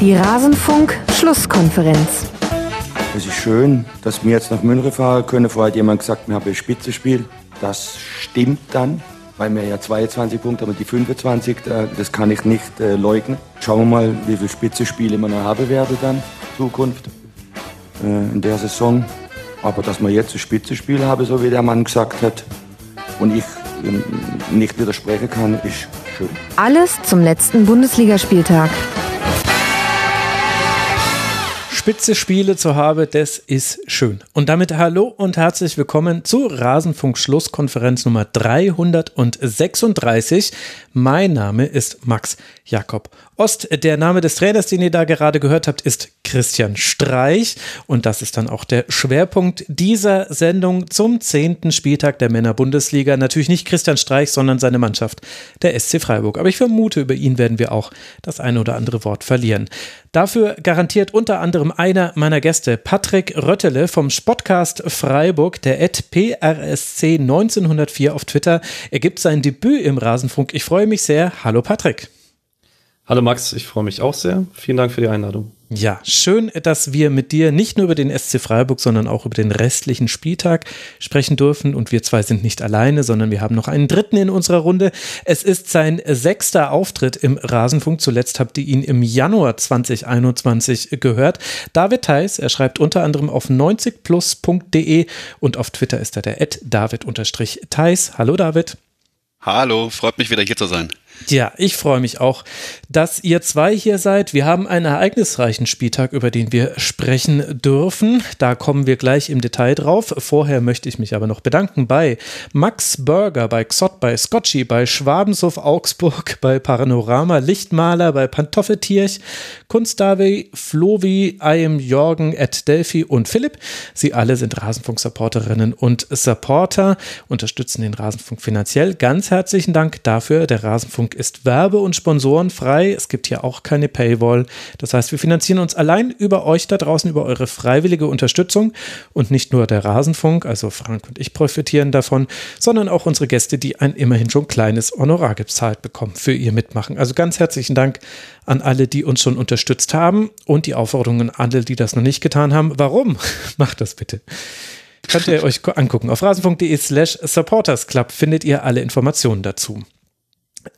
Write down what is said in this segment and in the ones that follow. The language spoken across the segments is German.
Die Rasenfunk-Schlusskonferenz. Es ist schön, dass wir jetzt nach München fahren können. Vorher hat jemand gesagt, wir haben ein Spitzenspiel. Das stimmt dann, weil wir ja 22 Punkte haben und die 25, das kann ich nicht äh, leugnen. Schauen wir mal, wie viele Spitzenspiele wir noch haben werden dann in Zukunft äh, in der Saison. Aber dass wir jetzt ein Spitzenspiel haben, so wie der Mann gesagt hat, und ich äh, nicht widersprechen kann, ist schön. Alles zum letzten Bundesligaspieltag. Spitze Spiele zu haben, das ist schön. Und damit hallo und herzlich willkommen zu Rasenfunk Schlusskonferenz Nummer 336. Mein Name ist Max Jakob Ost. Der Name des Trainers, den ihr da gerade gehört habt, ist Christian Streich. Und das ist dann auch der Schwerpunkt dieser Sendung zum zehnten Spieltag der Männer-Bundesliga. Natürlich nicht Christian Streich, sondern seine Mannschaft, der SC Freiburg. Aber ich vermute, über ihn werden wir auch das eine oder andere Wort verlieren. Dafür garantiert unter anderem einer meiner Gäste, Patrick Röttele vom Spotcast Freiburg, der PRSC 1904 auf Twitter. Er gibt sein Debüt im Rasenfunk. Ich freue mich sehr. Hallo Patrick. Hallo Max, ich freue mich auch sehr. Vielen Dank für die Einladung. Ja, schön, dass wir mit dir nicht nur über den SC Freiburg, sondern auch über den restlichen Spieltag sprechen dürfen. Und wir zwei sind nicht alleine, sondern wir haben noch einen dritten in unserer Runde. Es ist sein sechster Auftritt im Rasenfunk. Zuletzt habt ihr ihn im Januar 2021 gehört. David Theis, er schreibt unter anderem auf 90plus.de und auf Twitter ist er der David-Theis. Hallo David. Hallo, freut mich wieder hier zu sein. Ja, ich freue mich auch, dass ihr zwei hier seid. Wir haben einen ereignisreichen Spieltag, über den wir sprechen dürfen. Da kommen wir gleich im Detail drauf. Vorher möchte ich mich aber noch bedanken bei Max Burger, bei Xot, bei Scotchy, bei Schwabenshof Augsburg, bei Panorama Lichtmaler, bei Pantoffeltierch, Kunstdavi, Flovi, I Jorgen, at Delphi und Philipp. Sie alle sind Rasenfunk-Supporterinnen und Supporter, unterstützen den Rasenfunk finanziell. Ganz herzlichen Dank dafür. Der Rasenfunk Rasenfunk ist werbe- und sponsorenfrei. Es gibt hier auch keine Paywall. Das heißt, wir finanzieren uns allein über euch da draußen, über eure freiwillige Unterstützung. Und nicht nur der Rasenfunk, also Frank und ich profitieren davon, sondern auch unsere Gäste, die ein immerhin schon kleines Honorar gezahlt bekommen für ihr Mitmachen. Also ganz herzlichen Dank an alle, die uns schon unterstützt haben und die Aufforderung an alle, die das noch nicht getan haben. Warum? Macht das bitte. Könnt ihr euch angucken. Auf rasen.de slash supportersclub findet ihr alle Informationen dazu.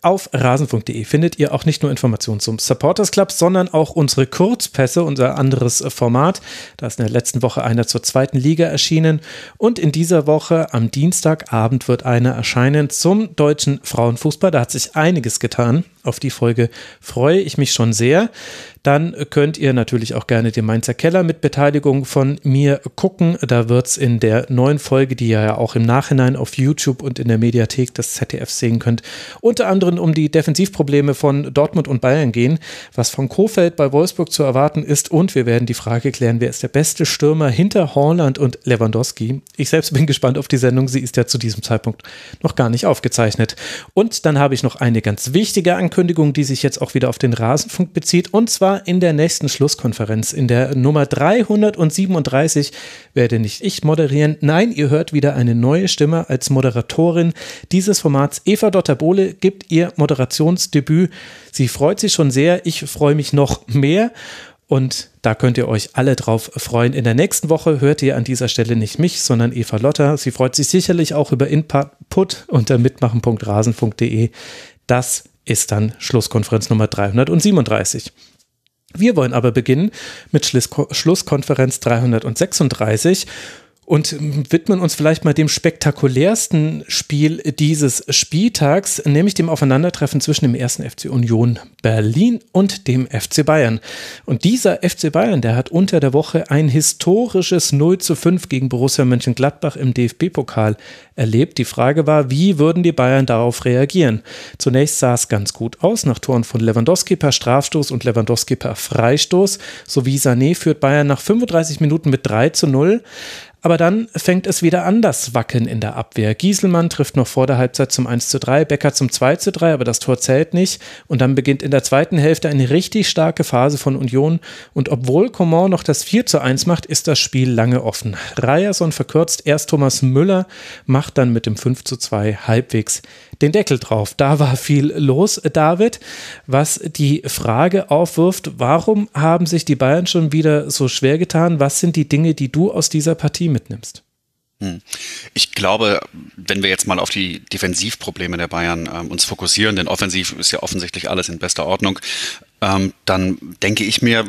Auf rasenfunk.de findet ihr auch nicht nur Informationen zum Supporters Club, sondern auch unsere Kurzpässe, unser anderes Format. Da ist in der letzten Woche einer zur zweiten Liga erschienen und in dieser Woche am Dienstagabend wird einer erscheinen zum deutschen Frauenfußball. Da hat sich einiges getan. Auf die Folge freue ich mich schon sehr. Dann könnt ihr natürlich auch gerne den Mainzer Keller mit Beteiligung von mir gucken. Da wird es in der neuen Folge, die ihr ja auch im Nachhinein auf YouTube und in der Mediathek des ZDF sehen könnt, unter anderem um die Defensivprobleme von Dortmund und Bayern gehen, was von Kofeld bei Wolfsburg zu erwarten ist. Und wir werden die Frage klären, wer ist der beste Stürmer hinter Horland und Lewandowski. Ich selbst bin gespannt auf die Sendung. Sie ist ja zu diesem Zeitpunkt noch gar nicht aufgezeichnet. Und dann habe ich noch eine ganz wichtige Ankündigung, die sich jetzt auch wieder auf den Rasenfunk bezieht. Und zwar in der nächsten Schlusskonferenz, in der Nummer 337, werde nicht ich moderieren. Nein, ihr hört wieder eine neue Stimme als Moderatorin dieses Formats. Eva Dotterbohle gibt ihr Moderationsdebüt. Sie freut sich schon sehr. Ich freue mich noch mehr. Und da könnt ihr euch alle drauf freuen. In der nächsten Woche hört ihr an dieser Stelle nicht mich, sondern Eva Lotter. Sie freut sich sicherlich auch über Input unter mitmachen.rasen.de. Das ist dann Schlusskonferenz Nummer 337. Wir wollen aber beginnen mit Schlusskonferenz 336 und widmen uns vielleicht mal dem spektakulärsten Spiel dieses Spieltags, nämlich dem Aufeinandertreffen zwischen dem ersten FC Union Berlin und dem FC Bayern. Und dieser FC Bayern, der hat unter der Woche ein historisches 0 zu 5 gegen Borussia Mönchengladbach im DFB-Pokal erlebt. Die Frage war, wie würden die Bayern darauf reagieren? Zunächst sah es ganz gut aus, nach Toren von Lewandowski per Strafstoß und Lewandowski per Freistoß sowie Sané führt Bayern nach 35 Minuten mit 3 zu 0. Aber dann fängt es wieder an, das Wackeln in der Abwehr. Gieselmann trifft noch vor der Halbzeit zum 1 zu 3, Becker zum 2 zu 3, aber das Tor zählt nicht. Und dann beginnt in der zweiten Hälfte eine richtig starke Phase von Union. Und obwohl Coman noch das 4 zu 1 macht, ist das Spiel lange offen. Ryerson verkürzt erst Thomas Müller, macht dann mit dem 5 zu 2 halbwegs den Deckel drauf. Da war viel los, David, was die Frage aufwirft, warum haben sich die Bayern schon wieder so schwer getan? Was sind die Dinge, die du aus dieser Partie mitnimmst? Hm. Ich glaube, wenn wir jetzt mal auf die Defensivprobleme der Bayern ähm, uns fokussieren, denn offensiv ist ja offensichtlich alles in bester Ordnung, ähm, dann denke ich mir,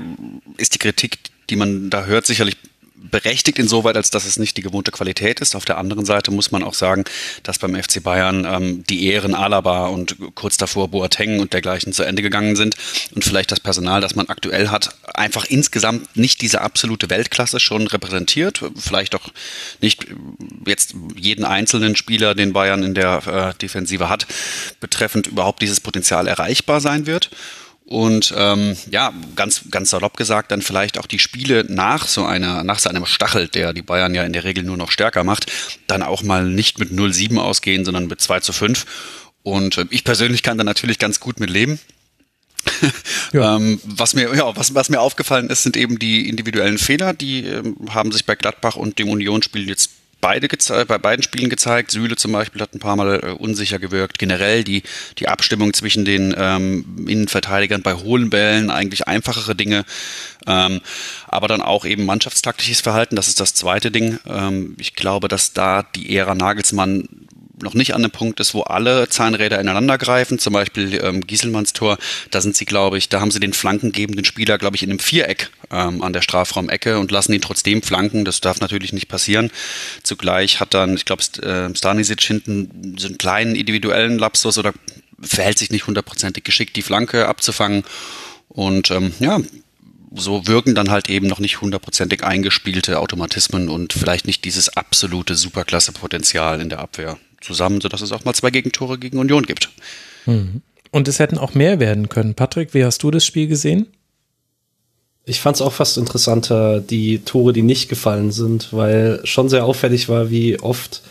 ist die Kritik, die man da hört, sicherlich berechtigt insoweit, als dass es nicht die gewohnte Qualität ist. Auf der anderen Seite muss man auch sagen, dass beim FC Bayern ähm, die Ehren Alaba und kurz davor Boateng und dergleichen zu Ende gegangen sind und vielleicht das Personal, das man aktuell hat, einfach insgesamt nicht diese absolute Weltklasse schon repräsentiert. Vielleicht auch nicht jetzt jeden einzelnen Spieler, den Bayern in der äh, Defensive hat, betreffend überhaupt dieses Potenzial erreichbar sein wird. Und ähm, ja, ganz, ganz salopp gesagt, dann vielleicht auch die Spiele nach so einer, nach so einem Stachel, der die Bayern ja in der Regel nur noch stärker macht, dann auch mal nicht mit 0-7 ausgehen, sondern mit 2 zu 5. Und äh, ich persönlich kann da natürlich ganz gut mit leben. Ja. ähm, was mir ja was, was mir aufgefallen ist, sind eben die individuellen Fehler, die ähm, haben sich bei Gladbach und dem Unionsspiel jetzt beide bei beiden Spielen gezeigt. Süle zum Beispiel hat ein paar Mal äh, unsicher gewirkt. Generell die, die Abstimmung zwischen den ähm, Innenverteidigern bei hohlen Bällen, eigentlich einfachere Dinge. Ähm, aber dann auch eben mannschaftstaktisches Verhalten, das ist das zweite Ding. Ähm, ich glaube, dass da die Ära Nagelsmann noch nicht an dem Punkt ist, wo alle Zahnräder ineinander greifen, zum Beispiel ähm, Gieselmanns Tor, da sind sie, glaube ich, da haben sie den flankengebenden Spieler, glaube ich, in einem Viereck ähm, an der Strafraumecke und lassen ihn trotzdem flanken. Das darf natürlich nicht passieren. Zugleich hat dann, ich glaube, äh, Stanisic hinten so einen kleinen individuellen Lapsus oder verhält sich nicht hundertprozentig geschickt, die Flanke abzufangen. Und ähm, ja, so wirken dann halt eben noch nicht hundertprozentig eingespielte Automatismen und vielleicht nicht dieses absolute Superklasse-Potenzial in der Abwehr zusammen, sodass es auch mal zwei Gegentore gegen Union gibt. Mhm. Und es hätten auch mehr werden können. Patrick, wie hast du das Spiel gesehen? Ich fand es auch fast interessanter, die Tore, die nicht gefallen sind, weil schon sehr auffällig war, wie oft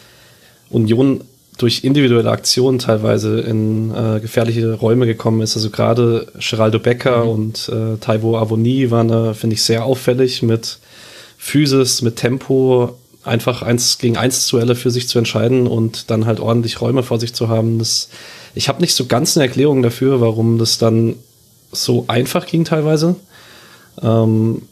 Union durch individuelle Aktionen teilweise in äh, gefährliche Räume gekommen ist. Also gerade Geraldo Becker mhm. und äh, Taiwo Avoni waren da, finde ich, sehr auffällig mit Physis, mit Tempo, einfach eins gegen eins Duelle für sich zu entscheiden und dann halt ordentlich Räume vor sich zu haben. Das, ich habe nicht so ganz eine Erklärung dafür, warum das dann so einfach ging teilweise. Ähm,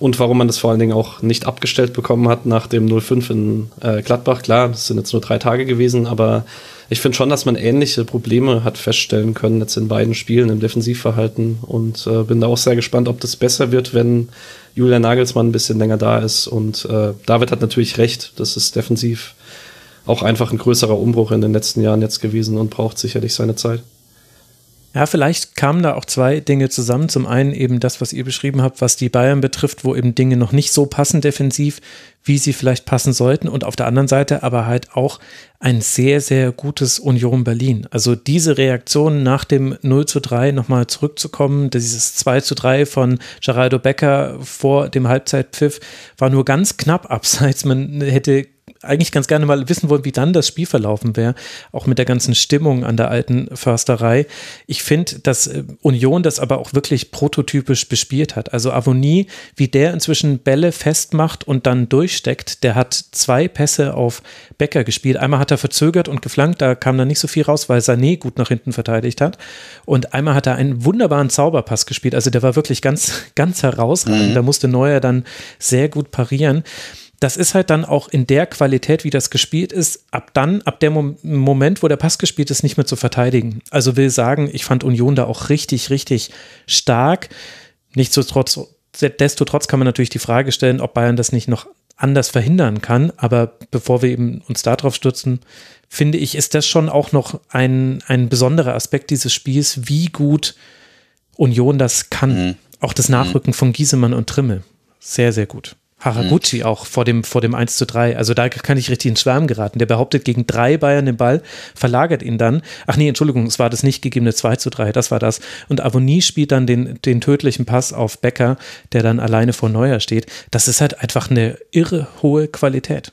und warum man das vor allen Dingen auch nicht abgestellt bekommen hat nach dem 0-5 in äh, Gladbach. Klar, das sind jetzt nur drei Tage gewesen, aber ich finde schon, dass man ähnliche Probleme hat feststellen können jetzt in beiden Spielen im Defensivverhalten und äh, bin da auch sehr gespannt, ob das besser wird, wenn Julian Nagelsmann ein bisschen länger da ist. Und äh, David hat natürlich recht, das ist defensiv auch einfach ein größerer Umbruch in den letzten Jahren jetzt gewesen und braucht sicherlich seine Zeit. Ja, vielleicht kamen da auch zwei Dinge zusammen. Zum einen eben das, was ihr beschrieben habt, was die Bayern betrifft, wo eben Dinge noch nicht so passen defensiv, wie sie vielleicht passen sollten. Und auf der anderen Seite aber halt auch ein sehr, sehr gutes Union Berlin. Also diese Reaktion nach dem 0 zu 3 nochmal zurückzukommen, dieses 2 zu 3 von Geraldo Becker vor dem Halbzeitpfiff war nur ganz knapp abseits. Man hätte eigentlich ganz gerne mal wissen wollen, wie dann das Spiel verlaufen wäre, auch mit der ganzen Stimmung an der alten Försterei. Ich finde, dass äh, Union das aber auch wirklich prototypisch bespielt hat. Also Avonie, wie der inzwischen Bälle festmacht und dann durchsteckt, der hat zwei Pässe auf Becker gespielt. Einmal hat er verzögert und geflankt, da kam dann nicht so viel raus, weil Sané gut nach hinten verteidigt hat. Und einmal hat er einen wunderbaren Zauberpass gespielt. Also der war wirklich ganz, ganz herausragend. Mhm. Da musste Neuer dann sehr gut parieren das ist halt dann auch in der Qualität, wie das gespielt ist, ab dann, ab dem Moment, wo der Pass gespielt ist, nicht mehr zu verteidigen. Also will sagen, ich fand Union da auch richtig, richtig stark. Nichtsdestotrotz, destotrotz kann man natürlich die Frage stellen, ob Bayern das nicht noch anders verhindern kann. Aber bevor wir eben uns darauf stürzen, finde ich, ist das schon auch noch ein, ein besonderer Aspekt dieses Spiels, wie gut Union das kann. Mhm. Auch das Nachrücken von Giesemann und Trimmel. Sehr, sehr gut. Haraguchi mhm. auch vor dem, vor dem 1 zu 3. Also da kann ich richtig ins Schwärmen geraten. Der behauptet gegen drei Bayern den Ball, verlagert ihn dann. Ach nee, Entschuldigung, es war das nicht gegebene 2 zu 3, das war das. Und Avonie spielt dann den, den tödlichen Pass auf Becker, der dann alleine vor Neuer steht. Das ist halt einfach eine irre hohe Qualität.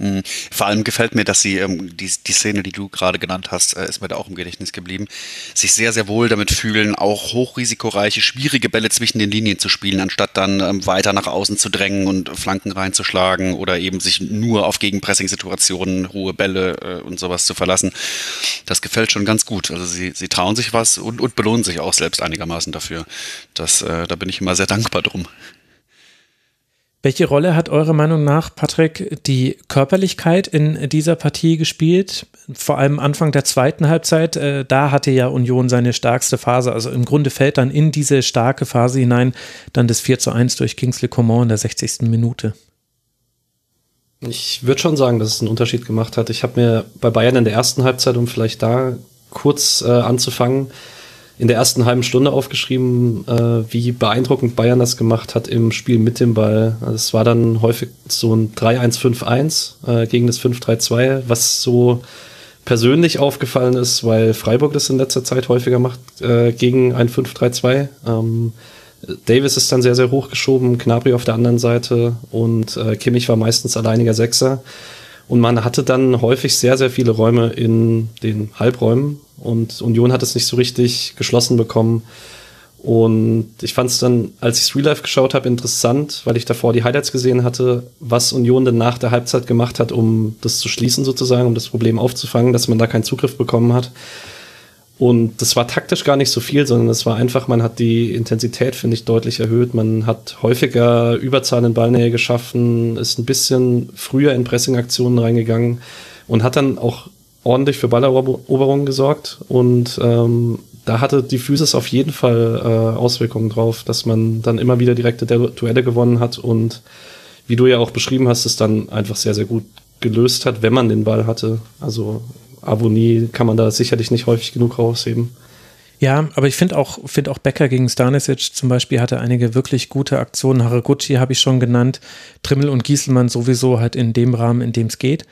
Mhm. Vor allem gefällt mir, dass sie, ähm, die, die Szene, die du gerade genannt hast, äh, ist mir da auch im Gedächtnis geblieben, sich sehr, sehr wohl damit fühlen, auch hochrisikoreiche, schwierige Bälle zwischen den Linien zu spielen, anstatt dann ähm, weiter nach außen zu drängen und Flanken reinzuschlagen oder eben sich nur auf Gegenpressing-Situationen, hohe Bälle äh, und sowas zu verlassen. Das gefällt schon ganz gut. Also sie, sie trauen sich was und, und belohnen sich auch selbst einigermaßen dafür. Das, äh, da bin ich immer sehr dankbar drum. Welche Rolle hat eurer Meinung nach, Patrick, die Körperlichkeit in dieser Partie gespielt? Vor allem Anfang der zweiten Halbzeit, äh, da hatte ja Union seine stärkste Phase. Also im Grunde fällt dann in diese starke Phase hinein dann das 4 zu 1 durch Kingsley Coman in der 60. Minute. Ich würde schon sagen, dass es einen Unterschied gemacht hat. Ich habe mir bei Bayern in der ersten Halbzeit, um vielleicht da kurz äh, anzufangen, in der ersten halben Stunde aufgeschrieben, äh, wie beeindruckend Bayern das gemacht hat im Spiel mit dem Ball. Also es war dann häufig so ein 3-1-5-1 äh, gegen das 5-3-2, was so persönlich aufgefallen ist, weil Freiburg das in letzter Zeit häufiger macht äh, gegen ein 5-3-2. Ähm, Davis ist dann sehr, sehr hochgeschoben, Knabri auf der anderen Seite und äh, Kimmich war meistens alleiniger Sechser. Und man hatte dann häufig sehr, sehr viele Räume in den Halbräumen und Union hat es nicht so richtig geschlossen bekommen. Und ich fand es dann, als ich Real Life geschaut habe, interessant, weil ich davor die Highlights gesehen hatte, was Union denn nach der Halbzeit gemacht hat, um das zu schließen sozusagen, um das Problem aufzufangen, dass man da keinen Zugriff bekommen hat. Und das war taktisch gar nicht so viel, sondern es war einfach, man hat die Intensität, finde ich, deutlich erhöht. Man hat häufiger Überzahl in Ballnähe geschaffen, ist ein bisschen früher in Pressingaktionen reingegangen und hat dann auch ordentlich für Balleroberungen gesorgt. Und ähm, da hatte die Physis auf jeden Fall äh, Auswirkungen drauf, dass man dann immer wieder direkte Duelle gewonnen hat und wie du ja auch beschrieben hast, es dann einfach sehr, sehr gut gelöst hat, wenn man den Ball hatte. Also Avonie kann man da sicherlich nicht häufig genug rausheben. Ja, aber ich finde auch, finde auch Becker gegen Stanisic zum Beispiel hatte einige wirklich gute Aktionen. Haraguchi habe ich schon genannt. Trimmel und Gieselmann sowieso halt in dem Rahmen, in dem es geht.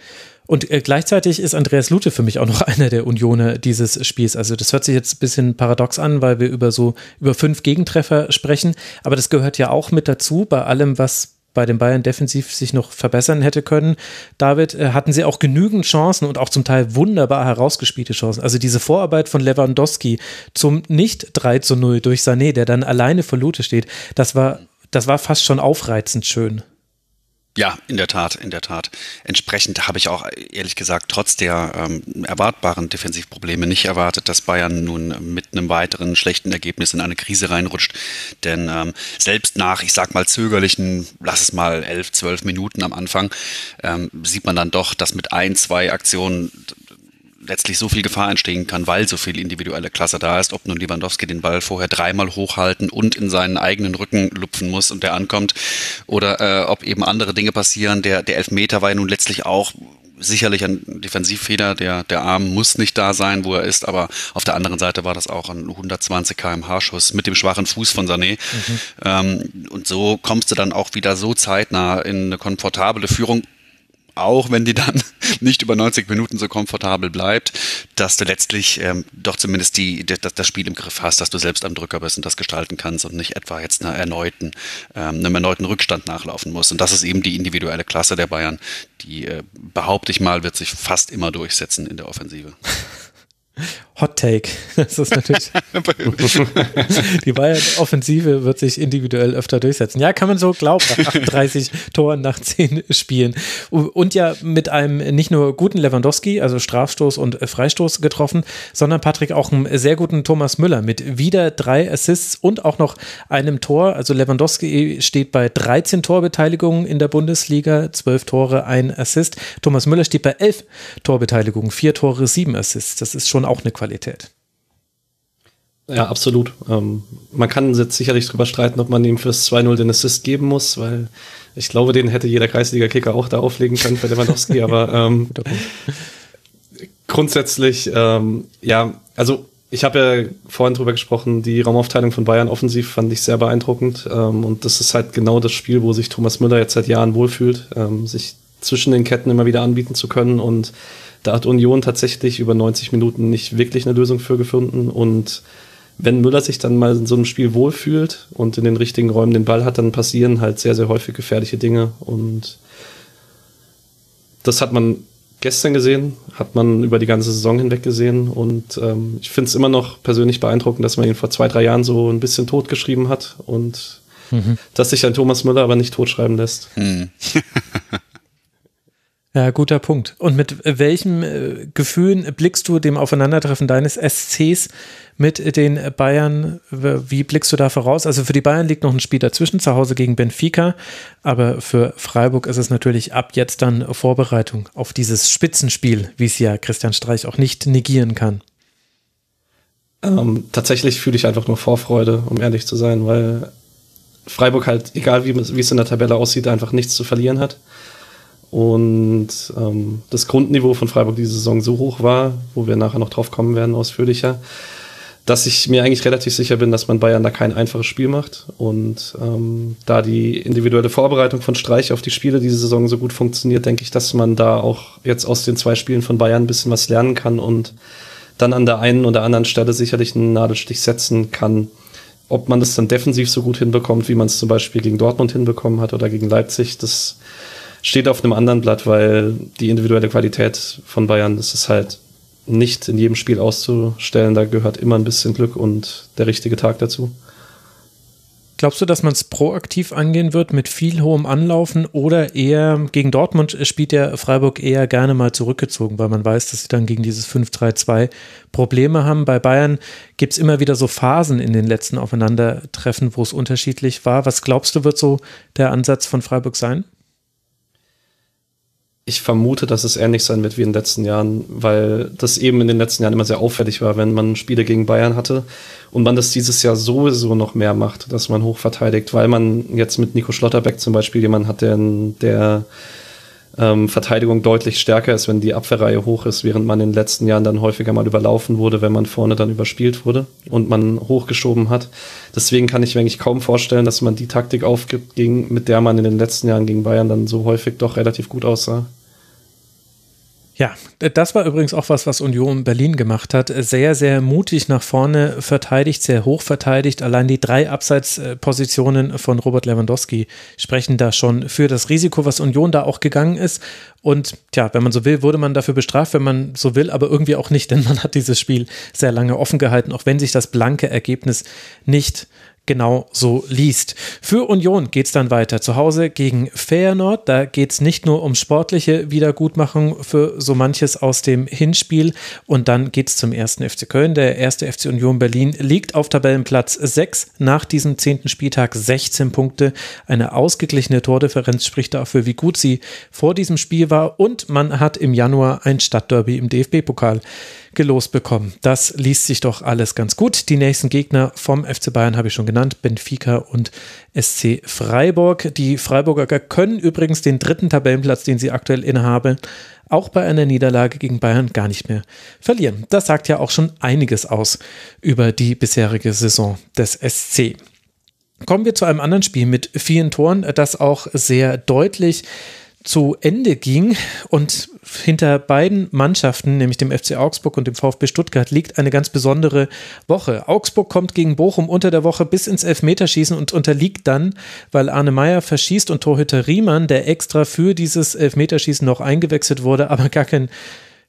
Und äh, gleichzeitig ist Andreas Lute für mich auch noch einer der Unioner dieses Spiels. Also das hört sich jetzt ein bisschen paradox an, weil wir über so über fünf Gegentreffer sprechen. Aber das gehört ja auch mit dazu bei allem, was bei den Bayern defensiv sich noch verbessern hätte können. David, äh, hatten sie auch genügend Chancen und auch zum Teil wunderbar herausgespielte Chancen. Also diese Vorarbeit von Lewandowski zum nicht 3 zu 0 durch Sané, der dann alleine vor Lute steht, das war, das war fast schon aufreizend schön. Ja, in der Tat, in der Tat. Entsprechend habe ich auch ehrlich gesagt trotz der ähm, erwartbaren Defensivprobleme nicht erwartet, dass Bayern nun mit einem weiteren schlechten Ergebnis in eine Krise reinrutscht. Denn ähm, selbst nach, ich sag mal, zögerlichen, lass es mal elf, zwölf Minuten am Anfang, ähm, sieht man dann doch, dass mit ein, zwei Aktionen letztlich so viel Gefahr entstehen kann, weil so viel individuelle Klasse da ist, ob nun Lewandowski den Ball vorher dreimal hochhalten und in seinen eigenen Rücken lupfen muss und der ankommt oder äh, ob eben andere Dinge passieren. Der, der Elfmeter war ja nun letztlich auch sicherlich ein Defensivfehler. Der, der Arm muss nicht da sein, wo er ist, aber auf der anderen Seite war das auch ein 120 kmh Schuss mit dem schwachen Fuß von Sané. Mhm. Ähm, und so kommst du dann auch wieder so zeitnah in eine komfortable Führung auch wenn die dann nicht über 90 Minuten so komfortabel bleibt, dass du letztlich ähm, doch zumindest die, das, das Spiel im Griff hast, dass du selbst am Drücker bist und das gestalten kannst und nicht etwa jetzt einer erneuten, ähm, einem erneuten Rückstand nachlaufen musst. Und das ist eben die individuelle Klasse der Bayern, die, äh, behaupte ich mal, wird sich fast immer durchsetzen in der Offensive. Hot Take. Das ist natürlich. die Bayern-Offensive wird sich individuell öfter durchsetzen. Ja, kann man so glauben, nach 38 Toren nach 10 Spielen. Und ja mit einem nicht nur guten Lewandowski, also Strafstoß und Freistoß getroffen, sondern Patrick auch einen sehr guten Thomas Müller mit wieder drei Assists und auch noch einem Tor. Also Lewandowski steht bei 13 Torbeteiligungen in der Bundesliga, 12 Tore, ein Assist. Thomas Müller steht bei 11 Torbeteiligungen, vier Tore, sieben Assists. Das ist schon auch eine Qualität. Ja, absolut. Ähm, man kann jetzt sicherlich drüber streiten, ob man ihm fürs 2-0 den Assist geben muss, weil ich glaube, den hätte jeder Kreisliga-Kicker auch da auflegen können für Lewandowski, aber ähm, grundsätzlich, ähm, ja, also ich habe ja vorhin drüber gesprochen, die Raumaufteilung von Bayern offensiv fand ich sehr beeindruckend. Ähm, und das ist halt genau das Spiel, wo sich Thomas Müller jetzt seit Jahren wohlfühlt, ähm, sich zwischen den Ketten immer wieder anbieten zu können. Und da hat Union tatsächlich über 90 Minuten nicht wirklich eine Lösung für gefunden. Und wenn Müller sich dann mal in so einem Spiel wohlfühlt und in den richtigen Räumen den Ball hat, dann passieren halt sehr, sehr häufig gefährliche Dinge. Und das hat man gestern gesehen, hat man über die ganze Saison hinweg gesehen und ähm, ich finde es immer noch persönlich beeindruckend, dass man ihn vor zwei, drei Jahren so ein bisschen totgeschrieben hat und mhm. dass sich ein Thomas Müller aber nicht totschreiben lässt. Mhm. Ja, guter Punkt. Und mit welchen äh, Gefühlen blickst du dem Aufeinandertreffen deines SCs mit den Bayern? Wie blickst du da voraus? Also für die Bayern liegt noch ein Spiel dazwischen, zu Hause gegen Benfica. Aber für Freiburg ist es natürlich ab jetzt dann Vorbereitung auf dieses Spitzenspiel, wie es ja Christian Streich auch nicht negieren kann. Ähm, tatsächlich fühle ich einfach nur Vorfreude, um ehrlich zu sein, weil Freiburg halt, egal wie es in der Tabelle aussieht, einfach nichts zu verlieren hat und ähm, das Grundniveau von Freiburg diese Saison so hoch war, wo wir nachher noch drauf kommen werden, ausführlicher, dass ich mir eigentlich relativ sicher bin, dass man Bayern da kein einfaches Spiel macht. Und ähm, da die individuelle Vorbereitung von Streich auf die Spiele diese Saison so gut funktioniert, denke ich, dass man da auch jetzt aus den zwei Spielen von Bayern ein bisschen was lernen kann und dann an der einen oder anderen Stelle sicherlich einen Nadelstich setzen kann. Ob man das dann defensiv so gut hinbekommt, wie man es zum Beispiel gegen Dortmund hinbekommen hat oder gegen Leipzig, das steht auf einem anderen Blatt, weil die individuelle Qualität von Bayern, das ist halt nicht in jedem Spiel auszustellen. Da gehört immer ein bisschen Glück und der richtige Tag dazu. Glaubst du, dass man es proaktiv angehen wird mit viel hohem Anlaufen oder eher gegen Dortmund spielt ja Freiburg eher gerne mal zurückgezogen, weil man weiß, dass sie dann gegen dieses 5-3-2 Probleme haben. Bei Bayern gibt es immer wieder so Phasen in den letzten Aufeinandertreffen, wo es unterschiedlich war. Was glaubst du, wird so der Ansatz von Freiburg sein? Ich vermute, dass es ähnlich sein wird wie in den letzten Jahren, weil das eben in den letzten Jahren immer sehr auffällig war, wenn man Spiele gegen Bayern hatte und man das dieses Jahr sowieso noch mehr macht, dass man hoch verteidigt, weil man jetzt mit Nico Schlotterbeck zum Beispiel jemanden hat, der, der ähm, Verteidigung deutlich stärker ist, wenn die Abwehrreihe hoch ist, während man in den letzten Jahren dann häufiger mal überlaufen wurde, wenn man vorne dann überspielt wurde und man hochgeschoben hat. Deswegen kann ich mir eigentlich kaum vorstellen, dass man die Taktik aufgibt, gegen, mit der man in den letzten Jahren gegen Bayern dann so häufig doch relativ gut aussah. Ja, das war übrigens auch was, was Union Berlin gemacht hat. Sehr, sehr mutig nach vorne verteidigt, sehr hoch verteidigt. Allein die drei Abseitspositionen von Robert Lewandowski sprechen da schon für das Risiko, was Union da auch gegangen ist. Und tja, wenn man so will, wurde man dafür bestraft, wenn man so will, aber irgendwie auch nicht, denn man hat dieses Spiel sehr lange offen gehalten, auch wenn sich das blanke Ergebnis nicht genau so liest. Für Union geht es dann weiter. Zu Hause gegen Feyenoord. Da geht es nicht nur um sportliche Wiedergutmachung für so manches aus dem Hinspiel. Und dann geht es zum ersten FC Köln. Der erste FC Union Berlin liegt auf Tabellenplatz 6 nach diesem zehnten Spieltag 16 Punkte. Eine ausgeglichene Tordifferenz spricht dafür, wie gut sie vor diesem Spiel war. Und man hat im Januar ein Stadtderby im DFB-Pokal gelost bekommen. Das liest sich doch alles ganz gut. Die nächsten Gegner vom FC Bayern habe ich schon genannt, Benfica und SC Freiburg. Die Freiburger können übrigens den dritten Tabellenplatz, den sie aktuell innehaben, auch bei einer Niederlage gegen Bayern gar nicht mehr verlieren. Das sagt ja auch schon einiges aus über die bisherige Saison des SC. Kommen wir zu einem anderen Spiel mit vielen Toren, das auch sehr deutlich zu Ende ging und hinter beiden Mannschaften, nämlich dem FC Augsburg und dem VfB Stuttgart, liegt eine ganz besondere Woche. Augsburg kommt gegen Bochum unter der Woche bis ins Elfmeterschießen und unterliegt dann, weil Arne Meyer verschießt und Torhüter Riemann, der extra für dieses Elfmeterschießen noch eingewechselt wurde, aber gar kein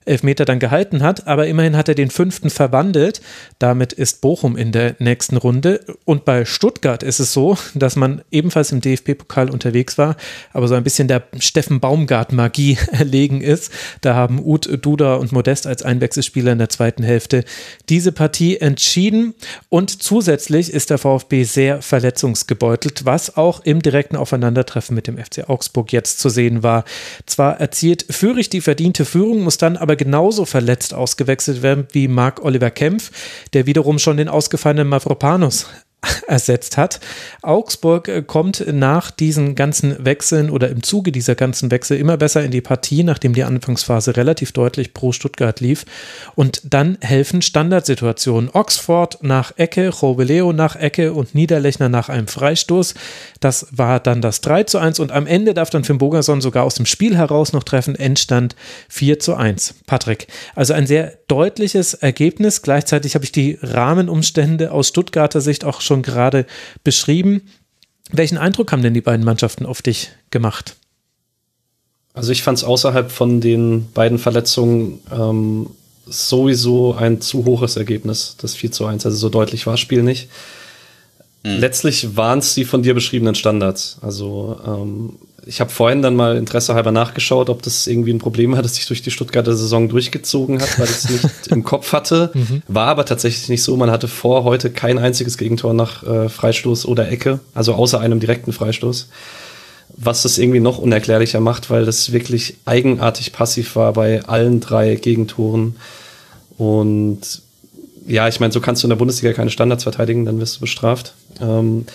Elfmeter dann gehalten hat, aber immerhin hat er den fünften verwandelt. Damit ist Bochum in der nächsten Runde. Und bei Stuttgart ist es so, dass man ebenfalls im DFB-Pokal unterwegs war, aber so ein bisschen der Steffen Baumgart-Magie erlegen ist. Da haben Uth, Duda und Modest als Einwechselspieler in der zweiten Hälfte diese Partie entschieden. Und zusätzlich ist der VfB sehr verletzungsgebeutelt, was auch im direkten Aufeinandertreffen mit dem FC Augsburg jetzt zu sehen war. Zwar erzielt Fürich die verdiente Führung, muss dann aber genauso verletzt ausgewechselt werden wie Marc Oliver Kempf, der wiederum schon den ausgefallenen Mavropanos ersetzt hat. Augsburg äh, kommt nach diesen ganzen Wechseln oder im Zuge dieser ganzen Wechsel immer besser in die Partie, nachdem die Anfangsphase relativ deutlich pro Stuttgart lief. Und dann helfen Standardsituationen. Oxford nach Ecke, Robeleo nach Ecke und Niederlechner nach einem Freistoß. Das war dann das 3 zu 1 und am Ende darf dann Finn Bogerson sogar aus dem Spiel heraus noch treffen. Endstand 4 zu 1. Patrick, also ein sehr deutliches Ergebnis. Gleichzeitig habe ich die Rahmenumstände aus Stuttgarter Sicht auch schon gerade beschrieben. Welchen Eindruck haben denn die beiden Mannschaften auf dich gemacht? Also ich fand es außerhalb von den beiden Verletzungen ähm, sowieso ein zu hohes Ergebnis, das 4 zu 1. Also so deutlich war das Spiel nicht. Mhm. Letztlich waren es die von dir beschriebenen Standards. Also ähm, ich habe vorhin dann mal Interesse halber nachgeschaut, ob das irgendwie ein Problem hat, das sich durch die Stuttgarter Saison durchgezogen hat, weil ich es nicht im Kopf hatte. Mhm. War aber tatsächlich nicht so. Man hatte vor heute kein einziges Gegentor nach äh, Freistoß oder Ecke, also außer einem direkten Freistoß. Was das irgendwie noch unerklärlicher macht, weil das wirklich eigenartig passiv war bei allen drei Gegentoren. Und ja, ich meine, so kannst du in der Bundesliga keine Standards verteidigen, dann wirst du bestraft. Ähm,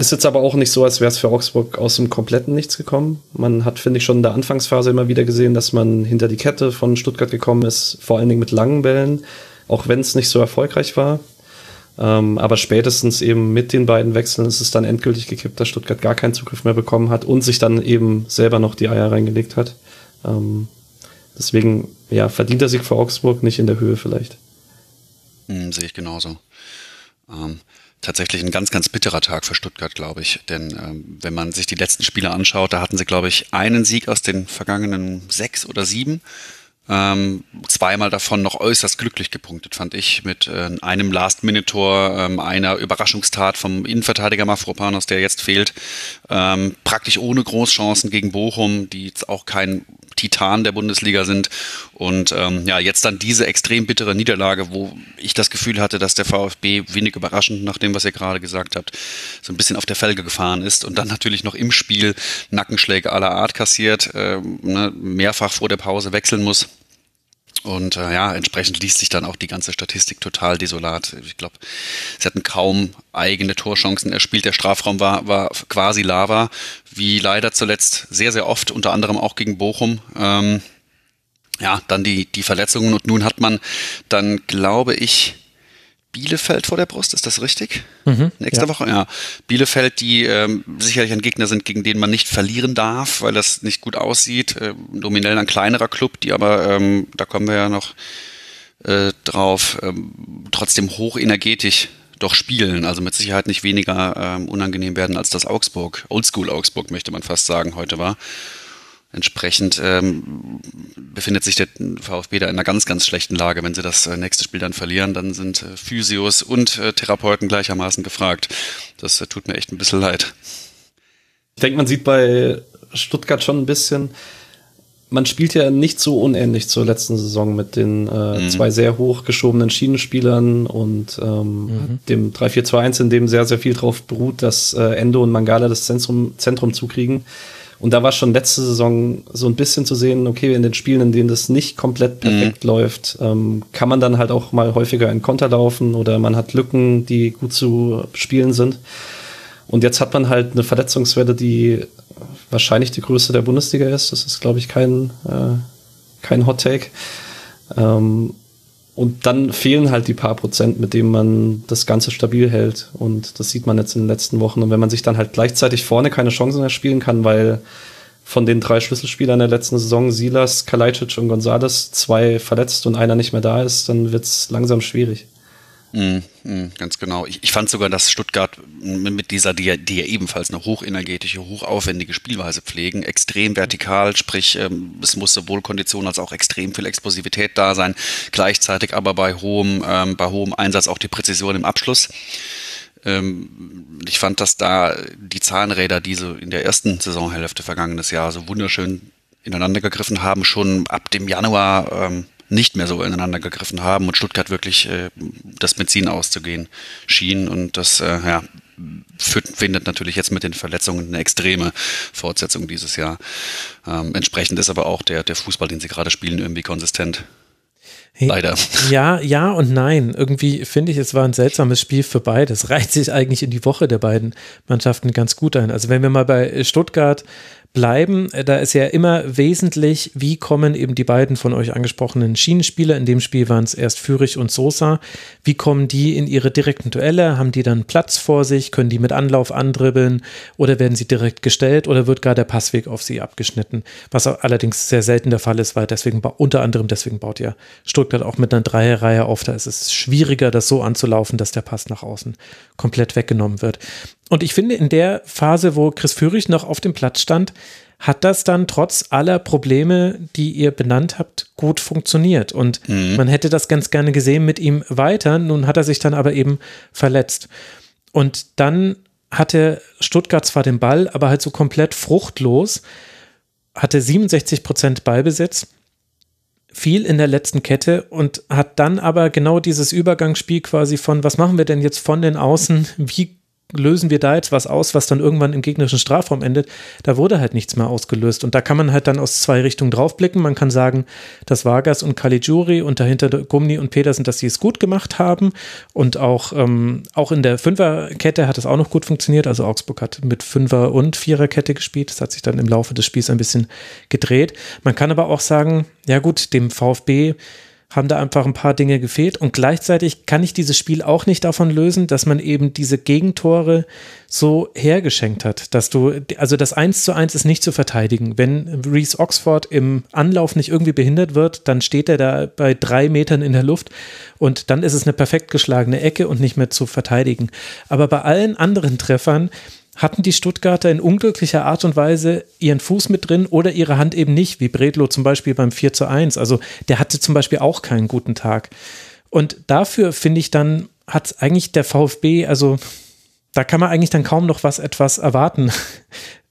ist jetzt aber auch nicht so, als wäre es für Augsburg aus dem kompletten Nichts gekommen. Man hat, finde ich, schon in der Anfangsphase immer wieder gesehen, dass man hinter die Kette von Stuttgart gekommen ist, vor allen Dingen mit langen Bällen, auch wenn es nicht so erfolgreich war. Ähm, aber spätestens eben mit den beiden Wechseln ist es dann endgültig gekippt, dass Stuttgart gar keinen Zugriff mehr bekommen hat und sich dann eben selber noch die Eier reingelegt hat. Ähm, deswegen, ja, verdient er sich für Augsburg nicht in der Höhe vielleicht. Hm, sehe ich genauso. Ähm, tatsächlich ein ganz, ganz bitterer Tag für Stuttgart, glaube ich. Denn ähm, wenn man sich die letzten Spiele anschaut, da hatten sie, glaube ich, einen Sieg aus den vergangenen sechs oder sieben. Ähm, zweimal davon noch äußerst glücklich gepunktet, fand ich, mit äh, einem Last-Minute-Tor, ähm, einer Überraschungstat vom Innenverteidiger Mafropanos, der jetzt fehlt, ähm, praktisch ohne Großchancen gegen Bochum, die jetzt auch kein Titan der Bundesliga sind. Und ähm, ja, jetzt dann diese extrem bittere Niederlage, wo ich das Gefühl hatte, dass der VfB wenig überraschend, nach dem, was ihr gerade gesagt habt, so ein bisschen auf der Felge gefahren ist und dann natürlich noch im Spiel Nackenschläge aller Art kassiert, äh, ne, mehrfach vor der Pause wechseln muss. Und äh, ja, entsprechend liest sich dann auch die ganze Statistik total desolat. Ich glaube, sie hatten kaum eigene Torchancen erspielt. Der Strafraum war, war quasi Lava, wie leider zuletzt sehr, sehr oft, unter anderem auch gegen Bochum. Ähm, ja, dann die, die Verletzungen und nun hat man dann, glaube ich, Bielefeld vor der Brust, ist das richtig? Mhm, Nächste ja. Woche, ja. Bielefeld, die ähm, sicherlich ein Gegner sind, gegen den man nicht verlieren darf, weil das nicht gut aussieht. Ähm, nominell ein kleinerer Club, die aber, ähm, da kommen wir ja noch äh, drauf, ähm, trotzdem hochenergetisch doch spielen. Also mit Sicherheit nicht weniger ähm, unangenehm werden, als das Augsburg, Oldschool Augsburg möchte man fast sagen, heute war. Entsprechend ähm, befindet sich der VfB da in einer ganz, ganz schlechten Lage. Wenn sie das äh, nächste Spiel dann verlieren, dann sind äh, Physios und äh, Therapeuten gleichermaßen gefragt. Das äh, tut mir echt ein bisschen leid. Ich denke, man sieht bei Stuttgart schon ein bisschen, man spielt ja nicht so unähnlich zur letzten Saison mit den äh, mhm. zwei sehr hochgeschobenen Schienenspielern und ähm, mhm. dem 3-4-2-1, in dem sehr, sehr viel drauf beruht, dass äh, Endo und Mangala das Zentrum, Zentrum zukriegen. Und da war schon letzte Saison so ein bisschen zu sehen, okay, in den Spielen, in denen das nicht komplett perfekt mhm. läuft, ähm, kann man dann halt auch mal häufiger in Konter laufen oder man hat Lücken, die gut zu spielen sind. Und jetzt hat man halt eine Verletzungswelle, die wahrscheinlich die größte der Bundesliga ist. Das ist, glaube ich, kein, äh, kein Hot Take. Ähm, und dann fehlen halt die paar Prozent, mit denen man das Ganze stabil hält. Und das sieht man jetzt in den letzten Wochen. Und wenn man sich dann halt gleichzeitig vorne keine Chancen mehr spielen kann, weil von den drei Schlüsselspielern der letzten Saison, Silas, Kalajdzic und Gonzales, zwei verletzt und einer nicht mehr da ist, dann wird es langsam schwierig. Mm, mm, ganz genau. Ich, ich, fand sogar, dass Stuttgart mit dieser, die, die ja ebenfalls eine hochenergetische, hochaufwendige Spielweise pflegen, extrem vertikal, sprich, ähm, es muss sowohl Kondition als auch extrem viel Explosivität da sein, gleichzeitig aber bei hohem, ähm, bei hohem Einsatz auch die Präzision im Abschluss. Ähm, ich fand, dass da die Zahnräder, die so in der ersten Saisonhälfte vergangenes Jahr so wunderschön ineinander gegriffen haben, schon ab dem Januar ähm, nicht mehr so ineinander gegriffen haben und Stuttgart wirklich äh, das Benzin auszugehen schien. Und das äh, ja, findet natürlich jetzt mit den Verletzungen eine extreme Fortsetzung dieses Jahr. Ähm, entsprechend ist aber auch der, der Fußball, den sie gerade spielen, irgendwie konsistent. Leider. Ja, ja und nein. Irgendwie finde ich, es war ein seltsames Spiel für beide. Es reiht sich eigentlich in die Woche der beiden Mannschaften ganz gut ein. Also wenn wir mal bei Stuttgart bleiben. Äh, da ist ja immer wesentlich, wie kommen eben die beiden von euch angesprochenen Schienenspieler, in dem Spiel waren es erst Fürich und Sosa, wie kommen die in ihre direkten Duelle? Haben die dann Platz vor sich? Können die mit Anlauf andribbeln? Oder werden sie direkt gestellt? Oder wird gar der Passweg auf sie abgeschnitten? Was allerdings sehr selten der Fall ist, weil deswegen, unter anderem deswegen baut ja Stuttgart auch mit einer Dreierreihe auf. Da ist es schwieriger, das so anzulaufen, dass der Pass nach außen komplett weggenommen wird. Und ich finde, in der Phase, wo Chris Führig noch auf dem Platz stand, hat das dann trotz aller Probleme, die ihr benannt habt, gut funktioniert. Und mhm. man hätte das ganz gerne gesehen mit ihm weiter. Nun hat er sich dann aber eben verletzt. Und dann hatte Stuttgart zwar den Ball, aber halt so komplett fruchtlos, hatte 67 Prozent Ballbesitz, viel in der letzten Kette und hat dann aber genau dieses Übergangsspiel quasi von, was machen wir denn jetzt von den Außen, wie lösen wir da jetzt was aus, was dann irgendwann im gegnerischen Strafraum endet, da wurde halt nichts mehr ausgelöst. Und da kann man halt dann aus zwei Richtungen draufblicken. Man kann sagen, dass Vargas und Caligiuri und dahinter Gumni und Petersen, dass sie es gut gemacht haben. Und auch, ähm, auch in der Fünferkette hat es auch noch gut funktioniert. Also Augsburg hat mit Fünfer- und Viererkette gespielt. Das hat sich dann im Laufe des Spiels ein bisschen gedreht. Man kann aber auch sagen, ja gut, dem VfB haben da einfach ein paar Dinge gefehlt. Und gleichzeitig kann ich dieses Spiel auch nicht davon lösen, dass man eben diese Gegentore so hergeschenkt hat, dass du, also das 1 zu 1 ist nicht zu verteidigen. Wenn Reese Oxford im Anlauf nicht irgendwie behindert wird, dann steht er da bei drei Metern in der Luft und dann ist es eine perfekt geschlagene Ecke und nicht mehr zu verteidigen. Aber bei allen anderen Treffern hatten die Stuttgarter in unglücklicher Art und Weise ihren Fuß mit drin oder ihre Hand eben nicht, wie Bredlo zum Beispiel beim 4 zu 1. Also der hatte zum Beispiel auch keinen guten Tag. Und dafür finde ich dann, hat eigentlich der VfB, also da kann man eigentlich dann kaum noch was etwas erwarten.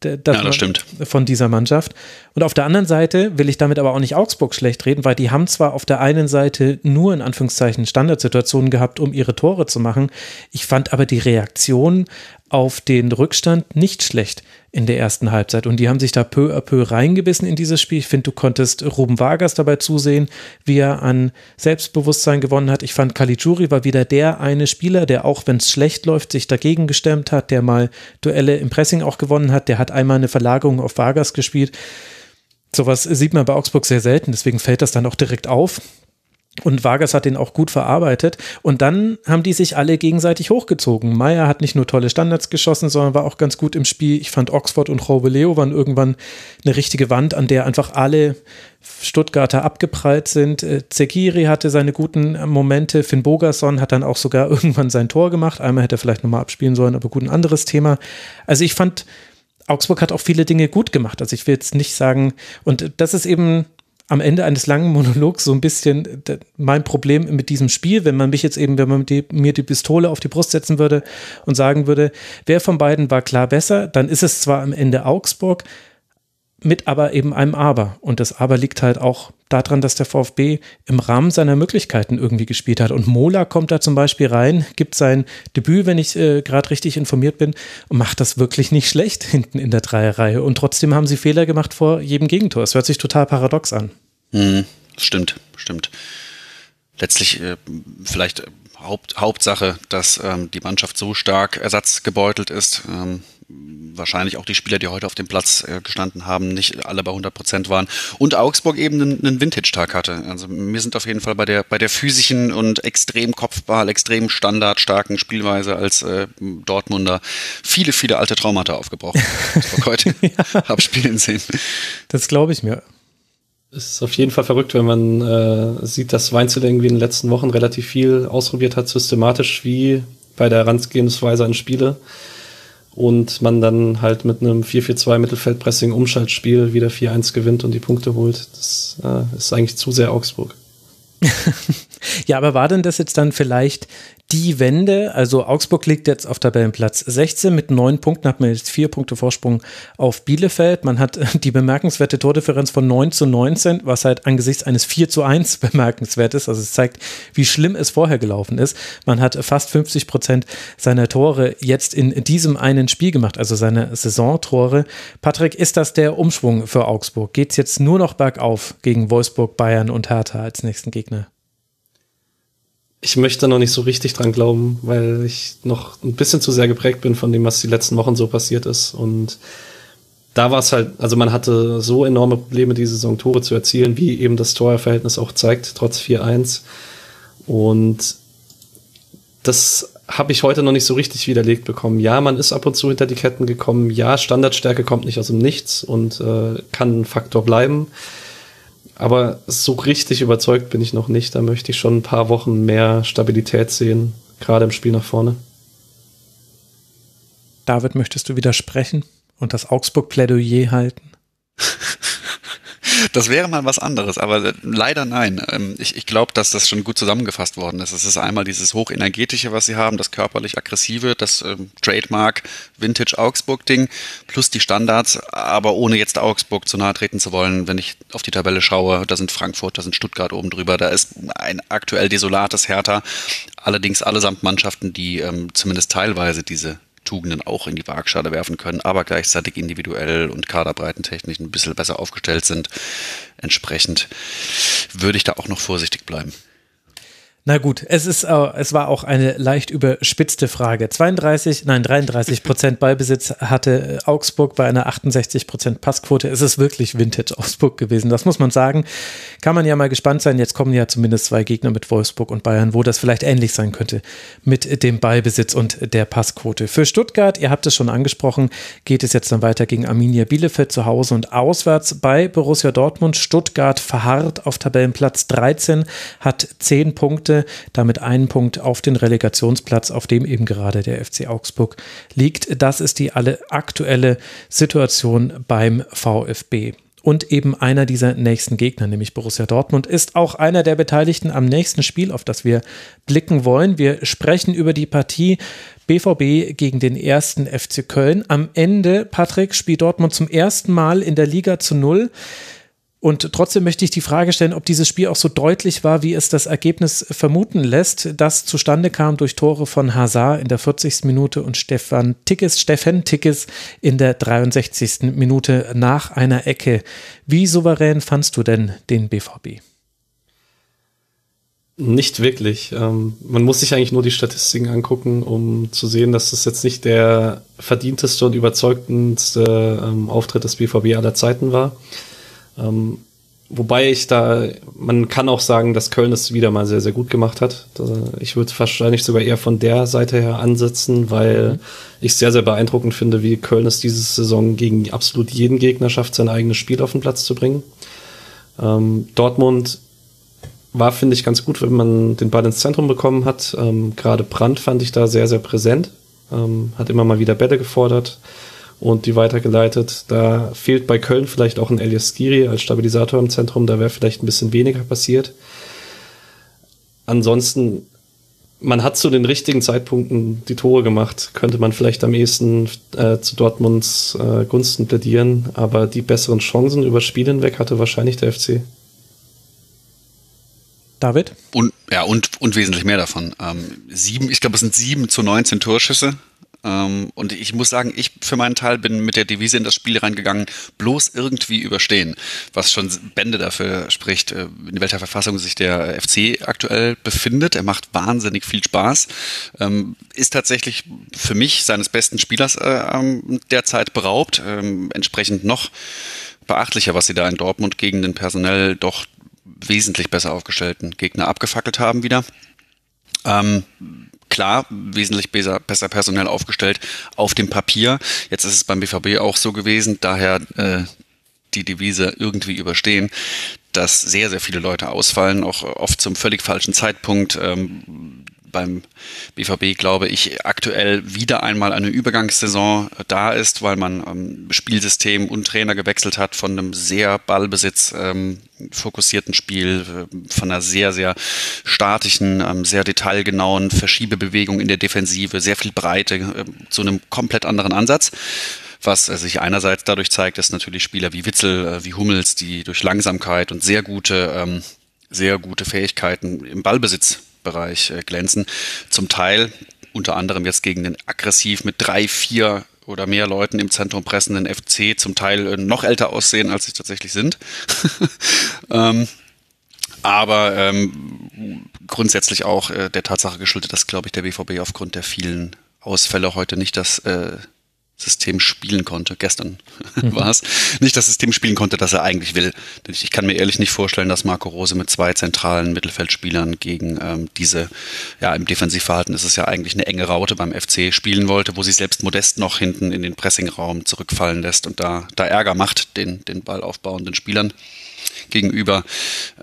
Ja, das stimmt. Von dieser Mannschaft. Und auf der anderen Seite will ich damit aber auch nicht Augsburg schlecht reden, weil die haben zwar auf der einen Seite nur in Anführungszeichen Standardsituationen gehabt, um ihre Tore zu machen. Ich fand aber die Reaktion auf den Rückstand nicht schlecht in der ersten Halbzeit. Und die haben sich da peu à peu reingebissen in dieses Spiel. Ich finde, du konntest Ruben Vargas dabei zusehen, wie er an Selbstbewusstsein gewonnen hat. Ich fand Caligiuri war wieder der eine Spieler, der auch, wenn es schlecht läuft, sich dagegen gestemmt hat, der mal Duelle im Pressing auch gewonnen hat. Der hat einmal eine Verlagerung auf Vargas gespielt. Sowas sieht man bei Augsburg sehr selten, deswegen fällt das dann auch direkt auf. Und Vargas hat den auch gut verarbeitet. Und dann haben die sich alle gegenseitig hochgezogen. Meyer hat nicht nur tolle Standards geschossen, sondern war auch ganz gut im Spiel. Ich fand Oxford und Robeleo waren irgendwann eine richtige Wand, an der einfach alle Stuttgarter abgeprallt sind. Äh, Zekiri hatte seine guten Momente. Finn Bogerson hat dann auch sogar irgendwann sein Tor gemacht. Einmal hätte er vielleicht nochmal abspielen sollen, aber gut, ein anderes Thema. Also ich fand, Augsburg hat auch viele Dinge gut gemacht. Also ich will jetzt nicht sagen, und das ist eben am Ende eines langen Monologs so ein bisschen mein Problem mit diesem Spiel, wenn man mich jetzt eben, wenn man die, mir die Pistole auf die Brust setzen würde und sagen würde, wer von beiden war klar besser, dann ist es zwar am Ende Augsburg, mit aber eben einem Aber. Und das Aber liegt halt auch daran, dass der VfB im Rahmen seiner Möglichkeiten irgendwie gespielt hat. Und Mola kommt da zum Beispiel rein, gibt sein Debüt, wenn ich äh, gerade richtig informiert bin, und macht das wirklich nicht schlecht hinten in der Dreierreihe. Und trotzdem haben sie Fehler gemacht vor jedem Gegentor. Es hört sich total paradox an. Hm, stimmt, stimmt. Letztlich äh, vielleicht Haupt, Hauptsache, dass ähm, die Mannschaft so stark ersatzgebeutelt ist. Ähm, wahrscheinlich auch die Spieler, die heute auf dem Platz äh, gestanden haben, nicht alle bei 100 Prozent waren. Und Augsburg eben einen, einen Vintage-Tag hatte. Also wir sind auf jeden Fall bei der, bei der physischen und extrem Kopfball, extrem standardstarken Spielweise als äh, Dortmunder viele, viele alte Traumata aufgebrochen. Das war heute ja. habe spielen sehen. Das glaube ich mir. Es ist auf jeden Fall verrückt, wenn man äh, sieht, dass Weinzel irgendwie in den letzten Wochen relativ viel ausprobiert hat, systematisch wie bei der Herangehensweise an Spiele und man dann halt mit einem 4-4-2 Mittelfeldpressing Umschaltspiel wieder 4-1 gewinnt und die Punkte holt. Das äh, ist eigentlich zu sehr Augsburg. ja, aber war denn das jetzt dann vielleicht die Wende, also Augsburg liegt jetzt auf Tabellenplatz 16 mit neun Punkten, hat man jetzt vier Punkte Vorsprung auf Bielefeld. Man hat die bemerkenswerte Tordifferenz von 9 zu 19, was halt angesichts eines 4 zu 1 bemerkenswert ist. Also es zeigt, wie schlimm es vorher gelaufen ist. Man hat fast 50 Prozent seiner Tore jetzt in diesem einen Spiel gemacht, also seine Saisontore. Patrick, ist das der Umschwung für Augsburg? Geht es jetzt nur noch bergauf gegen Wolfsburg, Bayern und Hertha als nächsten Gegner? Ich möchte noch nicht so richtig dran glauben, weil ich noch ein bisschen zu sehr geprägt bin von dem, was die letzten Wochen so passiert ist. Und da war es halt, also man hatte so enorme Probleme, diese Saison Tore zu erzielen, wie eben das Torverhältnis auch zeigt, trotz 4-1. Und das habe ich heute noch nicht so richtig widerlegt bekommen. Ja, man ist ab und zu hinter die Ketten gekommen. Ja, Standardstärke kommt nicht aus dem Nichts und äh, kann ein Faktor bleiben. Aber so richtig überzeugt bin ich noch nicht. Da möchte ich schon ein paar Wochen mehr Stabilität sehen, gerade im Spiel nach vorne. David, möchtest du widersprechen und das Augsburg-Plädoyer halten? Das wäre mal was anderes, aber leider nein. Ähm, ich, ich glaube, dass das schon gut zusammengefasst worden ist. Es ist einmal dieses hochenergetische, was sie haben, das körperlich aggressive, das ähm, Trademark Vintage Augsburg-Ding, plus die Standards, aber ohne jetzt Augsburg zu nahe treten zu wollen. Wenn ich auf die Tabelle schaue, da sind Frankfurt, da sind Stuttgart oben drüber, da ist ein aktuell desolates Hertha. Allerdings allesamt Mannschaften, die ähm, zumindest teilweise diese Tugenden auch in die Waagschale werfen können, aber gleichzeitig individuell und kaderbreitentechnisch ein bisschen besser aufgestellt sind. Entsprechend würde ich da auch noch vorsichtig bleiben. Na gut, es ist, äh, es war auch eine leicht überspitzte Frage. 32, nein 33 Prozent Ballbesitz hatte äh, Augsburg bei einer 68 Prozent Passquote. Es ist wirklich Vintage Augsburg gewesen. Das muss man sagen. Kann man ja mal gespannt sein. Jetzt kommen ja zumindest zwei Gegner mit Wolfsburg und Bayern, wo das vielleicht ähnlich sein könnte mit dem Ballbesitz und der Passquote. Für Stuttgart, ihr habt es schon angesprochen, geht es jetzt dann weiter gegen Arminia Bielefeld zu Hause und auswärts bei Borussia Dortmund. Stuttgart verharrt auf Tabellenplatz 13, hat 10 Punkte damit einen Punkt auf den Relegationsplatz, auf dem eben gerade der FC Augsburg liegt. Das ist die alle aktuelle Situation beim VfB. Und eben einer dieser nächsten Gegner, nämlich Borussia Dortmund, ist auch einer der Beteiligten am nächsten Spiel, auf das wir blicken wollen. Wir sprechen über die Partie BVB gegen den ersten FC Köln. Am Ende, Patrick, spielt Dortmund zum ersten Mal in der Liga zu Null. Und trotzdem möchte ich die Frage stellen, ob dieses Spiel auch so deutlich war, wie es das Ergebnis vermuten lässt. Das zustande kam durch Tore von Hazard in der 40. Minute und Stefan Tickes, Steffen Tickes in der 63. Minute nach einer Ecke. Wie souverän fandst du denn den BVB? Nicht wirklich. Ähm, man muss sich eigentlich nur die Statistiken angucken, um zu sehen, dass das jetzt nicht der verdienteste und überzeugendste ähm, Auftritt des BVB aller Zeiten war. Ähm, wobei ich da, man kann auch sagen, dass Köln es wieder mal sehr, sehr gut gemacht hat. Ich würde wahrscheinlich sogar eher von der Seite her ansetzen, weil mhm. ich sehr, sehr beeindruckend finde, wie Köln es diese Saison gegen absolut jeden Gegner schafft, sein eigenes Spiel auf den Platz zu bringen. Ähm, Dortmund war, finde ich, ganz gut, wenn man den Ball ins Zentrum bekommen hat. Ähm, Gerade Brandt fand ich da sehr, sehr präsent. Ähm, hat immer mal wieder Bälle gefordert und die weitergeleitet. Da fehlt bei Köln vielleicht auch ein Elias Skiri als Stabilisator im Zentrum, da wäre vielleicht ein bisschen weniger passiert. Ansonsten, man hat zu den richtigen Zeitpunkten die Tore gemacht, könnte man vielleicht am ehesten äh, zu Dortmunds äh, Gunsten plädieren, aber die besseren Chancen über Spiel hinweg hatte wahrscheinlich der FC. David? Und, ja, und, und wesentlich mehr davon. Ähm, sieben, ich glaube, es sind sieben zu 19 Torschüsse und ich muss sagen, ich für meinen Teil bin mit der Devise in das Spiel reingegangen, bloß irgendwie überstehen, was schon Bände dafür spricht, äh, in welcher Verfassung sich der FC aktuell befindet. Er macht wahnsinnig viel Spaß, ähm, ist tatsächlich für mich seines besten Spielers äh, ähm, derzeit beraubt, entsprechend noch beachtlicher, was sie da in Dortmund gegen den personell doch wesentlich besser aufgestellten Gegner abgefackelt haben wieder. Ähm, klar, wesentlich besser, besser personell aufgestellt auf dem Papier. Jetzt ist es beim BVB auch so gewesen, daher äh, die Devise irgendwie überstehen, dass sehr, sehr viele Leute ausfallen, auch oft zum völlig falschen Zeitpunkt. Ähm, beim BVB, glaube ich, aktuell wieder einmal eine Übergangssaison da ist, weil man ähm, Spielsystem und Trainer gewechselt hat von einem sehr Ballbesitz ähm, fokussierten Spiel, äh, von einer sehr, sehr statischen, ähm, sehr detailgenauen Verschiebebewegung in der Defensive, sehr viel Breite, äh, zu einem komplett anderen Ansatz. Was äh, sich einerseits dadurch zeigt, dass natürlich Spieler wie Witzel, äh, wie Hummels, die durch Langsamkeit und sehr gute, ähm, sehr gute Fähigkeiten im Ballbesitz Bereich äh, glänzen. Zum Teil unter anderem jetzt gegen den aggressiv mit drei, vier oder mehr Leuten im Zentrum pressenden FC zum Teil äh, noch älter aussehen, als sie tatsächlich sind. ähm, aber ähm, grundsätzlich auch äh, der Tatsache geschuldet, dass, glaube ich, der BVB aufgrund der vielen Ausfälle heute nicht das äh, System spielen konnte. Gestern mhm. war es. Nicht das System spielen konnte, das er eigentlich will. Ich, kann mir ehrlich nicht vorstellen, dass Marco Rose mit zwei zentralen Mittelfeldspielern gegen ähm, diese, ja, im Defensivverhalten ist es ja eigentlich eine enge Raute beim FC spielen wollte, wo sich selbst Modest noch hinten in den Pressingraum zurückfallen lässt und da, da Ärger macht den, den Ball aufbauenden Spielern gegenüber.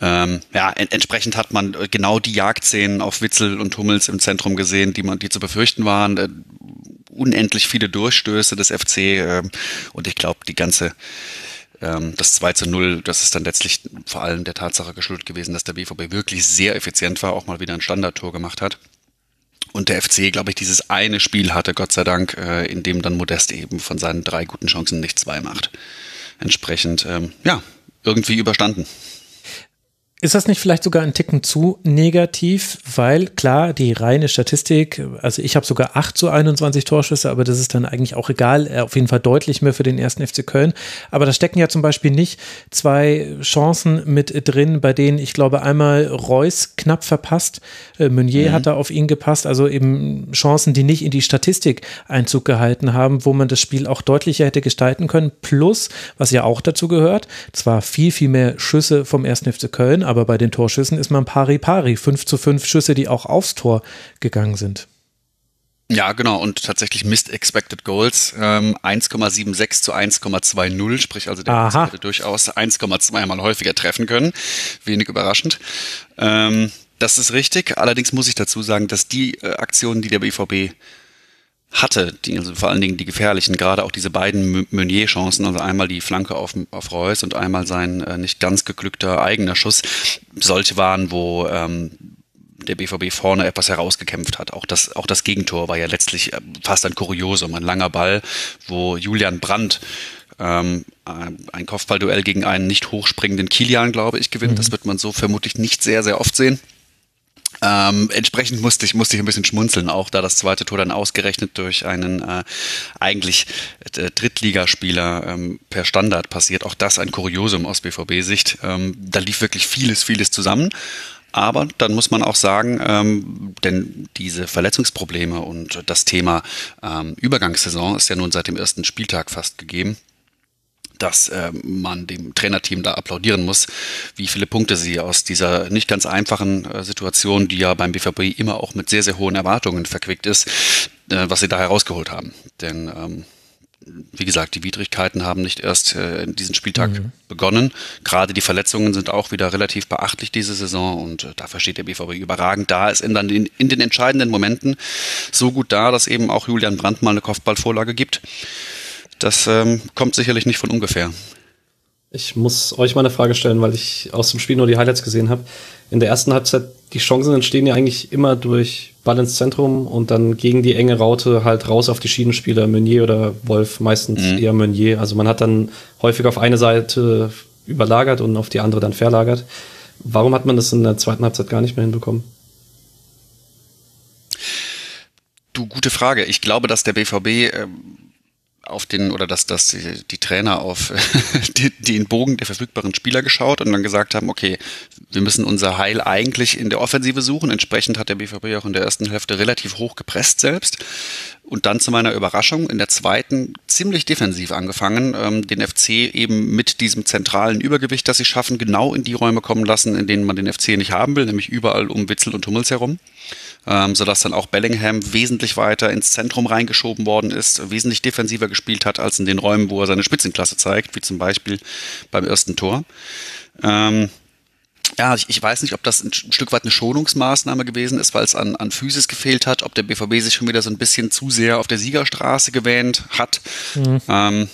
Ähm, ja, en entsprechend hat man genau die Jagdszenen auf Witzel und Hummels im Zentrum gesehen, die man, die zu befürchten waren. Unendlich viele Durchstöße des FC äh, und ich glaube, die ganze ähm, das 2 zu 0, das ist dann letztlich vor allem der Tatsache geschuldet gewesen, dass der BVB wirklich sehr effizient war, auch mal wieder ein Standardtor gemacht hat. Und der FC, glaube ich, dieses eine Spiel hatte, Gott sei Dank, äh, in dem dann Modest eben von seinen drei guten Chancen nicht zwei macht. Entsprechend, ähm, ja, irgendwie überstanden. Ist das nicht vielleicht sogar ein Ticken zu negativ? Weil klar, die reine Statistik, also ich habe sogar 8 zu 21 Torschüsse, aber das ist dann eigentlich auch egal, äh, auf jeden Fall deutlich mehr für den ersten FC Köln. Aber da stecken ja zum Beispiel nicht zwei Chancen mit drin, bei denen ich glaube einmal Reus knapp verpasst, äh, Meunier mhm. hat da auf ihn gepasst, also eben Chancen, die nicht in die Statistik Einzug gehalten haben, wo man das Spiel auch deutlicher hätte gestalten können. Plus, was ja auch dazu gehört, zwar viel, viel mehr Schüsse vom ersten FC Köln, aber bei den Torschüssen ist man pari pari. 5 zu 5 Schüsse, die auch aufs Tor gegangen sind. Ja, genau. Und tatsächlich Missed Expected Goals ähm, 1,76 zu 1,20, sprich also der Aha. hätte durchaus 1,2 mal häufiger treffen können. Wenig überraschend. Ähm, das ist richtig. Allerdings muss ich dazu sagen, dass die äh, Aktionen, die der BVB hatte, die, also vor allen Dingen die gefährlichen, gerade auch diese beiden Meunier-Chancen, also einmal die Flanke auf, auf Reus und einmal sein äh, nicht ganz geglückter eigener Schuss, solche waren, wo ähm, der BVB vorne etwas herausgekämpft hat. Auch das, auch das Gegentor war ja letztlich äh, fast ein Kuriosum, ein langer Ball, wo Julian Brandt ähm, ein Kopfballduell gegen einen nicht hochspringenden Kilian, glaube ich, gewinnt. Mhm. Das wird man so vermutlich nicht sehr, sehr oft sehen. Ähm, entsprechend musste ich, musste ich ein bisschen schmunzeln, auch da das zweite Tor dann ausgerechnet durch einen äh, eigentlich äh, Drittligaspieler ähm, per Standard passiert. Auch das ein Kuriosum aus BVB-Sicht. Ähm, da lief wirklich vieles, vieles zusammen. Aber dann muss man auch sagen, ähm, denn diese Verletzungsprobleme und das Thema ähm, Übergangssaison ist ja nun seit dem ersten Spieltag fast gegeben dass äh, man dem Trainerteam da applaudieren muss, wie viele Punkte sie aus dieser nicht ganz einfachen äh, Situation, die ja beim BVB immer auch mit sehr, sehr hohen Erwartungen verquickt ist, äh, was sie da herausgeholt haben. Denn ähm, wie gesagt, die Widrigkeiten haben nicht erst äh, in diesem Spieltag mhm. begonnen. Gerade die Verletzungen sind auch wieder relativ beachtlich diese Saison und äh, dafür steht der BVB überragend da. Ist dann in, in, den entscheidenden Momenten so gut da, dass eben auch Julian Brandt mal eine Kopfballvorlage gibt. Das ähm, kommt sicherlich nicht von ungefähr. Ich muss euch mal eine Frage stellen, weil ich aus dem Spiel nur die Highlights gesehen habe. In der ersten Halbzeit, die Chancen entstehen ja eigentlich immer durch Ball ins Zentrum und dann gegen die enge Raute halt raus auf die Schienenspieler, Meunier oder Wolf, meistens mhm. eher Meunier. Also man hat dann häufig auf eine Seite überlagert und auf die andere dann verlagert. Warum hat man das in der zweiten Halbzeit gar nicht mehr hinbekommen? Du, gute Frage. Ich glaube, dass der BVB ähm auf den oder dass, dass die, die Trainer auf die, den Bogen der verfügbaren Spieler geschaut und dann gesagt haben, okay, wir müssen unser Heil eigentlich in der Offensive suchen. Entsprechend hat der BVB auch in der ersten Hälfte relativ hoch gepresst selbst und dann zu meiner Überraschung in der zweiten ziemlich defensiv angefangen, ähm, den FC eben mit diesem zentralen Übergewicht, das sie schaffen, genau in die Räume kommen lassen, in denen man den FC nicht haben will, nämlich überall um Witzel und Hummels herum ähm, sodass dann auch Bellingham wesentlich weiter ins Zentrum reingeschoben worden ist, wesentlich defensiver gespielt hat als in den Räumen, wo er seine Spitzenklasse zeigt, wie zum Beispiel beim ersten Tor. Ähm, ja, ich, ich, weiß nicht, ob das ein Stück weit eine Schonungsmaßnahme gewesen ist, weil es an, an Physis gefehlt hat, ob der BVB sich schon wieder so ein bisschen zu sehr auf der Siegerstraße gewähnt hat. Mhm. Ähm,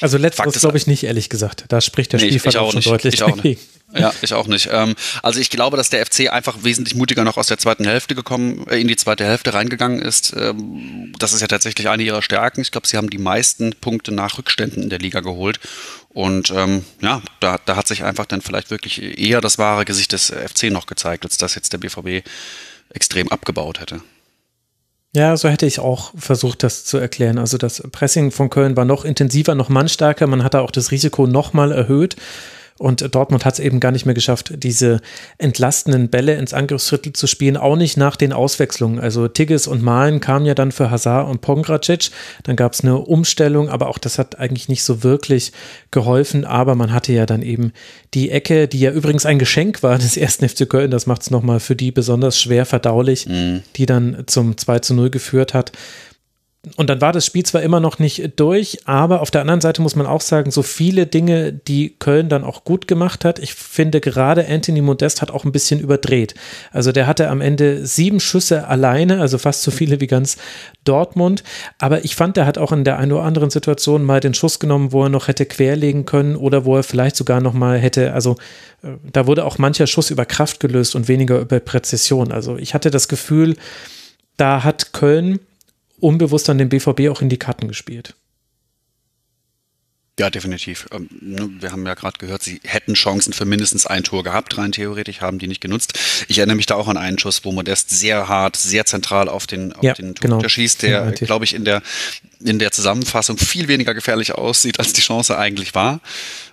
also letzteres glaube ich nicht, ehrlich gesagt. Da spricht der nee, Spielverlauf schon nicht. deutlich ich auch nicht. Ja, ich auch nicht. Ähm, also ich glaube, dass der FC einfach wesentlich mutiger noch aus der zweiten Hälfte gekommen, äh, in die zweite Hälfte reingegangen ist. Ähm, das ist ja tatsächlich eine ihrer Stärken. Ich glaube, sie haben die meisten Punkte nach Rückständen in der Liga geholt. Und ähm, ja, da, da hat sich einfach dann vielleicht wirklich eher das wahre Gesicht des FC noch gezeigt, als dass jetzt der BVB extrem abgebaut hätte. Ja, so hätte ich auch versucht, das zu erklären. Also das Pressing von Köln war noch intensiver, noch mannstärker. Man hat da auch das Risiko nochmal erhöht. Und Dortmund hat es eben gar nicht mehr geschafft, diese entlastenden Bälle ins Angriffsviertel zu spielen, auch nicht nach den Auswechslungen. Also Tigges und Malen kamen ja dann für Hazard und Pongracic. Dann gab es eine Umstellung, aber auch das hat eigentlich nicht so wirklich geholfen. Aber man hatte ja dann eben die Ecke, die ja übrigens ein Geschenk war des ersten FC Köln. Das macht es nochmal für die besonders schwer verdaulich, mhm. die dann zum 2 zu 0 geführt hat und dann war das Spiel zwar immer noch nicht durch, aber auf der anderen Seite muss man auch sagen, so viele Dinge, die Köln dann auch gut gemacht hat. Ich finde gerade Anthony Modest hat auch ein bisschen überdreht. Also der hatte am Ende sieben Schüsse alleine, also fast so viele wie ganz Dortmund. Aber ich fand, der hat auch in der einen oder anderen Situation mal den Schuss genommen, wo er noch hätte querlegen können oder wo er vielleicht sogar noch mal hätte, also äh, da wurde auch mancher Schuss über Kraft gelöst und weniger über Präzision. Also ich hatte das Gefühl, da hat Köln unbewusst dann dem BVB auch in die Karten gespielt. Ja, definitiv. Ähm, ne, wir haben ja gerade gehört, sie hätten Chancen für mindestens ein Tor gehabt, rein theoretisch, haben die nicht genutzt. Ich erinnere mich da auch an einen Schuss, wo Modest sehr hart, sehr zentral auf den, auf ja, den genau. schießt, der, glaube ich, in der, in der Zusammenfassung viel weniger gefährlich aussieht, als die Chance eigentlich war.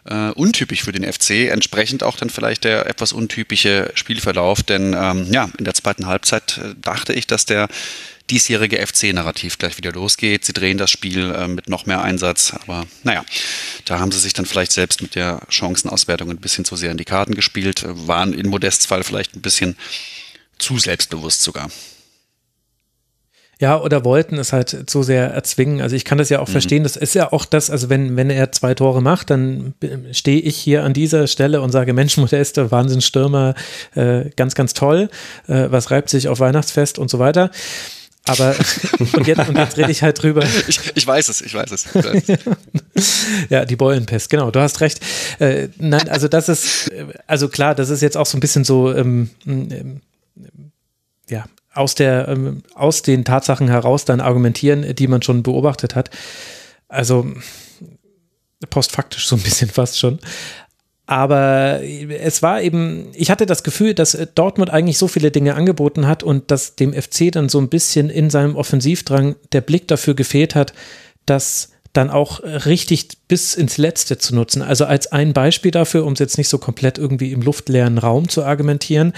Äh, untypisch für den FC, entsprechend auch dann vielleicht der etwas untypische Spielverlauf, denn ähm, ja, in der zweiten Halbzeit äh, dachte ich, dass der diesjährige FC-Narrativ gleich wieder losgeht. Sie drehen das Spiel äh, mit noch mehr Einsatz, aber naja, da haben sie sich dann vielleicht selbst mit der Chancenauswertung ein bisschen zu sehr in die Karten gespielt, waren in Modests Fall vielleicht ein bisschen zu selbstbewusst sogar. Ja, oder wollten es halt zu sehr erzwingen. Also ich kann das ja auch mhm. verstehen. Das ist ja auch das, also wenn, wenn er zwei Tore macht, dann stehe ich hier an dieser Stelle und sage, Mensch, Modeste, Wahnsinnsstürmer, äh, ganz, ganz toll. Äh, was reibt sich auf Weihnachtsfest und so weiter. Aber und jetzt, und jetzt rede ich halt drüber. Ich, ich weiß es, ich weiß es. Ich weiß es. ja, die Beulenpest, genau, du hast recht. Äh, nein, also das ist, also klar, das ist jetzt auch so ein bisschen so, ähm, ähm, ja, aus der, ähm, aus den Tatsachen heraus dann argumentieren, die man schon beobachtet hat. Also postfaktisch so ein bisschen fast schon. Aber es war eben, ich hatte das Gefühl, dass Dortmund eigentlich so viele Dinge angeboten hat und dass dem FC dann so ein bisschen in seinem Offensivdrang der Blick dafür gefehlt hat, dass dann auch richtig bis ins Letzte zu nutzen. Also als ein Beispiel dafür, um es jetzt nicht so komplett irgendwie im luftleeren Raum zu argumentieren,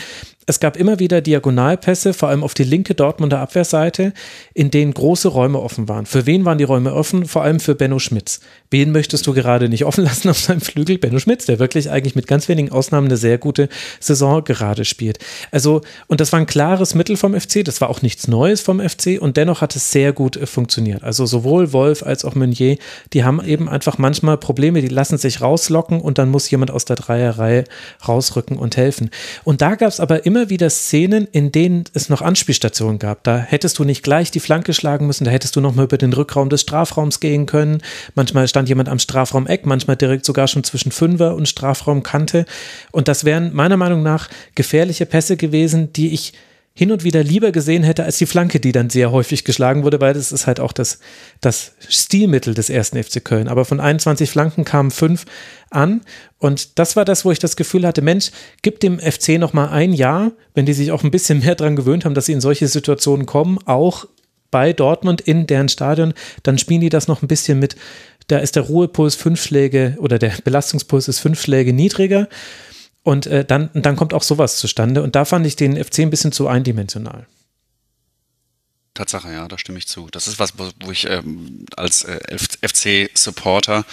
es gab immer wieder Diagonalpässe, vor allem auf die linke Dortmunder Abwehrseite, in denen große Räume offen waren. Für wen waren die Räume offen? Vor allem für Benno Schmitz. Wen möchtest du gerade nicht offen lassen auf seinem Flügel? Benno Schmitz, der wirklich eigentlich mit ganz wenigen Ausnahmen eine sehr gute Saison gerade spielt. Also, und das war ein klares Mittel vom FC, das war auch nichts Neues vom FC und dennoch hat es sehr gut äh, funktioniert. Also sowohl Wolf als auch Meunier, die haben eben einfach manchmal Probleme, die lassen sich rauslocken und dann muss jemand aus der Dreierreihe rausrücken und helfen. Und da gab es aber immer immer wieder Szenen, in denen es noch Anspielstationen gab. Da hättest du nicht gleich die Flanke schlagen müssen, da hättest du noch mal über den Rückraum des Strafraums gehen können. Manchmal stand jemand am Strafraumeck, manchmal direkt sogar schon zwischen Fünfer und Strafraumkante. Und das wären meiner Meinung nach gefährliche Pässe gewesen, die ich hin und wieder lieber gesehen hätte als die Flanke, die dann sehr häufig geschlagen wurde, weil das ist halt auch das, das Stilmittel des ersten FC Köln. Aber von 21 Flanken kamen fünf an und das war das, wo ich das Gefühl hatte, Mensch, gib dem FC noch mal ein Jahr, wenn die sich auch ein bisschen mehr dran gewöhnt haben, dass sie in solche Situationen kommen, auch bei Dortmund in deren Stadion, dann spielen die das noch ein bisschen mit. Da ist der Ruhepuls fünf Schläge oder der Belastungspuls ist fünf Schläge niedriger. Und äh, dann, dann kommt auch sowas zustande. Und da fand ich den FC ein bisschen zu eindimensional. Tatsache, ja, da stimme ich zu. Das ist was, wo ich ähm, als äh, FC-Supporter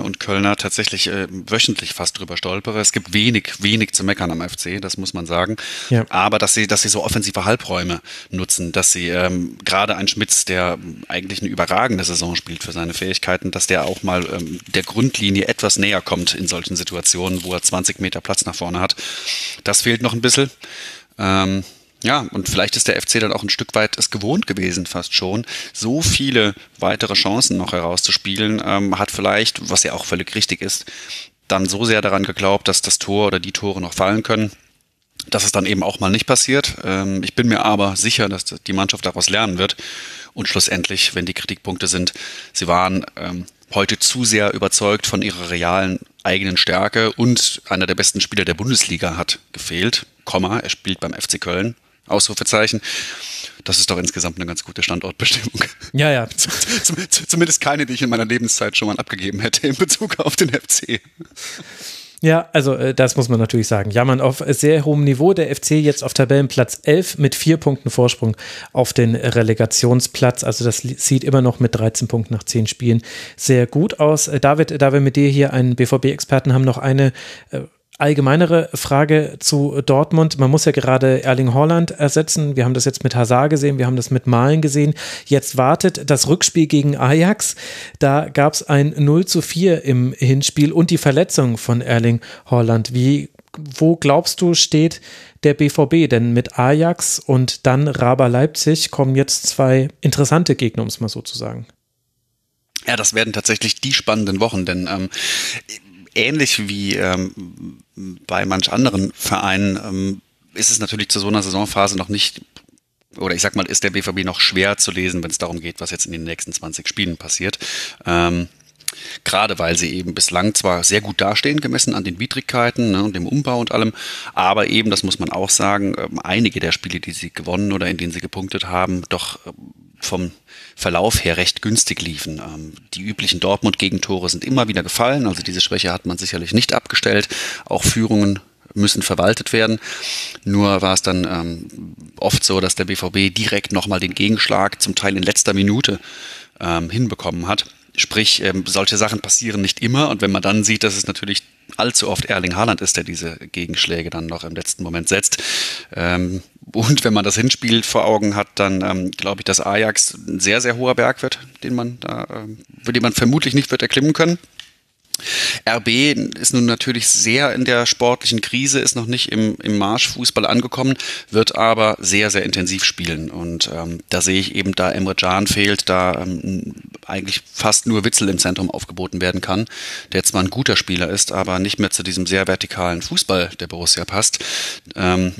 und Kölner tatsächlich äh, wöchentlich fast drüber stolpere. Es gibt wenig, wenig zu meckern am FC, das muss man sagen. Ja. Aber dass sie, dass sie so offensive Halbräume nutzen, dass sie ähm, gerade ein Schmitz, der eigentlich eine überragende Saison spielt für seine Fähigkeiten, dass der auch mal ähm, der Grundlinie etwas näher kommt in solchen Situationen, wo er 20 Meter Platz nach vorne hat. Das fehlt noch ein bisschen. Ähm, ja, und vielleicht ist der FC dann auch ein Stück weit es gewohnt gewesen, fast schon, so viele weitere Chancen noch herauszuspielen, ähm, hat vielleicht, was ja auch völlig richtig ist, dann so sehr daran geglaubt, dass das Tor oder die Tore noch fallen können, dass es dann eben auch mal nicht passiert. Ähm, ich bin mir aber sicher, dass die Mannschaft daraus lernen wird. Und schlussendlich, wenn die Kritikpunkte sind, sie waren ähm, heute zu sehr überzeugt von ihrer realen eigenen Stärke und einer der besten Spieler der Bundesliga hat gefehlt. Komma, er spielt beim FC Köln. Ausrufezeichen. Das ist doch insgesamt eine ganz gute Standortbestimmung. Ja, ja. Zumindest keine, die ich in meiner Lebenszeit schon mal abgegeben hätte in Bezug auf den FC. Ja, also äh, das muss man natürlich sagen. Jammern auf sehr hohem Niveau. Der FC jetzt auf Tabellenplatz 11 mit vier Punkten Vorsprung auf den Relegationsplatz. Also das sieht immer noch mit 13 Punkten nach 10 Spielen sehr gut aus. Äh, David, da wir mit dir hier einen BVB-Experten haben, noch eine äh, allgemeinere Frage zu Dortmund. Man muss ja gerade Erling Haaland ersetzen. Wir haben das jetzt mit Hazard gesehen, wir haben das mit Malen gesehen. Jetzt wartet das Rückspiel gegen Ajax. Da gab es ein 0 zu 4 im Hinspiel und die Verletzung von Erling Haaland. Wie, wo glaubst du, steht der BVB? Denn mit Ajax und dann Raber Leipzig kommen jetzt zwei interessante Gegner, um es mal so zu sagen. Ja, das werden tatsächlich die spannenden Wochen, denn ähm, ähnlich wie ähm, bei manch anderen Vereinen ähm, ist es natürlich zu so einer Saisonphase noch nicht oder ich sag mal, ist der BVB noch schwer zu lesen, wenn es darum geht, was jetzt in den nächsten 20 Spielen passiert. Ähm, Gerade weil sie eben bislang zwar sehr gut dastehen, gemessen an den Widrigkeiten ne, und dem Umbau und allem, aber eben, das muss man auch sagen, ähm, einige der Spiele, die sie gewonnen oder in denen sie gepunktet haben, doch ähm, vom Verlauf her recht günstig liefen. Ähm, die üblichen Dortmund-Gegentore sind immer wieder gefallen, also diese Schwäche hat man sicherlich nicht abgestellt. Auch Führungen müssen verwaltet werden. Nur war es dann ähm, oft so, dass der BVB direkt nochmal den Gegenschlag, zum Teil in letzter Minute, ähm, hinbekommen hat. Sprich, ähm, solche Sachen passieren nicht immer und wenn man dann sieht, dass es natürlich allzu oft Erling Haaland ist, der diese Gegenschläge dann noch im letzten Moment setzt. Ähm, und wenn man das Hinspiel vor Augen hat, dann ähm, glaube ich, dass Ajax ein sehr, sehr hoher Berg wird, den man da, äh, den man vermutlich nicht wird erklimmen können. RB ist nun natürlich sehr in der sportlichen Krise, ist noch nicht im, im Marschfußball angekommen, wird aber sehr, sehr intensiv spielen. Und ähm, da sehe ich eben, da Emre Can fehlt, da ähm, eigentlich fast nur Witzel im Zentrum aufgeboten werden kann, der zwar ein guter Spieler ist, aber nicht mehr zu diesem sehr vertikalen Fußball der Borussia passt. Ähm,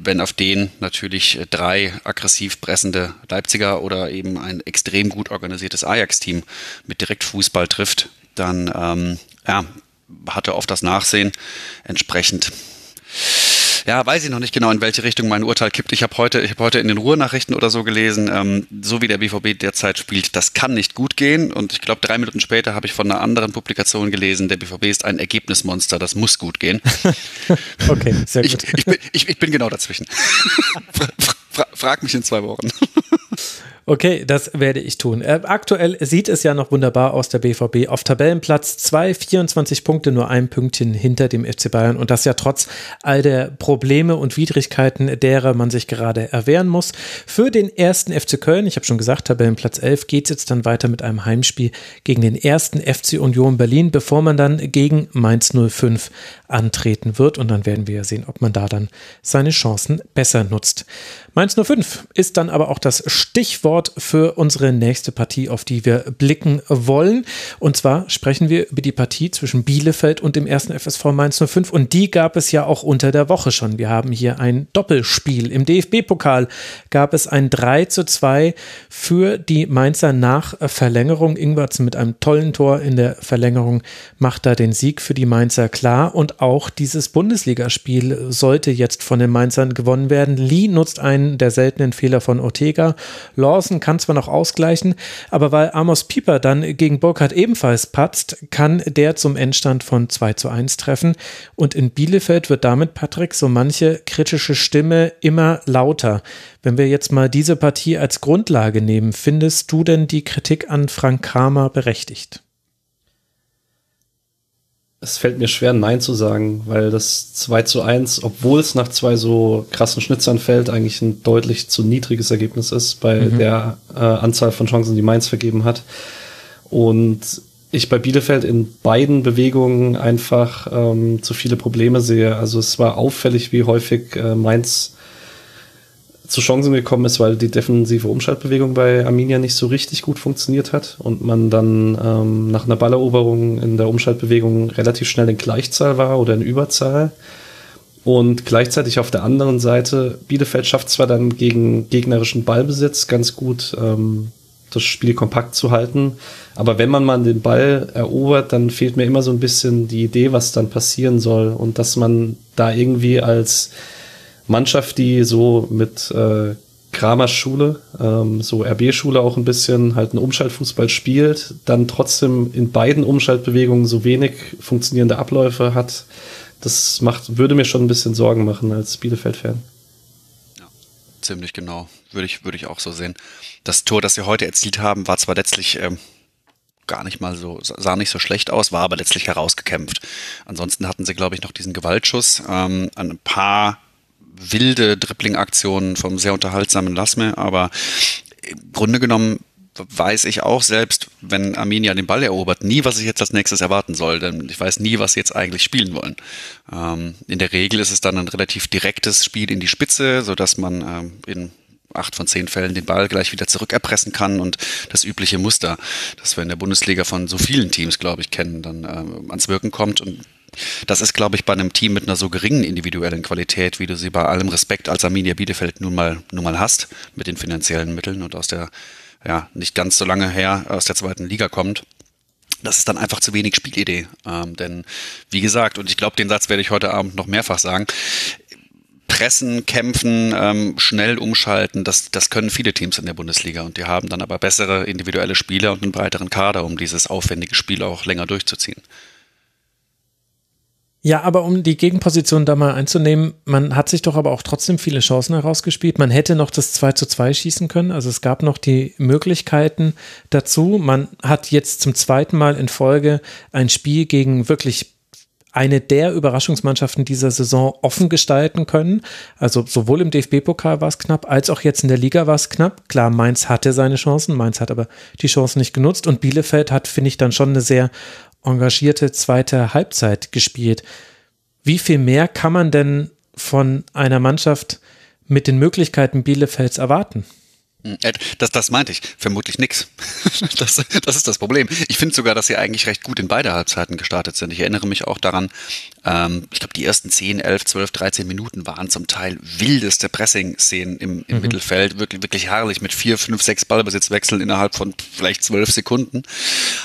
wenn auf den natürlich drei aggressiv pressende Leipziger oder eben ein extrem gut organisiertes Ajax-Team mit Direktfußball trifft, dann ähm, ja, hatte oft das Nachsehen. Entsprechend ja, weiß ich noch nicht genau, in welche Richtung mein Urteil kippt. Ich habe heute, ich habe heute in den Ruhrnachrichten oder so gelesen, ähm, so wie der BVB derzeit spielt, das kann nicht gut gehen. Und ich glaube, drei Minuten später habe ich von einer anderen Publikation gelesen, der BVB ist ein Ergebnismonster, das muss gut gehen. okay, sehr gut. Ich, ich, bin, ich, ich bin genau dazwischen. frag mich in zwei Wochen. Okay, das werde ich tun. Äh, aktuell sieht es ja noch wunderbar aus, der BVB auf Tabellenplatz 2, 24 Punkte, nur ein Pünktchen hinter dem FC Bayern und das ja trotz all der Probleme und Widrigkeiten, derer man sich gerade erwehren muss. Für den ersten FC Köln, ich habe schon gesagt, Tabellenplatz 11, geht es jetzt dann weiter mit einem Heimspiel gegen den ersten FC Union Berlin, bevor man dann gegen Mainz 05 antreten wird und dann werden wir ja sehen, ob man da dann seine Chancen besser nutzt. Mainz 05 ist dann aber auch das Stichwort für unsere nächste Partie, auf die wir blicken wollen. Und zwar sprechen wir über die Partie zwischen Bielefeld und dem ersten FSV Mainz 05. Und die gab es ja auch unter der Woche schon. Wir haben hier ein Doppelspiel. Im DFB-Pokal gab es ein 3 zu 2 für die Mainzer nach Verlängerung. Ingwarzen mit einem tollen Tor in der Verlängerung macht da den Sieg für die Mainzer klar. Und auch dieses Bundesligaspiel sollte jetzt von den Mainzern gewonnen werden. Lee nutzt einen der seltenen Fehler von Ortega. Lawson kann zwar noch ausgleichen, aber weil Amos Pieper dann gegen Burkhardt ebenfalls patzt, kann der zum Endstand von 2 zu 1 treffen. Und in Bielefeld wird damit, Patrick, so manche kritische Stimme immer lauter. Wenn wir jetzt mal diese Partie als Grundlage nehmen, findest du denn die Kritik an Frank Kramer berechtigt? Es fällt mir schwer, Nein zu sagen, weil das 2 zu 1, obwohl es nach zwei so krassen Schnitzern fällt, eigentlich ein deutlich zu niedriges Ergebnis ist bei mhm. der äh, Anzahl von Chancen, die Mainz vergeben hat. Und ich bei Bielefeld in beiden Bewegungen einfach ähm, zu viele Probleme sehe. Also es war auffällig, wie häufig äh, Mainz zu Chancen gekommen ist, weil die defensive Umschaltbewegung bei Arminia nicht so richtig gut funktioniert hat und man dann ähm, nach einer Balleroberung in der Umschaltbewegung relativ schnell in Gleichzahl war oder in Überzahl. Und gleichzeitig auf der anderen Seite, Bielefeld schafft zwar dann gegen gegnerischen Ballbesitz ganz gut ähm, das Spiel kompakt zu halten, aber wenn man mal den Ball erobert, dann fehlt mir immer so ein bisschen die Idee, was dann passieren soll und dass man da irgendwie als Mannschaft, die so mit äh, Kramer Schule, ähm, so RB-Schule auch ein bisschen, halt einen Umschaltfußball spielt, dann trotzdem in beiden Umschaltbewegungen so wenig funktionierende Abläufe hat. Das macht, würde mir schon ein bisschen Sorgen machen als Bielefeld-Fan. Ja, ziemlich genau. Würde ich, würde ich auch so sehen. Das Tor, das sie heute erzielt haben, war zwar letztlich ähm, gar nicht mal so, sah nicht so schlecht aus, war aber letztlich herausgekämpft. Ansonsten hatten sie, glaube ich, noch diesen Gewaltschuss. Ähm, ein paar wilde Dribbling-Aktionen vom sehr unterhaltsamen Lasme, aber im Grunde genommen weiß ich auch selbst, wenn Arminia den Ball erobert, nie, was ich jetzt als nächstes erwarten soll, denn ich weiß nie, was sie jetzt eigentlich spielen wollen. Ähm, in der Regel ist es dann ein relativ direktes Spiel in die Spitze, sodass man ähm, in acht von zehn Fällen den Ball gleich wieder zurückerpressen kann und das übliche Muster, das wir in der Bundesliga von so vielen Teams, glaube ich, kennen, dann äh, ans Wirken kommt und das ist, glaube ich, bei einem Team mit einer so geringen individuellen Qualität, wie du sie bei allem Respekt als Arminia Bielefeld nun mal, nun mal hast, mit den finanziellen Mitteln und aus der, ja, nicht ganz so lange her aus der zweiten Liga kommt. Das ist dann einfach zu wenig Spielidee. Ähm, denn, wie gesagt, und ich glaube, den Satz werde ich heute Abend noch mehrfach sagen, pressen, kämpfen, ähm, schnell umschalten, das, das können viele Teams in der Bundesliga und die haben dann aber bessere individuelle Spieler und einen breiteren Kader, um dieses aufwendige Spiel auch länger durchzuziehen. Ja, aber um die Gegenposition da mal einzunehmen, man hat sich doch aber auch trotzdem viele Chancen herausgespielt. Man hätte noch das 2 zu 2 schießen können. Also es gab noch die Möglichkeiten dazu. Man hat jetzt zum zweiten Mal in Folge ein Spiel gegen wirklich eine der Überraschungsmannschaften dieser Saison offen gestalten können. Also sowohl im DFB-Pokal war es knapp, als auch jetzt in der Liga war es knapp. Klar, Mainz hatte seine Chancen, Mainz hat aber die Chancen nicht genutzt und Bielefeld hat, finde ich, dann schon eine sehr engagierte zweite Halbzeit gespielt. Wie viel mehr kann man denn von einer Mannschaft mit den Möglichkeiten Bielefelds erwarten? Hm, das, das meinte ich. Vermutlich nix. Das, das ist das Problem. Ich finde sogar, dass sie eigentlich recht gut in beide Halbzeiten gestartet sind. Ich erinnere mich auch daran, ähm, ich glaube, die ersten 10, 11, 12, 13 Minuten waren zum Teil wildeste Pressing-Szenen im, im mhm. Mittelfeld. Wirklich, wirklich herrlich mit vier, fünf, sechs Ballbesitzwechseln innerhalb von vielleicht zwölf Sekunden.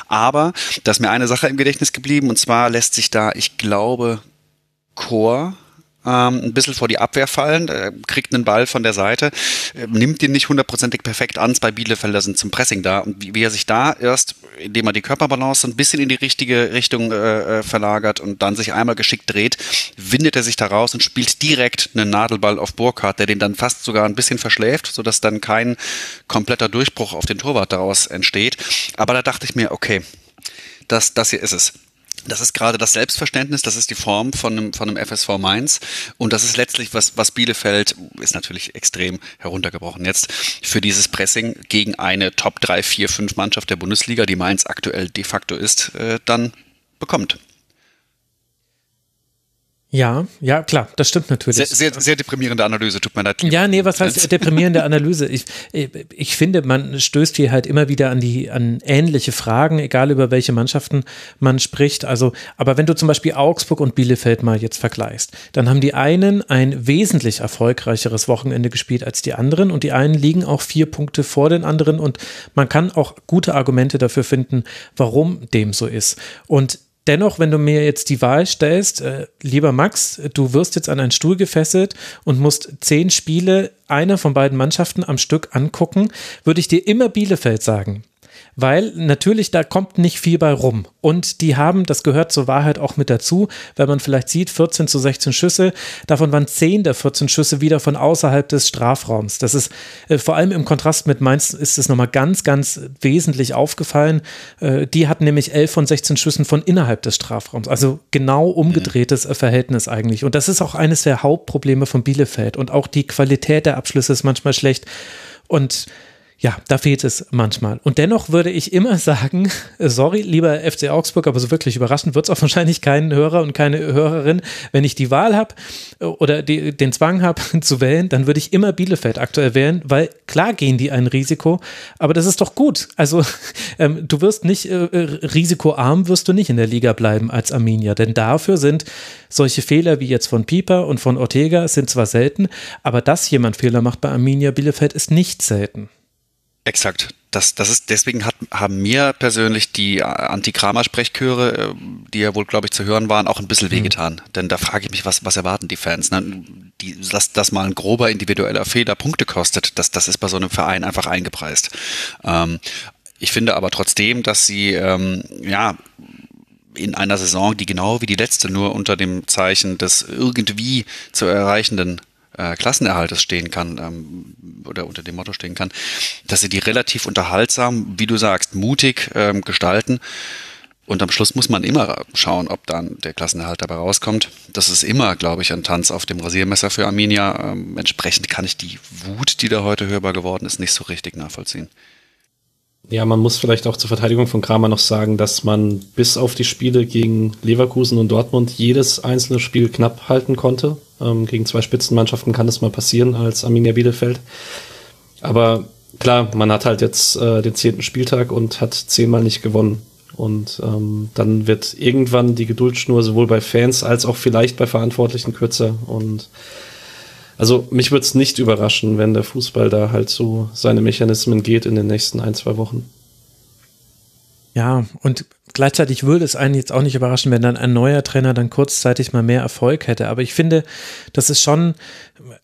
Aber da ist mir eine Sache im Gedächtnis geblieben und zwar lässt sich da, ich glaube, Chor ähm, ein bisschen vor die Abwehr fallen, äh, kriegt einen Ball von der Seite, äh, nimmt den nicht hundertprozentig perfekt an. Zwei Bielefelder sind zum Pressing da. Und wie, wie, er sich da erst, indem er die Körperbalance ein bisschen in die richtige Richtung äh, äh, verlagert und dann sich einmal geschickt dreht, windet er sich da raus und spielt direkt einen Nadelball auf Burkhardt, der den dann fast sogar ein bisschen verschläft, sodass dann kein kompletter Durchbruch auf den Torwart daraus entsteht. Aber da dachte ich mir, okay, das, das hier ist es. Das ist gerade das Selbstverständnis, das ist die Form von einem, von einem FSV Mainz und das ist letztlich, was, was Bielefeld, ist natürlich extrem heruntergebrochen jetzt, für dieses Pressing gegen eine Top 3, 4, 5 Mannschaft der Bundesliga, die Mainz aktuell de facto ist, äh, dann bekommt. Ja, ja, klar, das stimmt natürlich. Sehr, sehr, sehr deprimierende Analyse, tut mir leid. Ja, nee, was heißt deprimierende Analyse? Ich, ich finde, man stößt hier halt immer wieder an die, an ähnliche Fragen, egal über welche Mannschaften man spricht. Also, aber wenn du zum Beispiel Augsburg und Bielefeld mal jetzt vergleichst, dann haben die einen ein wesentlich erfolgreicheres Wochenende gespielt als die anderen und die einen liegen auch vier Punkte vor den anderen und man kann auch gute Argumente dafür finden, warum dem so ist. Und Dennoch, wenn du mir jetzt die Wahl stellst, äh, lieber Max, du wirst jetzt an einen Stuhl gefesselt und musst zehn Spiele einer von beiden Mannschaften am Stück angucken, würde ich dir immer Bielefeld sagen weil natürlich da kommt nicht viel bei rum. Und die haben, das gehört zur Wahrheit auch mit dazu, wenn man vielleicht sieht, 14 zu 16 Schüsse, davon waren 10 der 14 Schüsse wieder von außerhalb des Strafraums. Das ist äh, vor allem im Kontrast mit Mainz ist es nochmal ganz, ganz wesentlich aufgefallen. Äh, die hatten nämlich 11 von 16 Schüssen von innerhalb des Strafraums. Also genau umgedrehtes mhm. Verhältnis eigentlich. Und das ist auch eines der Hauptprobleme von Bielefeld. Und auch die Qualität der Abschlüsse ist manchmal schlecht. Und ja, da fehlt es manchmal. Und dennoch würde ich immer sagen, sorry, lieber FC Augsburg, aber so wirklich überraschend wird es auch wahrscheinlich keinen Hörer und keine Hörerin. Wenn ich die Wahl habe äh, oder die, den Zwang habe zu wählen, dann würde ich immer Bielefeld aktuell wählen, weil klar gehen die ein Risiko, aber das ist doch gut. Also ähm, du wirst nicht äh, äh, risikoarm, wirst du nicht in der Liga bleiben als Arminia, denn dafür sind solche Fehler wie jetzt von Pieper und von Ortega sind zwar selten, aber dass jemand Fehler macht bei Arminia Bielefeld ist nicht selten. Exakt. Das, das ist, deswegen hat, haben mir persönlich die Anti-Kramer-Sprechchöre, äh, die ja wohl, glaube ich, zu hören waren, auch ein bisschen mhm. wehgetan. Denn da frage ich mich, was, was erwarten die Fans? Ne? Die, dass, dass mal ein grober individueller Fehler Punkte kostet, das, das ist bei so einem Verein einfach eingepreist. Ähm, ich finde aber trotzdem, dass sie, ähm, ja, in einer Saison, die genau wie die letzte nur unter dem Zeichen des irgendwie zu erreichenden äh, Klassenerhaltes stehen kann ähm, oder unter dem Motto stehen kann, dass sie die relativ unterhaltsam, wie du sagst, mutig ähm, gestalten. Und am Schluss muss man immer schauen, ob dann der Klassenerhalt dabei rauskommt. Das ist immer, glaube ich, ein Tanz auf dem Rasiermesser für Arminia. Ähm, entsprechend kann ich die Wut, die da heute hörbar geworden ist, nicht so richtig nachvollziehen. Ja, man muss vielleicht auch zur Verteidigung von Kramer noch sagen, dass man bis auf die Spiele gegen Leverkusen und Dortmund jedes einzelne Spiel knapp halten konnte. Ähm, gegen zwei Spitzenmannschaften kann das mal passieren als Arminia Bielefeld. Aber klar, man hat halt jetzt äh, den zehnten Spieltag und hat zehnmal nicht gewonnen. Und ähm, dann wird irgendwann die Geduldsschnur sowohl bei Fans als auch vielleicht bei Verantwortlichen kürzer. Und also mich würde es nicht überraschen, wenn der Fußball da halt so seine Mechanismen geht in den nächsten ein, zwei Wochen. Ja, und gleichzeitig würde es einen jetzt auch nicht überraschen, wenn dann ein neuer Trainer dann kurzzeitig mal mehr Erfolg hätte. Aber ich finde, das ist schon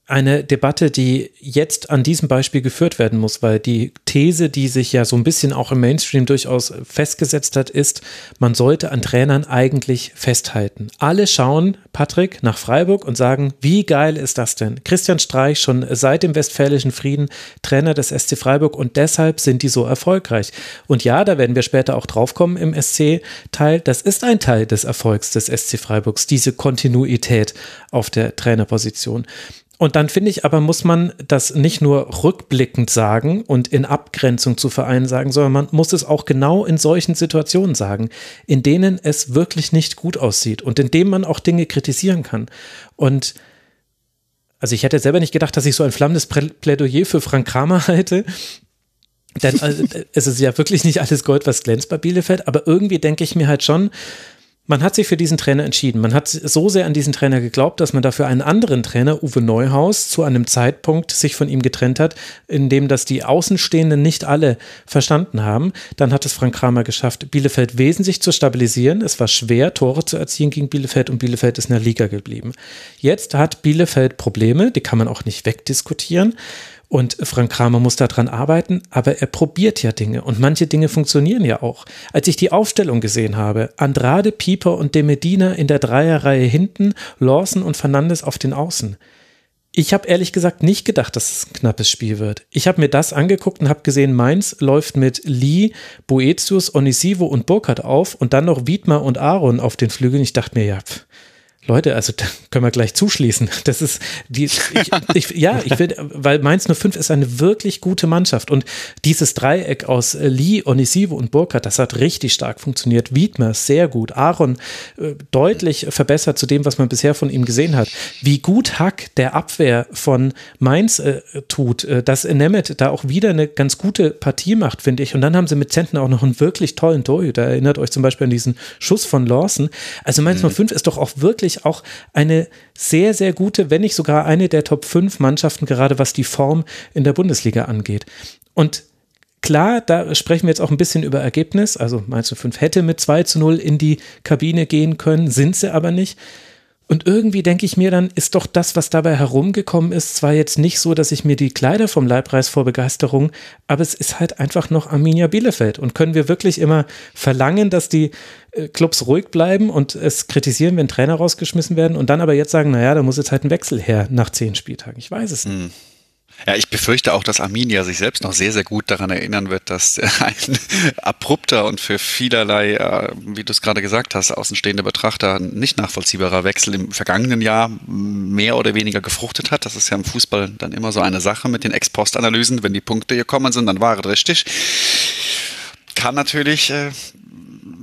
eine Debatte, die jetzt an diesem Beispiel geführt werden muss, weil die These, die sich ja so ein bisschen auch im Mainstream durchaus festgesetzt hat, ist, man sollte an Trainern eigentlich festhalten. Alle schauen, Patrick, nach Freiburg und sagen, wie geil ist das denn? Christian Streich schon seit dem Westfälischen Frieden Trainer des SC Freiburg und deshalb sind die so erfolgreich. Und ja, da werden wir später auch draufkommen im SC-Teil. Das ist ein Teil des Erfolgs des SC Freiburgs, diese Kontinuität auf der Trainerposition. Und dann finde ich aber, muss man das nicht nur rückblickend sagen und in Abgrenzung zu Vereinen sagen, sondern man muss es auch genau in solchen Situationen sagen, in denen es wirklich nicht gut aussieht und in denen man auch Dinge kritisieren kann. Und also ich hätte selber nicht gedacht, dass ich so ein flammendes Plädoyer für Frank Kramer halte. Denn also, es ist ja wirklich nicht alles Gold, was glänzt bei Bielefeld, aber irgendwie denke ich mir halt schon, man hat sich für diesen Trainer entschieden. Man hat so sehr an diesen Trainer geglaubt, dass man dafür einen anderen Trainer, Uwe Neuhaus, zu einem Zeitpunkt sich von ihm getrennt hat, in dem das die Außenstehenden nicht alle verstanden haben. Dann hat es Frank Kramer geschafft, Bielefeld wesentlich zu stabilisieren. Es war schwer, Tore zu erzielen gegen Bielefeld und Bielefeld ist in der Liga geblieben. Jetzt hat Bielefeld Probleme, die kann man auch nicht wegdiskutieren. Und Frank Kramer muss daran arbeiten, aber er probiert ja Dinge und manche Dinge funktionieren ja auch. Als ich die Aufstellung gesehen habe, Andrade, Pieper und De Medina in der Dreierreihe hinten, Lawson und Fernandes auf den Außen. Ich habe ehrlich gesagt nicht gedacht, dass es ein knappes Spiel wird. Ich habe mir das angeguckt und habe gesehen, Mainz läuft mit Lee, Boetius, Onisivo und Burkhardt auf und dann noch Wiedmer und Aaron auf den Flügeln. Ich dachte mir, ja, pff, Leute, also da können wir gleich zuschließen. Das ist die, ich, ich, ja, ich will, weil Mainz 05 ist eine wirklich gute Mannschaft und dieses Dreieck aus Lee, Onisivo und Burkhardt, das hat richtig stark funktioniert. Wiedmer sehr gut, Aaron äh, deutlich verbessert zu dem, was man bisher von ihm gesehen hat. Wie gut Hack der Abwehr von Mainz äh, tut, äh, dass Nemeth da auch wieder eine ganz gute Partie macht, finde ich. Und dann haben sie mit Zentner auch noch einen wirklich tollen Torhüter. Erinnert euch zum Beispiel an diesen Schuss von Lawson. Also Mainz mhm. 05 ist doch auch wirklich auch eine sehr, sehr gute, wenn nicht sogar eine der Top 5 Mannschaften, gerade was die Form in der Bundesliga angeht. Und Klar, da sprechen wir jetzt auch ein bisschen über Ergebnis. Also Mainz 05 hätte mit 2 zu 0 in die Kabine gehen können, sind sie aber nicht. Und irgendwie denke ich mir dann, ist doch das, was dabei herumgekommen ist, zwar jetzt nicht so, dass ich mir die Kleider vom Leib reiß vor Begeisterung, aber es ist halt einfach noch Arminia Bielefeld. Und können wir wirklich immer verlangen, dass die äh, Clubs ruhig bleiben und es kritisieren, wenn Trainer rausgeschmissen werden und dann aber jetzt sagen, naja, da muss jetzt halt ein Wechsel her nach zehn Spieltagen. Ich weiß es nicht. Mhm. Ja, ich befürchte auch, dass Arminia sich selbst noch sehr, sehr gut daran erinnern wird, dass ein abrupter und für vielerlei, äh, wie du es gerade gesagt hast, außenstehende Betrachter nicht nachvollziehbarer Wechsel im vergangenen Jahr mehr oder weniger gefruchtet hat. Das ist ja im Fußball dann immer so eine Sache mit den Ex-Post-Analysen. Wenn die Punkte gekommen sind, dann war es richtig. Kann natürlich äh,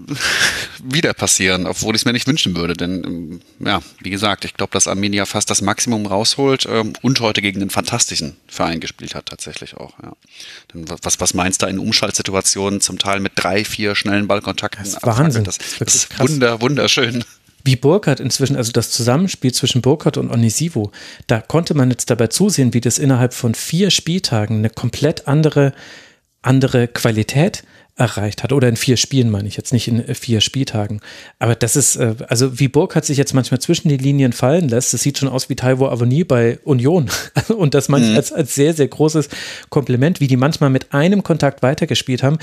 wieder passieren, obwohl ich es mir nicht wünschen würde. Denn ähm, ja, wie gesagt, ich glaube, dass Arminia fast das Maximum rausholt ähm, und heute gegen einen fantastischen Verein gespielt hat, tatsächlich auch. Ja. Denn was, was meinst du in Umschaltsituationen zum Teil mit drei, vier schnellen Ballkontakten? Das ist Wahnsinn. Das, das, das ist wunder, wunderschön wie Burkhardt inzwischen, also das Zusammenspiel zwischen Burkhardt und Onisivo, da konnte man jetzt dabei zusehen, wie das innerhalb von vier Spieltagen eine komplett andere andere Qualität erreicht hat. Oder in vier Spielen meine ich jetzt, nicht in vier Spieltagen. Aber das ist, äh, also wie Burg hat sich jetzt manchmal zwischen die Linien fallen lässt, das sieht schon aus wie Taiwo Avenue bei Union. Und das manchmal mhm. als, als sehr, sehr großes Kompliment, wie die manchmal mit einem Kontakt weitergespielt haben.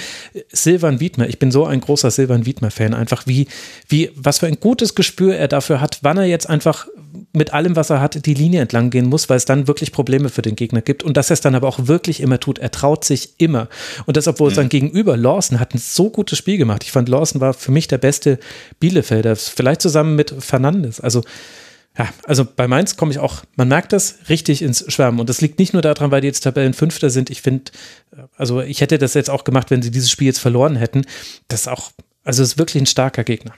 Silvan Wiedmer, ich bin so ein großer Silvan Wiedmer-Fan, einfach wie, wie, was für ein gutes Gespür er dafür hat, wann er jetzt einfach mit allem, was er hat, die Linie entlang gehen muss, weil es dann wirklich Probleme für den Gegner gibt. Und dass er es dann aber auch wirklich immer tut. Er traut sich immer. Und das, obwohl mhm. sein Gegenüber, Lawson, hat ein so gutes Spiel gemacht. Ich fand, Lawson war für mich der beste Bielefelder. Vielleicht zusammen mit Fernandes. Also, ja, also bei Mainz komme ich auch, man merkt das richtig ins Schwärmen. Und das liegt nicht nur daran, weil die jetzt Tabellenfünfter sind. Ich finde, also ich hätte das jetzt auch gemacht, wenn sie dieses Spiel jetzt verloren hätten. Das ist auch, also es ist wirklich ein starker Gegner.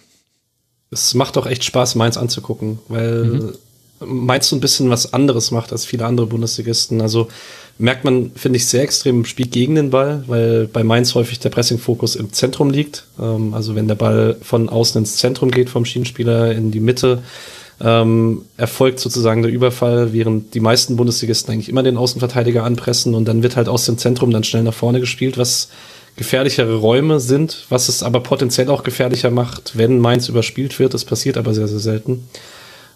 Es macht auch echt Spaß, Mainz anzugucken, weil mhm. Mainz so ein bisschen was anderes macht als viele andere Bundesligisten. Also merkt man, finde ich, sehr extrem im Spiel gegen den Ball, weil bei Mainz häufig der Pressing-Fokus im Zentrum liegt. Ähm, also wenn der Ball von außen ins Zentrum geht vom Schienenspieler in die Mitte, ähm, erfolgt sozusagen der Überfall, während die meisten Bundesligisten eigentlich immer den Außenverteidiger anpressen und dann wird halt aus dem Zentrum dann schnell nach vorne gespielt, was gefährlichere Räume sind, was es aber potenziell auch gefährlicher macht, wenn Mainz überspielt wird. Das passiert aber sehr, sehr selten.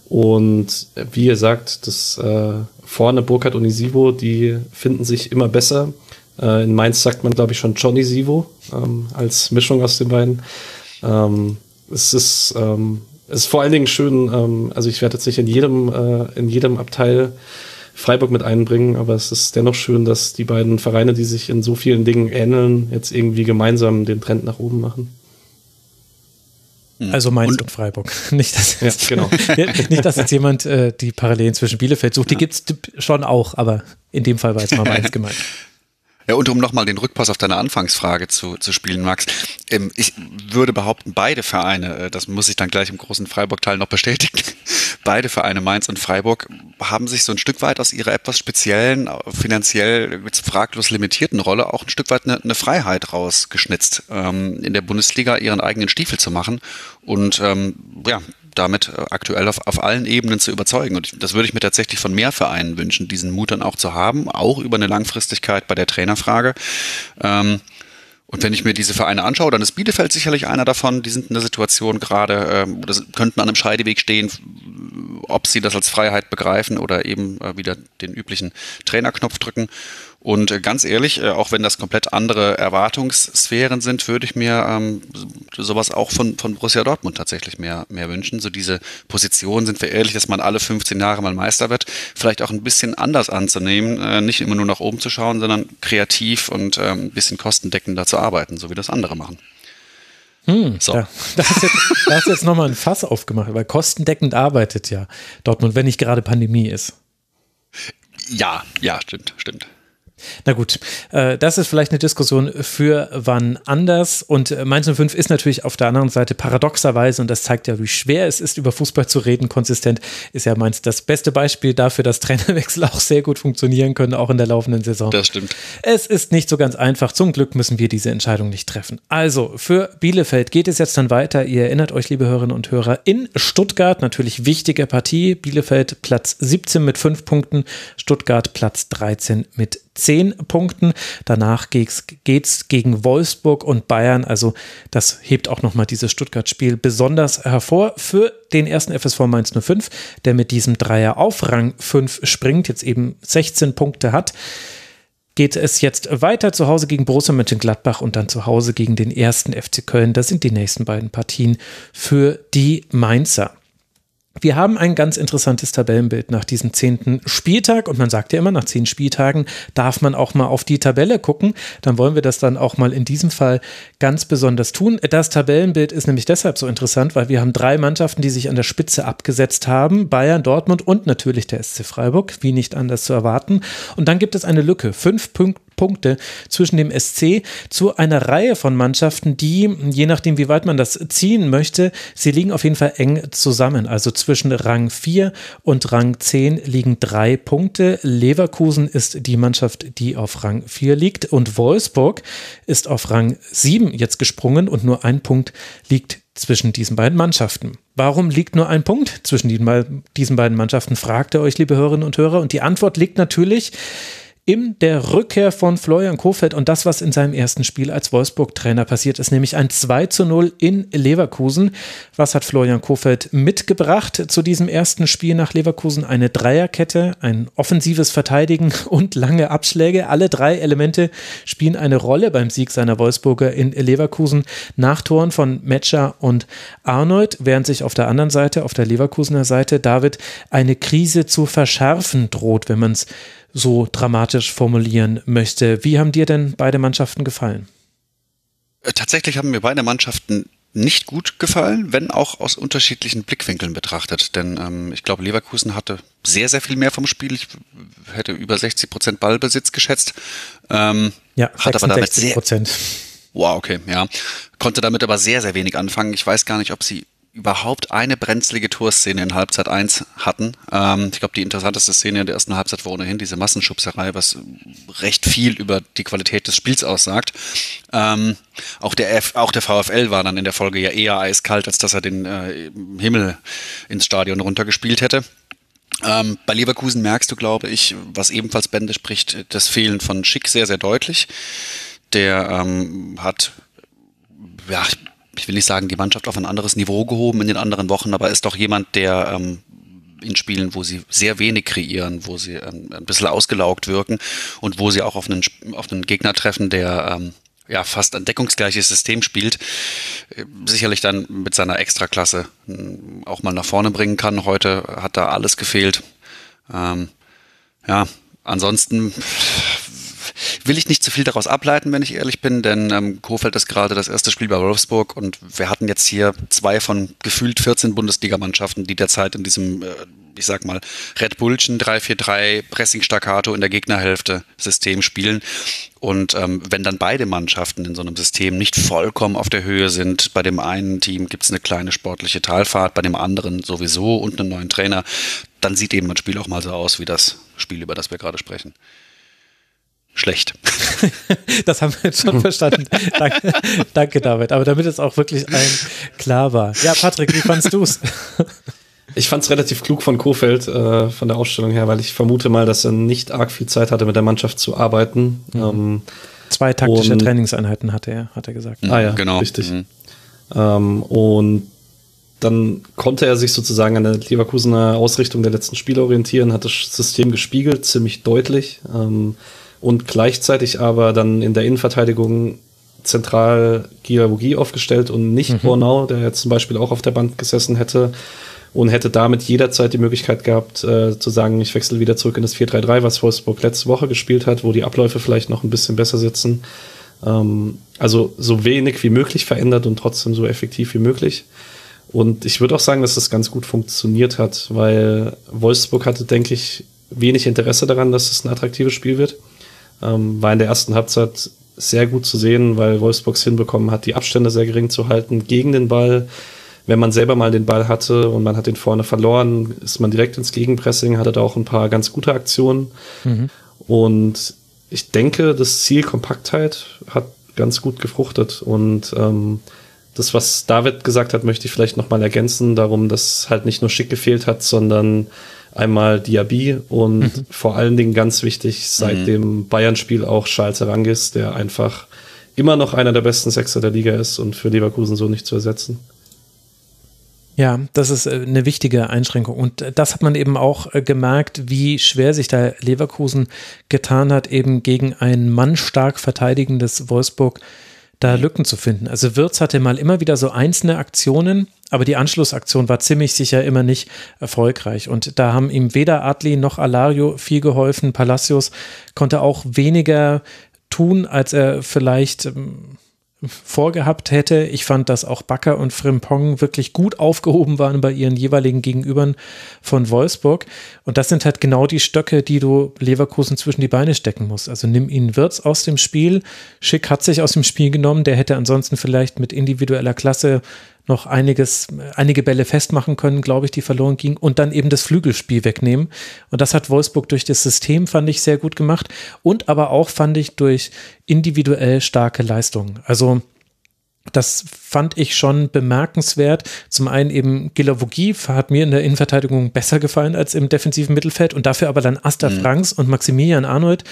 Und wie ihr sagt, das äh, vorne Burkhardt und Isivo, die finden sich immer besser. Äh, in Mainz sagt man, glaube ich, schon Johnny Sivo ähm, als Mischung aus den beiden. Ähm, es ist, ähm, es ist vor allen Dingen schön, ähm, also ich werde jetzt nicht in jedem, äh, in jedem Abteil Freiburg mit einbringen, aber es ist dennoch schön, dass die beiden Vereine, die sich in so vielen Dingen ähneln, jetzt irgendwie gemeinsam den Trend nach oben machen. Hm. Also Mainz und, und Freiburg. Nicht, dass jetzt, ja, genau. nicht, dass jetzt jemand äh, die Parallelen zwischen Bielefeld sucht. Die ja. gibt es schon auch, aber in dem Fall war jetzt mal Mainz gemeint. Ja, und um nochmal den Rückpass auf deine Anfangsfrage zu, zu spielen, Max, ähm, ich würde behaupten, beide Vereine, äh, das muss ich dann gleich im großen Freiburg-Teil noch bestätigen, beide Vereine, Mainz und Freiburg, haben sich so ein Stück weit aus ihrer etwas speziellen, äh, finanziell fraglos limitierten Rolle auch ein Stück weit eine, eine Freiheit rausgeschnitzt, ähm, in der Bundesliga ihren eigenen Stiefel zu machen. Und ähm, ja, damit äh, aktuell auf, auf allen Ebenen zu überzeugen. Und das würde ich mir tatsächlich von mehr Vereinen wünschen, diesen Mut dann auch zu haben, auch über eine Langfristigkeit bei der Trainerfrage. Ähm, und wenn ich mir diese Vereine anschaue, dann ist Bielefeld sicherlich einer davon. Die sind in der Situation gerade, ähm, oder könnten an einem Scheideweg stehen, ob sie das als Freiheit begreifen oder eben äh, wieder den üblichen Trainerknopf drücken. Und äh, ganz ehrlich, äh, auch wenn das komplett andere Erwartungssphären sind, würde ich mir ähm, sowas auch von, von Borussia Dortmund tatsächlich mehr, mehr wünschen. So diese Position, sind wir ehrlich, dass man alle 15 Jahre mal Meister wird, vielleicht auch ein bisschen anders anzunehmen, äh, nicht immer nur nach oben zu schauen, sondern kreativ und ähm, ein bisschen kostendeckender zu arbeiten, so wie das andere machen. Hm, so. Da, da, hast jetzt, da hast jetzt nochmal ein Fass aufgemacht, weil kostendeckend arbeitet ja Dortmund, wenn nicht gerade Pandemie ist. Ja, ja, stimmt, stimmt. Na gut, äh, das ist vielleicht eine Diskussion für wann anders. Und äh, Mainz 05 ist natürlich auf der anderen Seite paradoxerweise, und das zeigt ja, wie schwer es ist, über Fußball zu reden, konsistent, ist ja Mainz das beste Beispiel dafür, dass Trainerwechsel auch sehr gut funktionieren können, auch in der laufenden Saison. Das stimmt. Es ist nicht so ganz einfach. Zum Glück müssen wir diese Entscheidung nicht treffen. Also, für Bielefeld geht es jetzt dann weiter. Ihr erinnert euch, liebe Hörerinnen und Hörer, in Stuttgart, natürlich wichtige Partie. Bielefeld Platz 17 mit 5 Punkten, Stuttgart Platz 13 mit zehn Punkten. Danach geht's, geht's gegen Wolfsburg und Bayern. Also das hebt auch nochmal dieses Stuttgart-Spiel besonders hervor für den ersten FSV Mainz 05, der mit diesem Dreier auf Rang 5 springt, jetzt eben 16 Punkte hat geht es jetzt weiter zu Hause gegen Borussia Mönchengladbach und dann zu Hause gegen den ersten FC Köln. Das sind die nächsten beiden Partien für die Mainzer. Wir haben ein ganz interessantes Tabellenbild nach diesem zehnten Spieltag und man sagt ja immer, nach zehn Spieltagen darf man auch mal auf die Tabelle gucken. Dann wollen wir das dann auch mal in diesem Fall ganz besonders tun. Das Tabellenbild ist nämlich deshalb so interessant, weil wir haben drei Mannschaften, die sich an der Spitze abgesetzt haben. Bayern, Dortmund und natürlich der SC Freiburg, wie nicht anders zu erwarten. Und dann gibt es eine Lücke. Fünf Punkte Punkte zwischen dem SC zu einer Reihe von Mannschaften, die, je nachdem, wie weit man das ziehen möchte, sie liegen auf jeden Fall eng zusammen. Also zwischen Rang 4 und Rang 10 liegen drei Punkte. Leverkusen ist die Mannschaft, die auf Rang 4 liegt und Wolfsburg ist auf Rang 7 jetzt gesprungen und nur ein Punkt liegt zwischen diesen beiden Mannschaften. Warum liegt nur ein Punkt zwischen diesen beiden Mannschaften, fragt ihr euch, liebe Hörerinnen und Hörer. Und die Antwort liegt natürlich in der Rückkehr von Florian Kofeld und das, was in seinem ersten Spiel als Wolfsburg-Trainer passiert ist, nämlich ein 2 zu 0 in Leverkusen. Was hat Florian Kofeld mitgebracht zu diesem ersten Spiel nach Leverkusen? Eine Dreierkette, ein offensives Verteidigen und lange Abschläge. Alle drei Elemente spielen eine Rolle beim Sieg seiner Wolfsburger in Leverkusen nach Toren von Metscher und Arnold, während sich auf der anderen Seite, auf der Leverkusener Seite, David eine Krise zu verschärfen droht, wenn man es so dramatisch formulieren möchte. Wie haben dir denn beide Mannschaften gefallen? Äh, tatsächlich haben mir beide Mannschaften nicht gut gefallen, wenn auch aus unterschiedlichen Blickwinkeln betrachtet. Denn ähm, ich glaube, Leverkusen hatte sehr, sehr viel mehr vom Spiel. Ich hätte über 60 Prozent Ballbesitz geschätzt. Ähm, ja, hat aber damit sehr, Prozent. Wow, okay, ja. Konnte damit aber sehr, sehr wenig anfangen. Ich weiß gar nicht, ob sie überhaupt eine brenzlige Torszene in Halbzeit 1 hatten. Ähm, ich glaube, die interessanteste Szene in der ersten Halbzeit war ohnehin diese Massenschubserei, was recht viel über die Qualität des Spiels aussagt. Ähm, auch, der F, auch der VfL war dann in der Folge ja eher eiskalt, als dass er den äh, Himmel ins Stadion runtergespielt hätte. Ähm, bei Leverkusen merkst du, glaube ich, was ebenfalls Bände spricht, das Fehlen von Schick sehr, sehr deutlich. Der ähm, hat ja, ich will nicht sagen, die Mannschaft auf ein anderes Niveau gehoben in den anderen Wochen, aber ist doch jemand, der ähm, in Spielen, wo sie sehr wenig kreieren, wo sie ähm, ein bisschen ausgelaugt wirken und wo sie auch auf einen, auf einen Gegner treffen, der ähm, ja fast ein deckungsgleiches System spielt, äh, sicherlich dann mit seiner Extraklasse äh, auch mal nach vorne bringen kann. Heute hat da alles gefehlt. Ähm, ja, ansonsten will ich nicht zu viel daraus ableiten, wenn ich ehrlich bin, denn ähm, Kofeld ist gerade das erste Spiel bei Wolfsburg und wir hatten jetzt hier zwei von gefühlt 14 Bundesligamannschaften, die derzeit in diesem, äh, ich sag mal, Red Bullchen 3-4-3 Pressing Staccato in der Gegnerhälfte System spielen. Und ähm, wenn dann beide Mannschaften in so einem System nicht vollkommen auf der Höhe sind, bei dem einen Team gibt es eine kleine sportliche Talfahrt, bei dem anderen sowieso und einen neuen Trainer, dann sieht eben ein Spiel auch mal so aus wie das Spiel, über das wir gerade sprechen schlecht. das haben wir jetzt schon verstanden. danke, danke, David. Aber damit es auch wirklich ein klar war. Ja, Patrick, wie fandst du es? Ich fand es relativ klug von Kofeld, äh, von der Ausstellung her, weil ich vermute mal, dass er nicht arg viel Zeit hatte, mit der Mannschaft zu arbeiten. Mhm. Ähm, Zwei taktische und, Trainingseinheiten hatte er, hat er gesagt. Ah ja, genau. Richtig. Mhm. Ähm, und dann konnte er sich sozusagen an der Leverkusener Ausrichtung der letzten Spiele orientieren, hat das System gespiegelt, ziemlich deutlich. Ähm, und gleichzeitig aber dann in der Innenverteidigung zentral Giavugi aufgestellt und nicht mhm. Bornau, der jetzt zum Beispiel auch auf der Band gesessen hätte und hätte damit jederzeit die Möglichkeit gehabt äh, zu sagen, ich wechsle wieder zurück in das 4-3-3, was Wolfsburg letzte Woche gespielt hat, wo die Abläufe vielleicht noch ein bisschen besser sitzen. Ähm, also so wenig wie möglich verändert und trotzdem so effektiv wie möglich. Und ich würde auch sagen, dass das ganz gut funktioniert hat, weil Wolfsburg hatte, denke ich, wenig Interesse daran, dass es ein attraktives Spiel wird. Ähm, war in der ersten Halbzeit sehr gut zu sehen, weil Wolfsburgs hinbekommen hat, die Abstände sehr gering zu halten gegen den Ball. Wenn man selber mal den Ball hatte und man hat den vorne verloren, ist man direkt ins Gegenpressing, hatte da auch ein paar ganz gute Aktionen. Mhm. Und ich denke, das Ziel Kompaktheit hat ganz gut gefruchtet. Und ähm, das, was David gesagt hat, möchte ich vielleicht nochmal ergänzen, darum, dass halt nicht nur schick gefehlt hat, sondern Einmal Diaby und mhm. vor allen Dingen ganz wichtig seit mhm. dem Bayern-Spiel auch Charles Arangis, der einfach immer noch einer der besten Sechser der Liga ist und für Leverkusen so nicht zu ersetzen. Ja, das ist äh, eine wichtige Einschränkung. Und äh, das hat man eben auch äh, gemerkt, wie schwer sich da Leverkusen getan hat, eben gegen ein mannstark verteidigendes Wolfsburg da Lücken zu finden. Also Wirtz hatte mal immer wieder so einzelne Aktionen, aber die Anschlussaktion war ziemlich sicher immer nicht erfolgreich. Und da haben ihm weder Adli noch Alario viel geholfen. Palacios konnte auch weniger tun, als er vielleicht ähm, vorgehabt hätte. Ich fand, dass auch Bakker und Frimpong wirklich gut aufgehoben waren bei ihren jeweiligen Gegenübern von Wolfsburg. Und das sind halt genau die Stöcke, die du Leverkusen zwischen die Beine stecken musst. Also nimm ihn Wirtz aus dem Spiel. Schick hat sich aus dem Spiel genommen. Der hätte ansonsten vielleicht mit individueller Klasse noch einiges, einige Bälle festmachen können, glaube ich, die verloren gingen und dann eben das Flügelspiel wegnehmen. Und das hat Wolfsburg durch das System, fand ich, sehr gut gemacht und aber auch, fand ich, durch individuell starke Leistungen. Also Das fand ich schon bemerkenswert. Zum einen eben Gilavogi hat mir in der Innenverteidigung besser gefallen als im defensiven Mittelfeld und dafür aber dann Asta mhm. Franks und Maximilian Arnold,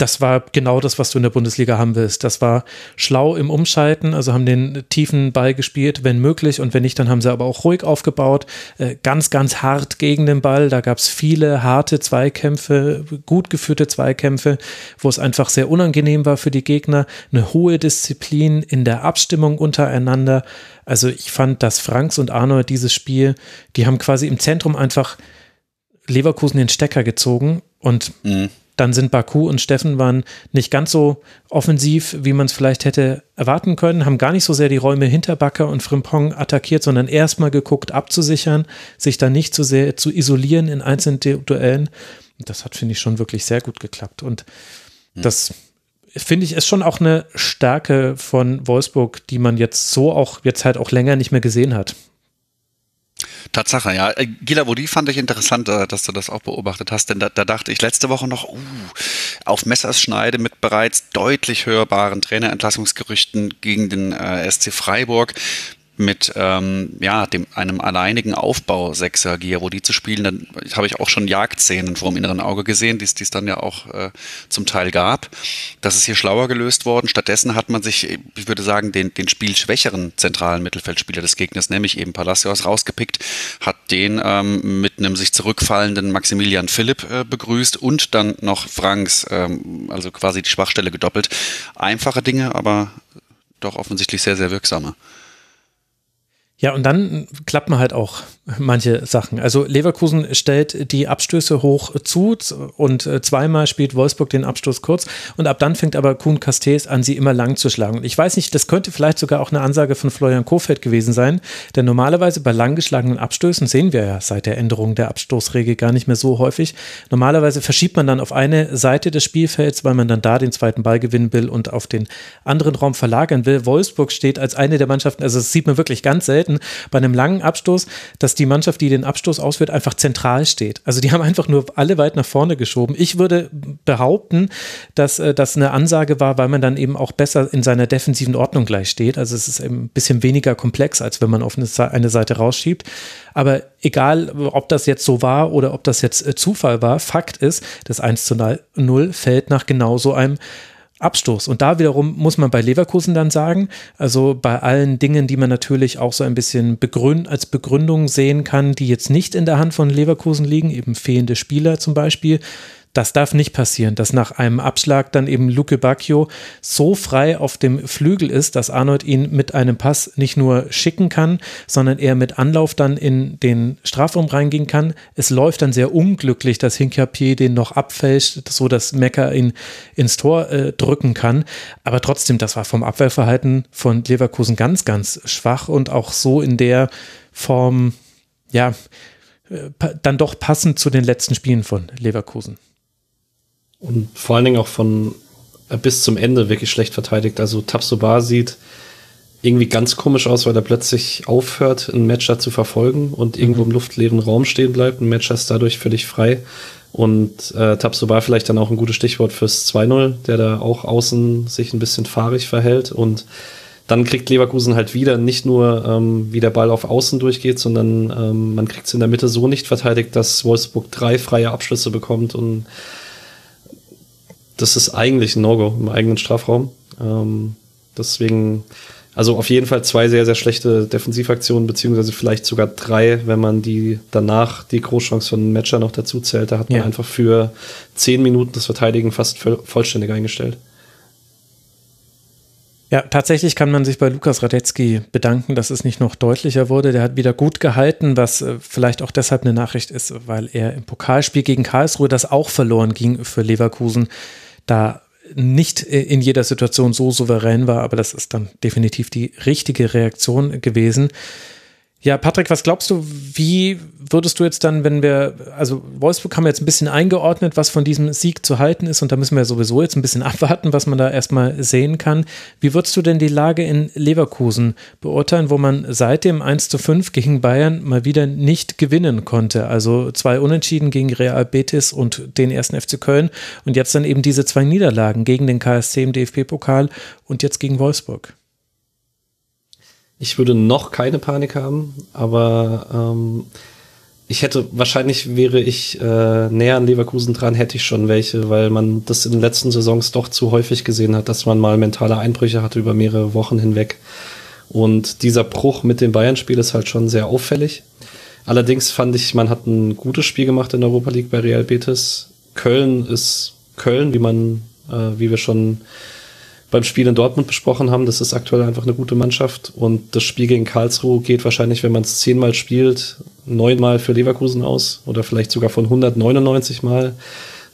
das war genau das, was du in der Bundesliga haben willst. Das war schlau im Umschalten, also haben den tiefen Ball gespielt, wenn möglich, und wenn nicht, dann haben sie aber auch ruhig aufgebaut, äh, ganz, ganz hart gegen den Ball. Da gab es viele harte Zweikämpfe, gut geführte Zweikämpfe, wo es einfach sehr unangenehm war für die Gegner. Eine hohe Disziplin in der Abstimmung untereinander. Also ich fand, dass Franks und Arnold dieses Spiel, die haben quasi im Zentrum einfach Leverkusen den Stecker gezogen und mhm dann sind Baku und Steffen waren nicht ganz so offensiv, wie man es vielleicht hätte erwarten können, haben gar nicht so sehr die Räume hinter Bakker und Frimpong attackiert, sondern erstmal geguckt, abzusichern, sich dann nicht zu sehr zu isolieren in einzelnen Duellen. Das hat, finde ich, schon wirklich sehr gut geklappt. Und hm. das finde ich ist schon auch eine Stärke von Wolfsburg, die man jetzt so auch jetzt halt auch länger nicht mehr gesehen hat. Tatsache, ja. Äh, Gila Wodi fand ich interessant, äh, dass du das auch beobachtet hast, denn da, da dachte ich letzte Woche noch, uh, auf Messerschneide mit bereits deutlich hörbaren Trainerentlassungsgerüchten gegen den äh, SC Freiburg mit ähm, ja, dem, einem alleinigen Aufbau-Sechser Giavodi zu spielen, dann habe ich auch schon Jagdszenen vor dem inneren Auge gesehen, die es dann ja auch äh, zum Teil gab. Das ist hier schlauer gelöst worden. Stattdessen hat man sich, ich würde sagen, den, den spielschwächeren zentralen Mittelfeldspieler des Gegners, nämlich eben Palacios, rausgepickt, hat den ähm, mit einem sich zurückfallenden Maximilian Philipp äh, begrüßt und dann noch Franks, ähm, also quasi die Schwachstelle gedoppelt. Einfache Dinge, aber doch offensichtlich sehr, sehr wirksame. Ja, und dann klappt man halt auch manche Sachen. Also Leverkusen stellt die Abstöße hoch zu und äh, zweimal spielt Wolfsburg den Abstoß kurz und ab dann fängt aber Kuhn Castells an, sie immer lang zu schlagen. Und ich weiß nicht, das könnte vielleicht sogar auch eine Ansage von Florian Kofeld gewesen sein, denn normalerweise bei lang geschlagenen Abstößen sehen wir ja seit der Änderung der Abstoßregel gar nicht mehr so häufig. Normalerweise verschiebt man dann auf eine Seite des Spielfelds, weil man dann da den zweiten Ball gewinnen will und auf den anderen Raum verlagern will. Wolfsburg steht als eine der Mannschaften, also das sieht man wirklich ganz selten bei einem langen Abstoß, dass die Mannschaft, die den Abstoß ausführt, einfach zentral steht. Also die haben einfach nur alle weit nach vorne geschoben. Ich würde behaupten, dass äh, das eine Ansage war, weil man dann eben auch besser in seiner defensiven Ordnung gleich steht. Also es ist ein bisschen weniger komplex, als wenn man auf eine Seite rausschiebt. Aber egal, ob das jetzt so war oder ob das jetzt äh, Zufall war, Fakt ist, das 1 zu 0 fällt nach genau so einem Abstoß. Und da wiederum muss man bei Leverkusen dann sagen, also bei allen Dingen, die man natürlich auch so ein bisschen begründ als Begründung sehen kann, die jetzt nicht in der Hand von Leverkusen liegen, eben fehlende Spieler zum Beispiel, das darf nicht passieren, dass nach einem Abschlag dann eben Luke Bacchio so frei auf dem Flügel ist, dass Arnold ihn mit einem Pass nicht nur schicken kann, sondern er mit Anlauf dann in den Strafraum reingehen kann. Es läuft dann sehr unglücklich, dass Hinkapier den noch abfälscht, so dass Mecker ihn ins Tor äh, drücken kann. Aber trotzdem, das war vom Abwehrverhalten von Leverkusen ganz, ganz schwach und auch so in der Form, ja, äh, dann doch passend zu den letzten Spielen von Leverkusen. Und vor allen Dingen auch von äh, bis zum Ende wirklich schlecht verteidigt. Also Tabsoba sieht irgendwie ganz komisch aus, weil er plötzlich aufhört, einen Matcher zu verfolgen und irgendwo im luftleeren Raum stehen bleibt. Ein Matcher ist dadurch völlig frei. Und äh, Tabsoba vielleicht dann auch ein gutes Stichwort fürs 2-0, der da auch außen sich ein bisschen fahrig verhält. Und dann kriegt Leverkusen halt wieder nicht nur, ähm, wie der Ball auf Außen durchgeht, sondern ähm, man kriegt es in der Mitte so nicht verteidigt, dass Wolfsburg drei freie Abschlüsse bekommt und das ist eigentlich ein No-Go im eigenen Strafraum. Ähm, deswegen, also auf jeden Fall zwei sehr, sehr schlechte Defensivaktionen, beziehungsweise vielleicht sogar drei, wenn man die danach die Großchance von Matcher noch dazu zählt. Da hat man ja. einfach für zehn Minuten das Verteidigen fast vollständig eingestellt. Ja, tatsächlich kann man sich bei Lukas Radetzky bedanken, dass es nicht noch deutlicher wurde. Der hat wieder gut gehalten, was äh, vielleicht auch deshalb eine Nachricht ist, weil er im Pokalspiel gegen Karlsruhe, das auch verloren ging für Leverkusen, da nicht in jeder Situation so souverän war, aber das ist dann definitiv die richtige Reaktion gewesen. Ja, Patrick, was glaubst du, wie würdest du jetzt dann, wenn wir, also Wolfsburg haben wir jetzt ein bisschen eingeordnet, was von diesem Sieg zu halten ist und da müssen wir sowieso jetzt ein bisschen abwarten, was man da erstmal sehen kann. Wie würdest du denn die Lage in Leverkusen beurteilen, wo man seit dem 1 zu 5 gegen Bayern mal wieder nicht gewinnen konnte? Also zwei Unentschieden gegen Real Betis und den ersten FC Köln und jetzt dann eben diese zwei Niederlagen gegen den KSC im DFB-Pokal und jetzt gegen Wolfsburg. Ich würde noch keine Panik haben, aber ähm, ich hätte, wahrscheinlich wäre ich äh, näher an Leverkusen dran, hätte ich schon welche, weil man das in den letzten Saisons doch zu häufig gesehen hat, dass man mal mentale Einbrüche hatte über mehrere Wochen hinweg. Und dieser Bruch mit dem Bayern-Spiel ist halt schon sehr auffällig. Allerdings fand ich, man hat ein gutes Spiel gemacht in der Europa League bei Real Betis. Köln ist Köln, wie man, äh, wie wir schon beim Spiel in Dortmund besprochen haben. Das ist aktuell einfach eine gute Mannschaft. Und das Spiel gegen Karlsruhe geht wahrscheinlich, wenn man es zehnmal spielt, neunmal für Leverkusen aus oder vielleicht sogar von 199 Mal,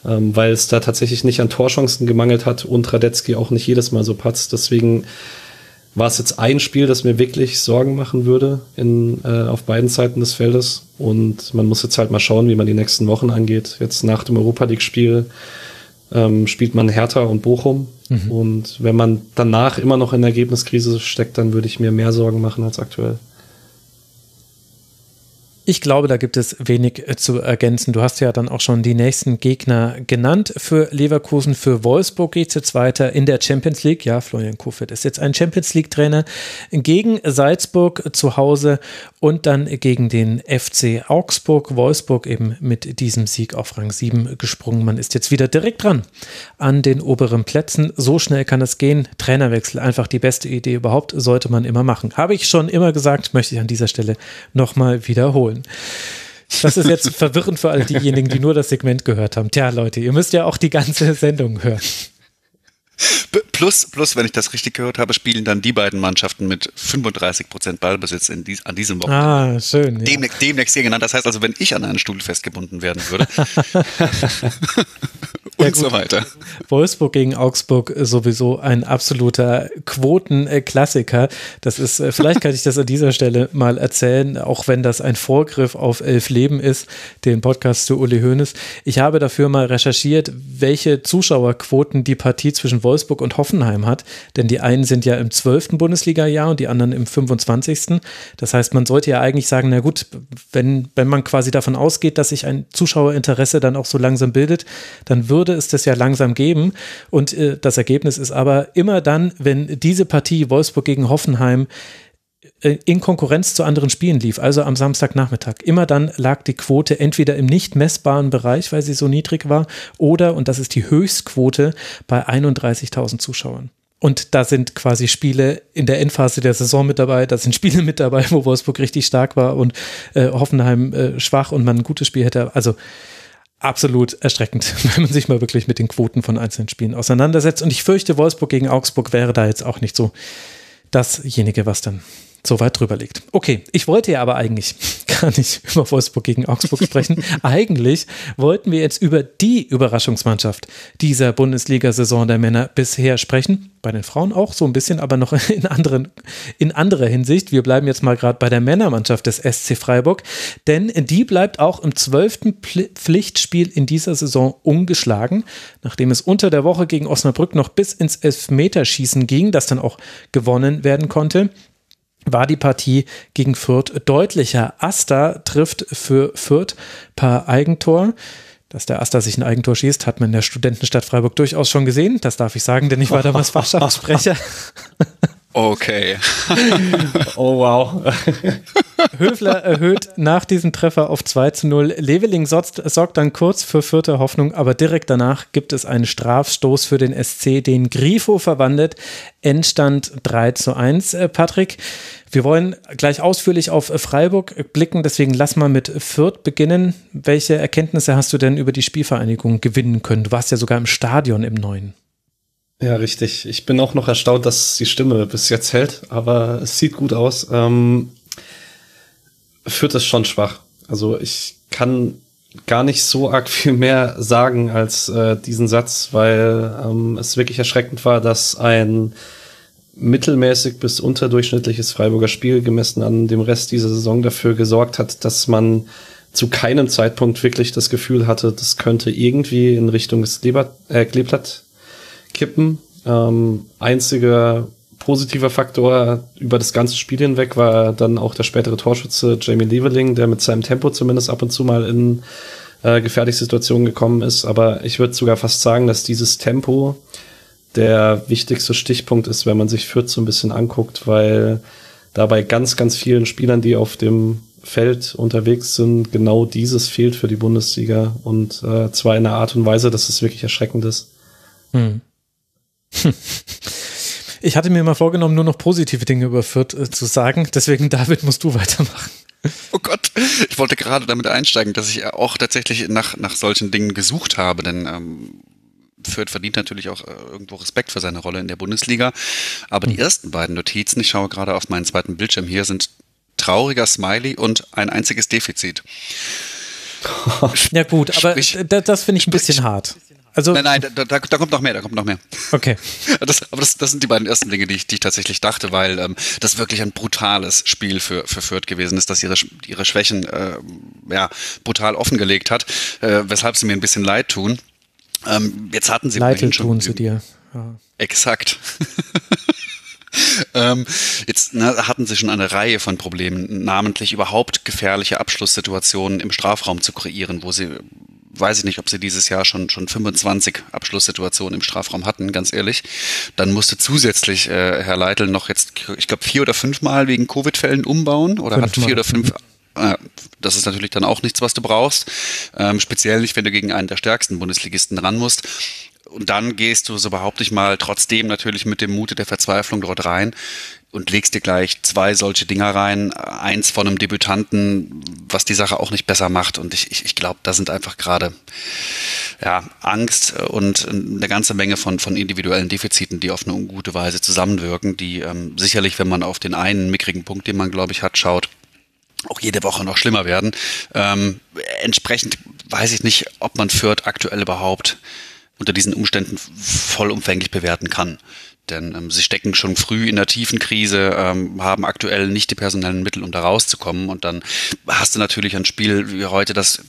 ähm, weil es da tatsächlich nicht an Torchancen gemangelt hat und Radetzky auch nicht jedes Mal so patzt. Deswegen war es jetzt ein Spiel, das mir wirklich Sorgen machen würde in, äh, auf beiden Seiten des Feldes. Und man muss jetzt halt mal schauen, wie man die nächsten Wochen angeht. Jetzt nach dem Europa League-Spiel ähm, spielt man Hertha und Bochum. Mhm. Und wenn man danach immer noch in der Ergebniskrise steckt, dann würde ich mir mehr Sorgen machen als aktuell. Ich glaube, da gibt es wenig äh, zu ergänzen. Du hast ja dann auch schon die nächsten Gegner genannt. Für Leverkusen, für Wolfsburg geht es jetzt weiter in der Champions League. Ja, Florian Kofeld ist jetzt ein Champions League-Trainer gegen Salzburg zu Hause und dann gegen den FC Augsburg. Wolfsburg eben mit diesem Sieg auf Rang 7 gesprungen. Man ist jetzt wieder direkt dran an den oberen Plätzen. So schnell kann es gehen. Trainerwechsel, einfach die beste Idee überhaupt, sollte man immer machen. Habe ich schon immer gesagt, möchte ich an dieser Stelle nochmal wiederholen wollen. Das ist jetzt verwirrend für all diejenigen, die nur das Segment gehört haben. Tja, Leute, ihr müsst ja auch die ganze Sendung hören. Plus, plus, wenn ich das richtig gehört habe, spielen dann die beiden Mannschaften mit 35 Prozent Ballbesitz in dies, an diesem Wochenende. Ah, schön. Ja. Demnächst, demnächst hier genannt. Das heißt also, wenn ich an einen Stuhl festgebunden werden würde. und ja, so weiter. Wolfsburg gegen Augsburg sowieso ein absoluter Quotenklassiker. Das ist, äh, vielleicht kann ich das an dieser Stelle mal erzählen, auch wenn das ein Vorgriff auf Elf Leben ist, den Podcast zu Uli Hoeneß. Ich habe dafür mal recherchiert, welche Zuschauerquoten die Partie zwischen Wolfsburg und Hoffenheim hat, denn die einen sind ja im 12. Bundesliga-Jahr und die anderen im 25. Das heißt, man sollte ja eigentlich sagen, na gut, wenn, wenn man quasi davon ausgeht, dass sich ein Zuschauerinteresse dann auch so langsam bildet, dann würde es das ja langsam geben. Und äh, das Ergebnis ist aber immer dann, wenn diese Partie Wolfsburg gegen Hoffenheim in Konkurrenz zu anderen Spielen lief, also am Samstagnachmittag. Immer dann lag die Quote entweder im nicht messbaren Bereich, weil sie so niedrig war, oder, und das ist die Höchstquote, bei 31.000 Zuschauern. Und da sind quasi Spiele in der Endphase der Saison mit dabei, da sind Spiele mit dabei, wo Wolfsburg richtig stark war und äh, Hoffenheim äh, schwach und man ein gutes Spiel hätte. Also absolut erschreckend, wenn man sich mal wirklich mit den Quoten von einzelnen Spielen auseinandersetzt. Und ich fürchte, Wolfsburg gegen Augsburg wäre da jetzt auch nicht so dasjenige, was dann so weit drüber liegt. Okay, ich wollte ja aber eigentlich gar nicht über Wolfsburg gegen Augsburg sprechen. eigentlich wollten wir jetzt über die Überraschungsmannschaft dieser Bundesliga-Saison der Männer bisher sprechen. Bei den Frauen auch so ein bisschen, aber noch in, anderen, in anderer Hinsicht. Wir bleiben jetzt mal gerade bei der Männermannschaft des SC Freiburg, denn die bleibt auch im zwölften Pflichtspiel in dieser Saison ungeschlagen, nachdem es unter der Woche gegen Osnabrück noch bis ins Elfmeterschießen ging, das dann auch gewonnen werden konnte war die Partie gegen Fürth deutlicher. Asta trifft für Fürth per Eigentor. Dass der Asta sich ein Eigentor schießt, hat man in der Studentenstadt Freiburg durchaus schon gesehen. Das darf ich sagen, denn ich war damals Fachschaftssprecher. Okay. oh wow. Höfler erhöht nach diesem Treffer auf 2 zu 0. Leveling sorgt, dann kurz für vierte Hoffnung, aber direkt danach gibt es einen Strafstoß für den SC, den Grifo verwandelt. Endstand 3 zu 1. Äh, Patrick, wir wollen gleich ausführlich auf Freiburg blicken, deswegen lass mal mit Fürth beginnen. Welche Erkenntnisse hast du denn über die Spielvereinigung gewinnen können? Du warst ja sogar im Stadion im Neuen. Ja, richtig. Ich bin auch noch erstaunt, dass die Stimme bis jetzt hält, aber es sieht gut aus. Ähm, führt es schon schwach. Also ich kann gar nicht so arg viel mehr sagen als äh, diesen Satz, weil ähm, es wirklich erschreckend war, dass ein mittelmäßig bis unterdurchschnittliches Freiburger Spiel gemessen an dem Rest dieser Saison dafür gesorgt hat, dass man zu keinem Zeitpunkt wirklich das Gefühl hatte, das könnte irgendwie in Richtung des Leber äh, Kleeblatt kippen. Ähm, einziger positiver Faktor über das ganze Spiel hinweg war dann auch der spätere Torschütze Jamie Leveling, der mit seinem Tempo zumindest ab und zu mal in äh, gefährliche Situationen gekommen ist. Aber ich würde sogar fast sagen, dass dieses Tempo der wichtigste Stichpunkt ist, wenn man sich Fürth so ein bisschen anguckt, weil da bei ganz, ganz vielen Spielern, die auf dem Feld unterwegs sind, genau dieses fehlt für die Bundesliga und äh, zwar in einer Art und Weise, dass es wirklich erschreckend ist. Hm. Ich hatte mir mal vorgenommen, nur noch positive Dinge über Fürth äh, zu sagen. Deswegen, David, musst du weitermachen. Oh Gott, ich wollte gerade damit einsteigen, dass ich auch tatsächlich nach, nach solchen Dingen gesucht habe, denn ähm, Fürth verdient natürlich auch äh, irgendwo Respekt für seine Rolle in der Bundesliga. Aber die hm. ersten beiden Notizen, ich schaue gerade auf meinen zweiten Bildschirm hier, sind trauriger Smiley und ein einziges Defizit. Ja gut, aber Sprich, das finde ich ein bisschen hart. Also, nein, nein, da, da, da, kommt noch mehr, da kommt noch mehr. Okay. Das, aber das, das sind die beiden ersten Dinge, die ich, die ich tatsächlich dachte, weil ähm, das wirklich ein brutales Spiel für, für Fürth gewesen ist, dass ihre, ihre Schwächen äh, ja, brutal offengelegt hat, äh, weshalb sie mir ein bisschen leid tun. Ähm, jetzt hatten sie Leid tun sie dir. Ja. Exakt. ähm, jetzt na, hatten sie schon eine Reihe von Problemen, namentlich überhaupt gefährliche Abschlusssituationen im Strafraum zu kreieren, wo sie weiß ich nicht, ob sie dieses Jahr schon, schon 25 Abschlusssituationen im Strafraum hatten, ganz ehrlich. Dann musste zusätzlich äh, Herr Leitl noch jetzt, ich glaube, vier oder fünf Mal wegen Covid-Fällen umbauen oder fünf hat vier oder fünf äh, das ist natürlich dann auch nichts, was du brauchst. Ähm, speziell nicht, wenn du gegen einen der stärksten Bundesligisten ran musst. Und dann gehst du, so behaupte ich mal, trotzdem natürlich mit dem Mute der Verzweiflung dort rein und legst dir gleich zwei solche Dinger rein, eins von einem Debütanten, was die Sache auch nicht besser macht. Und ich, ich, ich glaube, da sind einfach gerade ja, Angst und eine ganze Menge von, von individuellen Defiziten, die auf eine ungute Weise zusammenwirken, die ähm, sicherlich, wenn man auf den einen mickrigen Punkt, den man, glaube ich, hat, schaut, auch jede Woche noch schlimmer werden. Ähm, entsprechend weiß ich nicht, ob man Fürth aktuell überhaupt unter diesen Umständen vollumfänglich bewerten kann. Denn ähm, sie stecken schon früh in der tiefen Krise, ähm, haben aktuell nicht die personellen Mittel, um da rauszukommen. Und dann hast du natürlich ein Spiel wie heute, das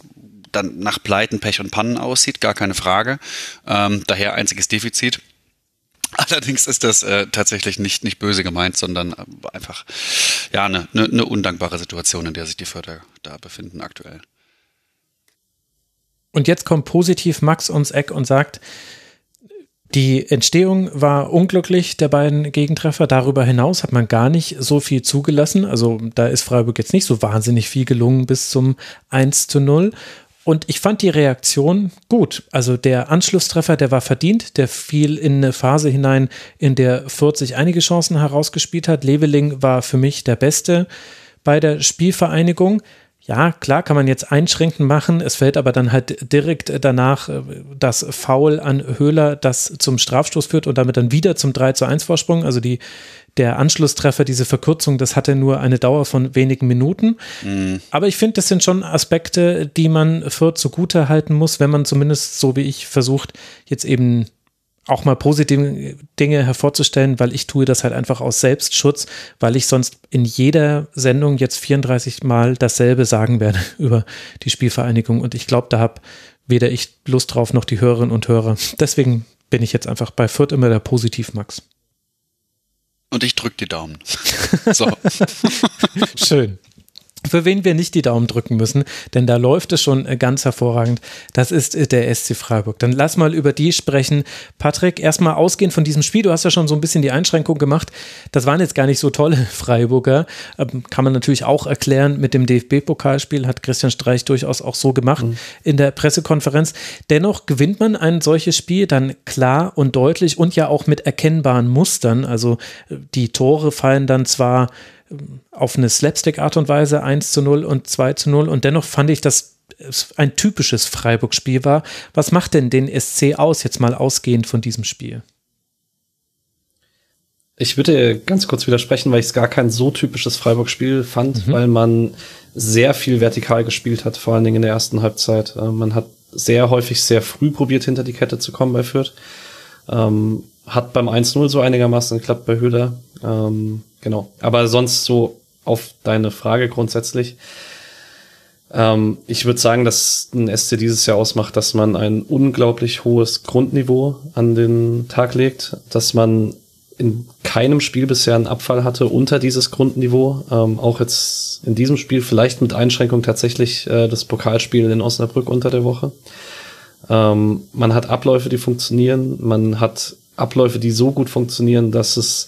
dann nach Pleiten, Pech und Pannen aussieht, gar keine Frage. Ähm, daher einziges Defizit. Allerdings ist das äh, tatsächlich nicht, nicht böse gemeint, sondern äh, einfach ja eine, eine, eine undankbare Situation, in der sich die Förder da befinden aktuell. Und jetzt kommt positiv Max ums Eck und sagt, die Entstehung war unglücklich der beiden Gegentreffer. Darüber hinaus hat man gar nicht so viel zugelassen. Also da ist Freiburg jetzt nicht so wahnsinnig viel gelungen bis zum 1 zu 0. Und ich fand die Reaktion gut. Also der Anschlusstreffer, der war verdient. Der fiel in eine Phase hinein, in der 40 einige Chancen herausgespielt hat. Leveling war für mich der Beste bei der Spielvereinigung ja, klar kann man jetzt einschränken machen. Es fällt aber dann halt direkt danach äh, das Foul an Höhler, das zum Strafstoß führt und damit dann wieder zum 3 zu 1 Vorsprung. Also die, der Anschlusstreffer, diese Verkürzung, das hatte nur eine Dauer von wenigen Minuten. Mhm. Aber ich finde, das sind schon Aspekte, die man für zugute halten muss, wenn man zumindest so wie ich versucht, jetzt eben auch mal positive Dinge hervorzustellen, weil ich tue das halt einfach aus Selbstschutz, weil ich sonst in jeder Sendung jetzt 34 Mal dasselbe sagen werde über die Spielvereinigung. Und ich glaube, da habe weder ich Lust drauf noch die Hörerinnen und Hörer. Deswegen bin ich jetzt einfach bei Fürth immer der Positiv-Max. Und ich drücke die Daumen. so. Schön für wen wir nicht die Daumen drücken müssen, denn da läuft es schon äh, ganz hervorragend. Das ist äh, der SC Freiburg. Dann lass mal über die sprechen. Patrick, erstmal ausgehend von diesem Spiel, du hast ja schon so ein bisschen die Einschränkung gemacht. Das waren jetzt gar nicht so tolle Freiburger. Ähm, kann man natürlich auch erklären mit dem DFB-Pokalspiel, hat Christian Streich durchaus auch so gemacht mhm. in der Pressekonferenz. Dennoch gewinnt man ein solches Spiel dann klar und deutlich und ja auch mit erkennbaren Mustern. Also äh, die Tore fallen dann zwar auf eine Slapstick-Art und Weise 1 zu 0 und 2 zu 0 und dennoch fand ich, dass es ein typisches Freiburg-Spiel war. Was macht denn den SC aus, jetzt mal ausgehend von diesem Spiel? Ich würde ganz kurz widersprechen, weil ich es gar kein so typisches Freiburg-Spiel fand, mhm. weil man sehr viel vertikal gespielt hat, vor allen Dingen in der ersten Halbzeit. Äh, man hat sehr häufig sehr früh probiert, hinter die Kette zu kommen bei Fürth. Ähm, hat beim 1-0 so einigermaßen geklappt bei Höhler. Ähm, genau. Aber sonst so auf deine Frage grundsätzlich. Ähm, ich würde sagen, dass ein SC dieses Jahr ausmacht, dass man ein unglaublich hohes Grundniveau an den Tag legt, dass man in keinem Spiel bisher einen Abfall hatte unter dieses Grundniveau. Ähm, auch jetzt in diesem Spiel vielleicht mit Einschränkung tatsächlich äh, das Pokalspiel in Osnabrück unter der Woche. Ähm, man hat Abläufe, die funktionieren. Man hat Abläufe, die so gut funktionieren, dass es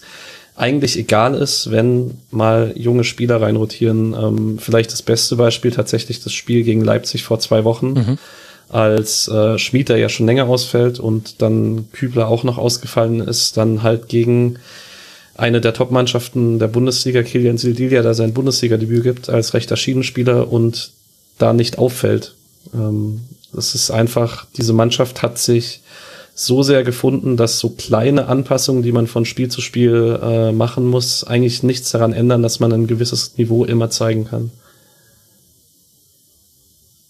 eigentlich egal ist, wenn mal junge Spieler reinrotieren. Ähm, vielleicht das beste Beispiel tatsächlich das Spiel gegen Leipzig vor zwei Wochen, mhm. als äh, Schmieder ja schon länger ausfällt und dann Kübler auch noch ausgefallen ist, dann halt gegen eine der Top-Mannschaften der Bundesliga, Kilian Sildilia, da sein Bundesliga-Debüt gibt als rechter Schienenspieler und da nicht auffällt. Ähm, das ist einfach, diese Mannschaft hat sich so sehr gefunden, dass so kleine Anpassungen, die man von Spiel zu Spiel äh, machen muss, eigentlich nichts daran ändern, dass man ein gewisses Niveau immer zeigen kann.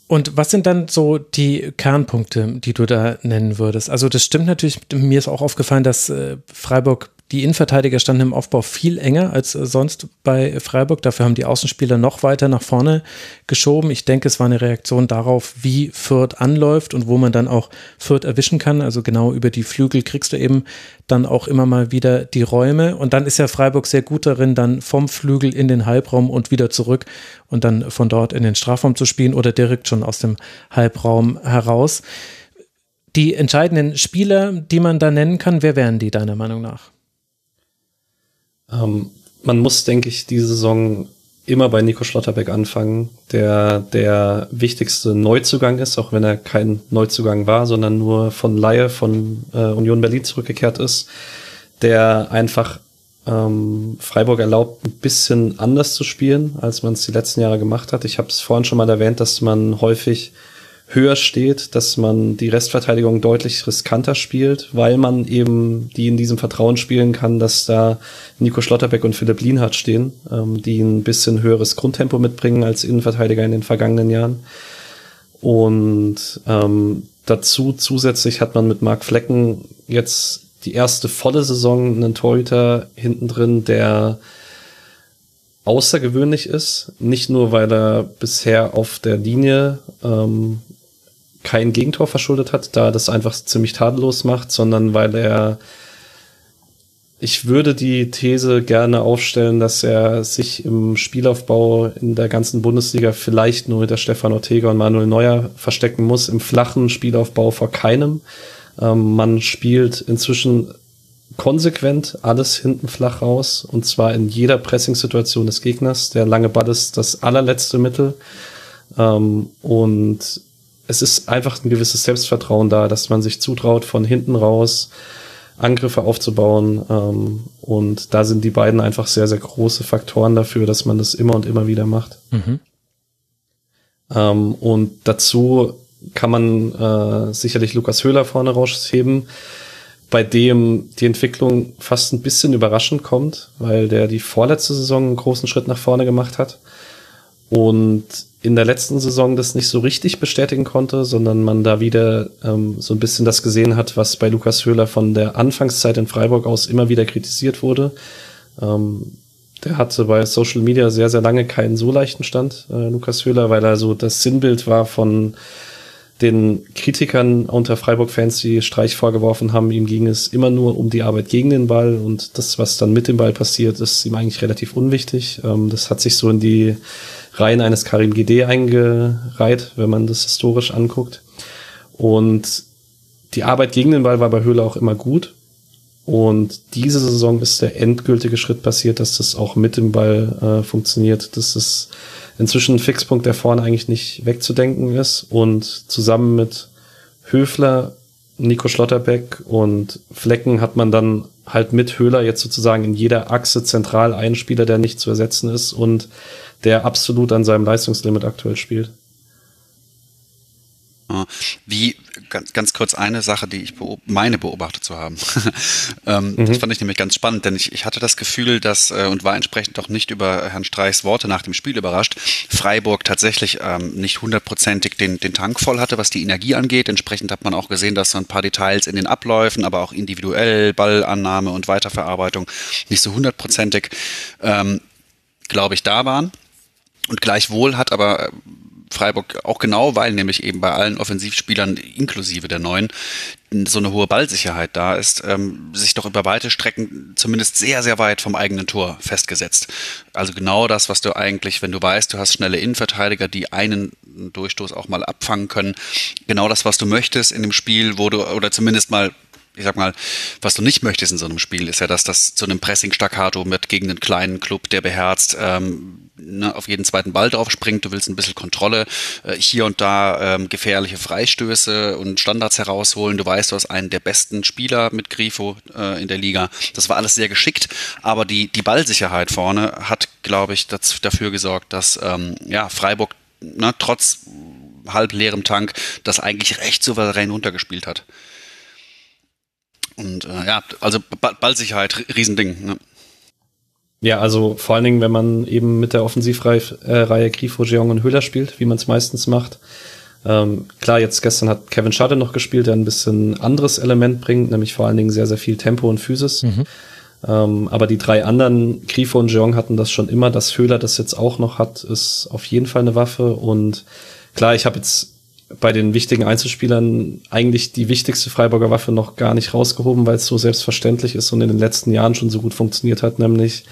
Und was sind dann so die Kernpunkte, die du da nennen würdest? Also das stimmt natürlich, mir ist auch aufgefallen, dass äh, Freiburg die Innenverteidiger standen im Aufbau viel enger als sonst bei Freiburg. Dafür haben die Außenspieler noch weiter nach vorne geschoben. Ich denke, es war eine Reaktion darauf, wie Fürth anläuft und wo man dann auch Fürth erwischen kann. Also genau über die Flügel kriegst du eben dann auch immer mal wieder die Räume. Und dann ist ja Freiburg sehr gut darin, dann vom Flügel in den Halbraum und wieder zurück und dann von dort in den Strafraum zu spielen oder direkt schon aus dem Halbraum heraus. Die entscheidenden Spieler, die man da nennen kann, wer wären die deiner Meinung nach? Ähm, man muss, denke ich, diese Saison immer bei Nico Schlotterbeck anfangen, der der wichtigste Neuzugang ist, auch wenn er kein Neuzugang war, sondern nur von Laie von äh, Union Berlin zurückgekehrt ist, der einfach ähm, Freiburg erlaubt, ein bisschen anders zu spielen, als man es die letzten Jahre gemacht hat. Ich habe es vorhin schon mal erwähnt, dass man häufig höher steht, dass man die Restverteidigung deutlich riskanter spielt, weil man eben die in diesem Vertrauen spielen kann, dass da Nico Schlotterbeck und Philipp Lienhardt stehen, ähm, die ein bisschen höheres Grundtempo mitbringen als Innenverteidiger in den vergangenen Jahren. Und ähm, dazu zusätzlich hat man mit Marc Flecken jetzt die erste volle Saison einen Torhüter hinten drin, der außergewöhnlich ist. Nicht nur, weil er bisher auf der Linie ähm, kein Gegentor verschuldet hat, da das einfach ziemlich tadellos macht, sondern weil er ich würde die These gerne aufstellen, dass er sich im Spielaufbau in der ganzen Bundesliga vielleicht nur hinter Stefan Ortega und Manuel Neuer verstecken muss, im flachen Spielaufbau vor keinem. Ähm, man spielt inzwischen konsequent alles hinten flach raus und zwar in jeder Pressing-Situation des Gegners. Der lange Ball ist das allerletzte Mittel. Ähm, und es ist einfach ein gewisses Selbstvertrauen da, dass man sich zutraut, von hinten raus Angriffe aufzubauen. Ähm, und da sind die beiden einfach sehr, sehr große Faktoren dafür, dass man das immer und immer wieder macht. Mhm. Ähm, und dazu kann man äh, sicherlich Lukas Höhler vorne rausheben, bei dem die Entwicklung fast ein bisschen überraschend kommt, weil der die vorletzte Saison einen großen Schritt nach vorne gemacht hat. Und in der letzten Saison das nicht so richtig bestätigen konnte, sondern man da wieder ähm, so ein bisschen das gesehen hat, was bei Lukas Höhler von der Anfangszeit in Freiburg aus immer wieder kritisiert wurde. Ähm, der hatte bei Social Media sehr, sehr lange keinen so leichten Stand, äh, Lukas Höhler, weil er so das Sinnbild war von den Kritikern unter Freiburg-Fans, die Streich vorgeworfen haben, ihm ging es immer nur um die Arbeit gegen den Ball und das, was dann mit dem Ball passiert, ist ihm eigentlich relativ unwichtig. Ähm, das hat sich so in die Reihen eines Karim Gide eingereiht, wenn man das historisch anguckt. Und die Arbeit gegen den Ball war bei Höhle auch immer gut. Und diese Saison ist der endgültige Schritt passiert, dass das auch mit dem Ball äh, funktioniert, dass es inzwischen ein Fixpunkt, der vorne eigentlich nicht wegzudenken ist. Und zusammen mit Höfler, Nico Schlotterbeck und Flecken hat man dann halt mit Höhler jetzt sozusagen in jeder Achse zentral einen Spieler, der nicht zu ersetzen ist und der absolut an seinem Leistungslimit aktuell spielt. Wie, ganz, ganz kurz eine Sache, die ich beob meine beobachtet zu haben. ähm, mhm. Das fand ich nämlich ganz spannend, denn ich, ich hatte das Gefühl, dass, äh, und war entsprechend auch nicht über Herrn Streichs Worte nach dem Spiel überrascht, Freiburg tatsächlich ähm, nicht hundertprozentig den, den Tank voll hatte, was die Energie angeht. Entsprechend hat man auch gesehen, dass so ein paar Details in den Abläufen, aber auch individuell, Ballannahme und Weiterverarbeitung nicht so hundertprozentig, ähm, glaube ich, da waren. Und gleichwohl hat aber äh, Freiburg auch genau, weil nämlich eben bei allen Offensivspielern inklusive der neuen so eine hohe Ballsicherheit da ist, ähm, sich doch über weite Strecken zumindest sehr, sehr weit vom eigenen Tor festgesetzt. Also genau das, was du eigentlich, wenn du weißt, du hast schnelle Innenverteidiger, die einen Durchstoß auch mal abfangen können, genau das, was du möchtest in dem Spiel, wo du, oder zumindest mal ich sag mal, was du nicht möchtest in so einem Spiel, ist ja, dass das zu einem Pressing-Staccato mit gegen einen kleinen Club, der beherzt, ähm, ne, auf jeden zweiten Ball drauf springt. Du willst ein bisschen Kontrolle, äh, hier und da ähm, gefährliche Freistöße und Standards herausholen. Du weißt, du hast einen der besten Spieler mit Grifo äh, in der Liga. Das war alles sehr geschickt, aber die, die Ballsicherheit vorne hat, glaube ich, das, dafür gesorgt, dass ähm, ja, Freiburg ne, trotz halb leerem Tank das eigentlich recht souverän runtergespielt hat. Und äh, ja, also Ballsicherheit, Riesending. Ne? Ja, also vor allen Dingen, wenn man eben mit der Offensivreihe äh, Grifo, Jeong und Höhler spielt, wie man es meistens macht. Ähm, klar, jetzt gestern hat Kevin Schade noch gespielt, der ein bisschen anderes Element bringt, nämlich vor allen Dingen sehr, sehr viel Tempo und Physis. Mhm. Ähm, aber die drei anderen, Grifo und Jeong, hatten das schon immer. Dass Höhler das jetzt auch noch hat, ist auf jeden Fall eine Waffe. Und klar, ich habe jetzt bei den wichtigen Einzelspielern eigentlich die wichtigste Freiburger Waffe noch gar nicht rausgehoben, weil es so selbstverständlich ist und in den letzten Jahren schon so gut funktioniert hat, nämlich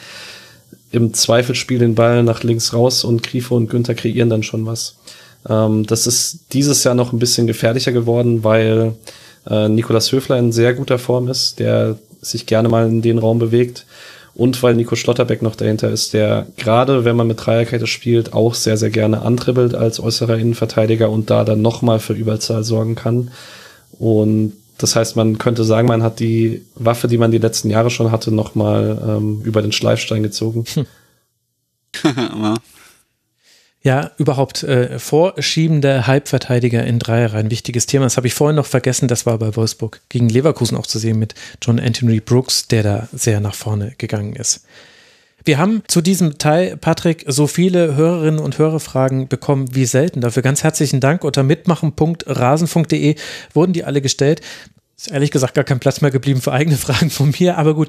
im Zweifelsspiel den Ball nach links raus und Grifo und Günther kreieren dann schon was. Ähm, das ist dieses Jahr noch ein bisschen gefährlicher geworden, weil äh, Nikolas Höfler in sehr guter Form ist, der sich gerne mal in den Raum bewegt und weil Nico Schlotterbeck noch dahinter ist, der gerade, wenn man mit Dreierkette spielt, auch sehr, sehr gerne antribbelt als äußerer Innenverteidiger und da dann nochmal für Überzahl sorgen kann. Und das heißt, man könnte sagen, man hat die Waffe, die man die letzten Jahre schon hatte, nochmal ähm, über den Schleifstein gezogen. Ja, überhaupt äh, vorschiebende Halbverteidiger in Dreierreihen, wichtiges Thema. Das habe ich vorhin noch vergessen, das war bei Wolfsburg gegen Leverkusen auch zu sehen mit John Anthony Brooks, der da sehr nach vorne gegangen ist. Wir haben zu diesem Teil, Patrick, so viele Hörerinnen und Hörerfragen bekommen wie selten. Dafür ganz herzlichen Dank. Unter mitmachen.rasenfunk.de wurden die alle gestellt. Ist ehrlich gesagt gar kein Platz mehr geblieben für eigene Fragen von mir, aber gut.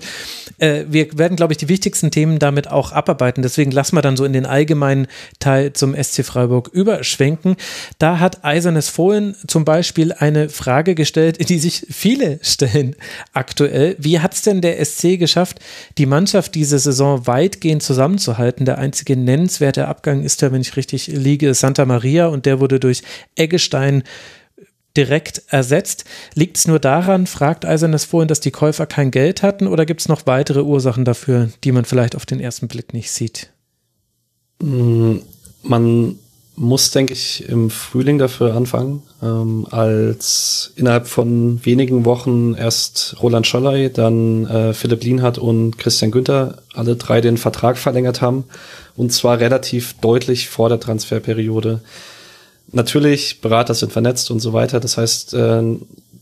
Äh, wir werden, glaube ich, die wichtigsten Themen damit auch abarbeiten. Deswegen lassen wir dann so in den allgemeinen Teil zum SC Freiburg überschwenken. Da hat Eisernes Fohlen zum Beispiel eine Frage gestellt, die sich viele stellen aktuell. Wie hat es denn der SC geschafft, die Mannschaft diese Saison weitgehend zusammenzuhalten? Der einzige nennenswerte Abgang ist ja, wenn ich richtig liege, Santa Maria und der wurde durch Eggestein direkt ersetzt. Liegt es nur daran, fragt Eisernes vorhin, dass die Käufer kein Geld hatten oder gibt es noch weitere Ursachen dafür, die man vielleicht auf den ersten Blick nicht sieht? Mm, man muss, denke ich, im Frühling dafür anfangen, ähm, als innerhalb von wenigen Wochen erst Roland Scholley, dann äh, Philipp Lienhardt und Christian Günther alle drei den Vertrag verlängert haben und zwar relativ deutlich vor der Transferperiode natürlich, Berater sind vernetzt und so weiter. Das heißt, äh,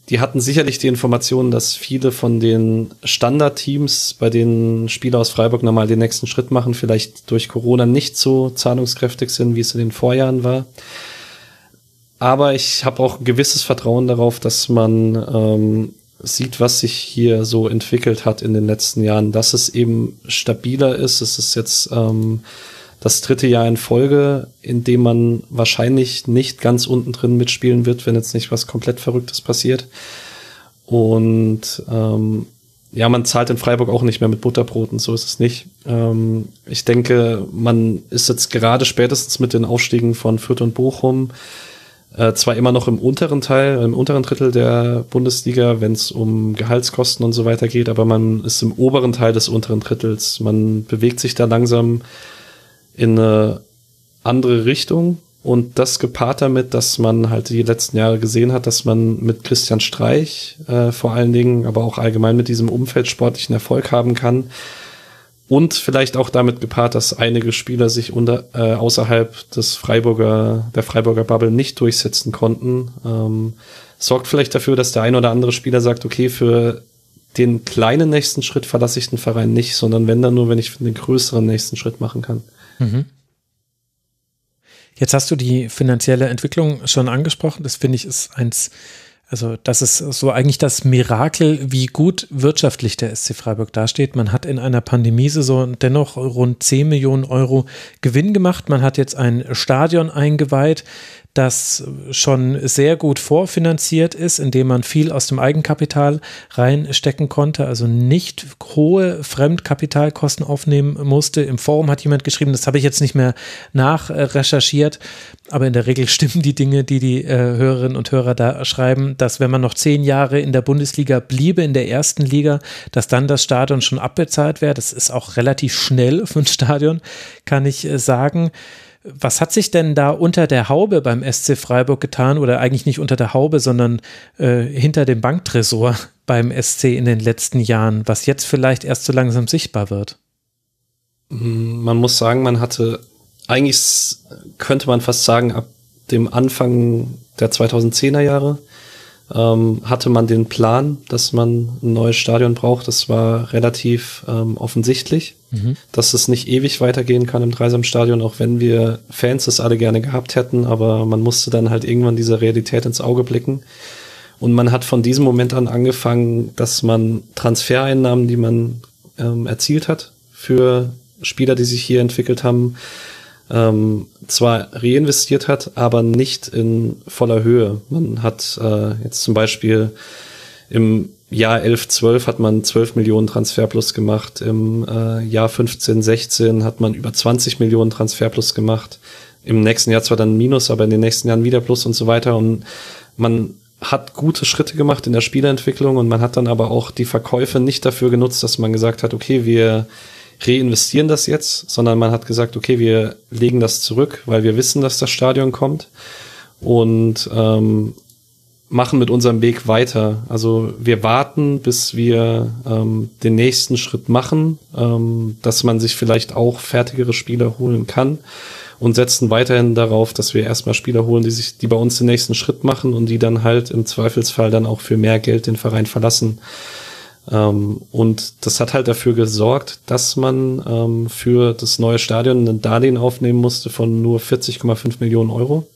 die hatten sicherlich die Informationen, dass viele von den Standardteams, bei denen Spieler aus Freiburg nochmal den nächsten Schritt machen, vielleicht durch Corona nicht so zahlungskräftig sind, wie es in den Vorjahren war. Aber ich habe auch ein gewisses Vertrauen darauf, dass man ähm, sieht, was sich hier so entwickelt hat in den letzten Jahren, dass es eben stabiler ist. Es ist jetzt ähm, das dritte Jahr in Folge, in dem man wahrscheinlich nicht ganz unten drin mitspielen wird, wenn jetzt nicht was komplett Verrücktes passiert. Und ähm, ja, man zahlt in Freiburg auch nicht mehr mit Butterbroten, so ist es nicht. Ähm, ich denke, man ist jetzt gerade spätestens mit den Aufstiegen von Fürth und Bochum äh, zwar immer noch im unteren Teil, im unteren Drittel der Bundesliga, wenn es um Gehaltskosten und so weiter geht, aber man ist im oberen Teil des unteren Drittels. Man bewegt sich da langsam in eine andere Richtung und das gepaart damit, dass man halt die letzten Jahre gesehen hat, dass man mit Christian Streich äh, vor allen Dingen, aber auch allgemein mit diesem Umfeld sportlichen Erfolg haben kann. Und vielleicht auch damit gepaart, dass einige Spieler sich unter, äh, außerhalb des Freiburger, der Freiburger Bubble nicht durchsetzen konnten. Ähm, sorgt vielleicht dafür, dass der ein oder andere Spieler sagt, okay, für den kleinen nächsten Schritt verlasse ich den Verein nicht, sondern wenn dann nur, wenn ich den größeren nächsten Schritt machen kann. Mhm. Jetzt hast du die finanzielle Entwicklung schon angesprochen. Das finde ich ist eins, also das ist so eigentlich das Mirakel, wie gut wirtschaftlich der SC Freiburg dasteht. Man hat in einer Pandemiesaison dennoch rund 10 Millionen Euro Gewinn gemacht. Man hat jetzt ein Stadion eingeweiht das schon sehr gut vorfinanziert ist, indem man viel aus dem Eigenkapital reinstecken konnte, also nicht hohe Fremdkapitalkosten aufnehmen musste. Im Forum hat jemand geschrieben, das habe ich jetzt nicht mehr nachrecherchiert, aber in der Regel stimmen die Dinge, die die äh, Hörerinnen und Hörer da schreiben, dass wenn man noch zehn Jahre in der Bundesliga bliebe, in der ersten Liga, dass dann das Stadion schon abbezahlt wäre. Das ist auch relativ schnell für ein Stadion, kann ich äh, sagen. Was hat sich denn da unter der Haube beim SC Freiburg getan oder eigentlich nicht unter der Haube, sondern äh, hinter dem Banktresor beim SC in den letzten Jahren, was jetzt vielleicht erst so langsam sichtbar wird? Man muss sagen, man hatte eigentlich könnte man fast sagen, ab dem Anfang der 2010er Jahre ähm, hatte man den Plan, dass man ein neues Stadion braucht. Das war relativ ähm, offensichtlich, mhm. dass es nicht ewig weitergehen kann im Dreisamstadion, auch wenn wir Fans das alle gerne gehabt hätten, aber man musste dann halt irgendwann dieser Realität ins Auge blicken. Und man hat von diesem Moment an angefangen, dass man Transfereinnahmen, die man ähm, erzielt hat für Spieler, die sich hier entwickelt haben, ähm, zwar reinvestiert hat, aber nicht in voller Höhe. Man hat äh, jetzt zum Beispiel im Jahr 11, 12 hat man 12 Millionen Transferplus gemacht. Im äh, Jahr 15, 16 hat man über 20 Millionen Transferplus gemacht. Im nächsten Jahr zwar dann Minus, aber in den nächsten Jahren wieder Plus und so weiter. Und man hat gute Schritte gemacht in der Spielentwicklung und man hat dann aber auch die Verkäufe nicht dafür genutzt, dass man gesagt hat, okay, wir reinvestieren das jetzt, sondern man hat gesagt, okay, wir legen das zurück, weil wir wissen, dass das Stadion kommt und ähm, machen mit unserem Weg weiter. Also wir warten, bis wir ähm, den nächsten Schritt machen, ähm, dass man sich vielleicht auch fertigere Spieler holen kann und setzen weiterhin darauf, dass wir erstmal Spieler holen, die sich, die bei uns den nächsten Schritt machen und die dann halt im Zweifelsfall dann auch für mehr Geld den Verein verlassen. Ähm, und das hat halt dafür gesorgt, dass man ähm, für das neue Stadion ein Darlehen aufnehmen musste von nur 40,5 Millionen Euro.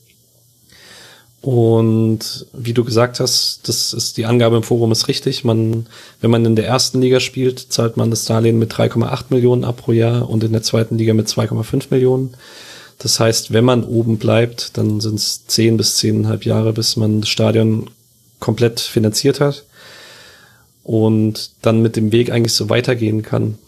Und wie du gesagt hast, das ist die Angabe im Forum ist richtig. Man, wenn man in der ersten Liga spielt, zahlt man das Darlehen mit 3,8 Millionen ab pro Jahr und in der zweiten Liga mit 2,5 Millionen. Das heißt, wenn man oben bleibt, dann sind es 10 bis 10,5 Jahre, bis man das Stadion komplett finanziert hat und dann mit dem Weg eigentlich so weitergehen kann.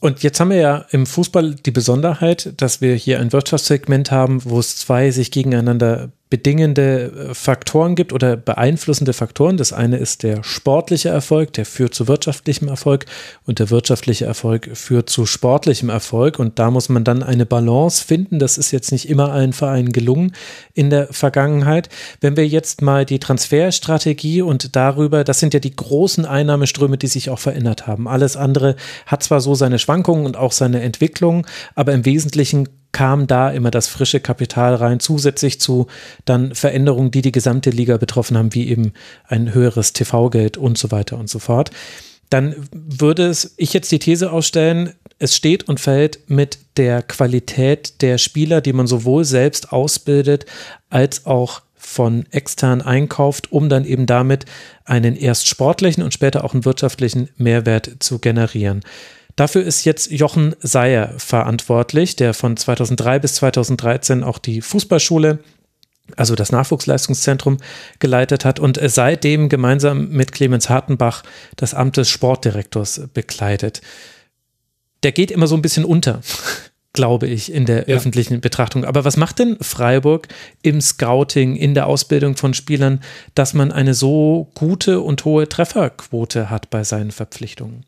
Und jetzt haben wir ja im Fußball die Besonderheit, dass wir hier ein Wirtschaftssegment haben, wo es zwei sich gegeneinander bedingende äh, Faktoren gibt oder beeinflussende Faktoren. Das eine ist der sportliche Erfolg, der führt zu wirtschaftlichem Erfolg und der wirtschaftliche Erfolg führt zu sportlichem Erfolg. Und da muss man dann eine Balance finden. Das ist jetzt nicht immer allen Vereinen gelungen in der Vergangenheit. Wenn wir jetzt mal die Transferstrategie und darüber, das sind ja die großen Einnahmeströme, die sich auch verändert haben. Alles andere hat zwar so seine Schwankungen und auch seine Entwicklung, aber im Wesentlichen kam da immer das frische Kapital rein, zusätzlich zu dann Veränderungen, die die gesamte Liga betroffen haben, wie eben ein höheres TV-Geld und so weiter und so fort. Dann würde es, ich jetzt die These ausstellen, es steht und fällt mit der Qualität der Spieler, die man sowohl selbst ausbildet, als auch von extern einkauft, um dann eben damit einen erst sportlichen und später auch einen wirtschaftlichen Mehrwert zu generieren. Dafür ist jetzt Jochen Seyer verantwortlich, der von 2003 bis 2013 auch die Fußballschule also das Nachwuchsleistungszentrum geleitet hat und seitdem gemeinsam mit Clemens Hartenbach das Amt des Sportdirektors bekleidet. Der geht immer so ein bisschen unter, glaube ich, in der ja. öffentlichen Betrachtung. Aber was macht denn Freiburg im Scouting, in der Ausbildung von Spielern, dass man eine so gute und hohe Trefferquote hat bei seinen Verpflichtungen?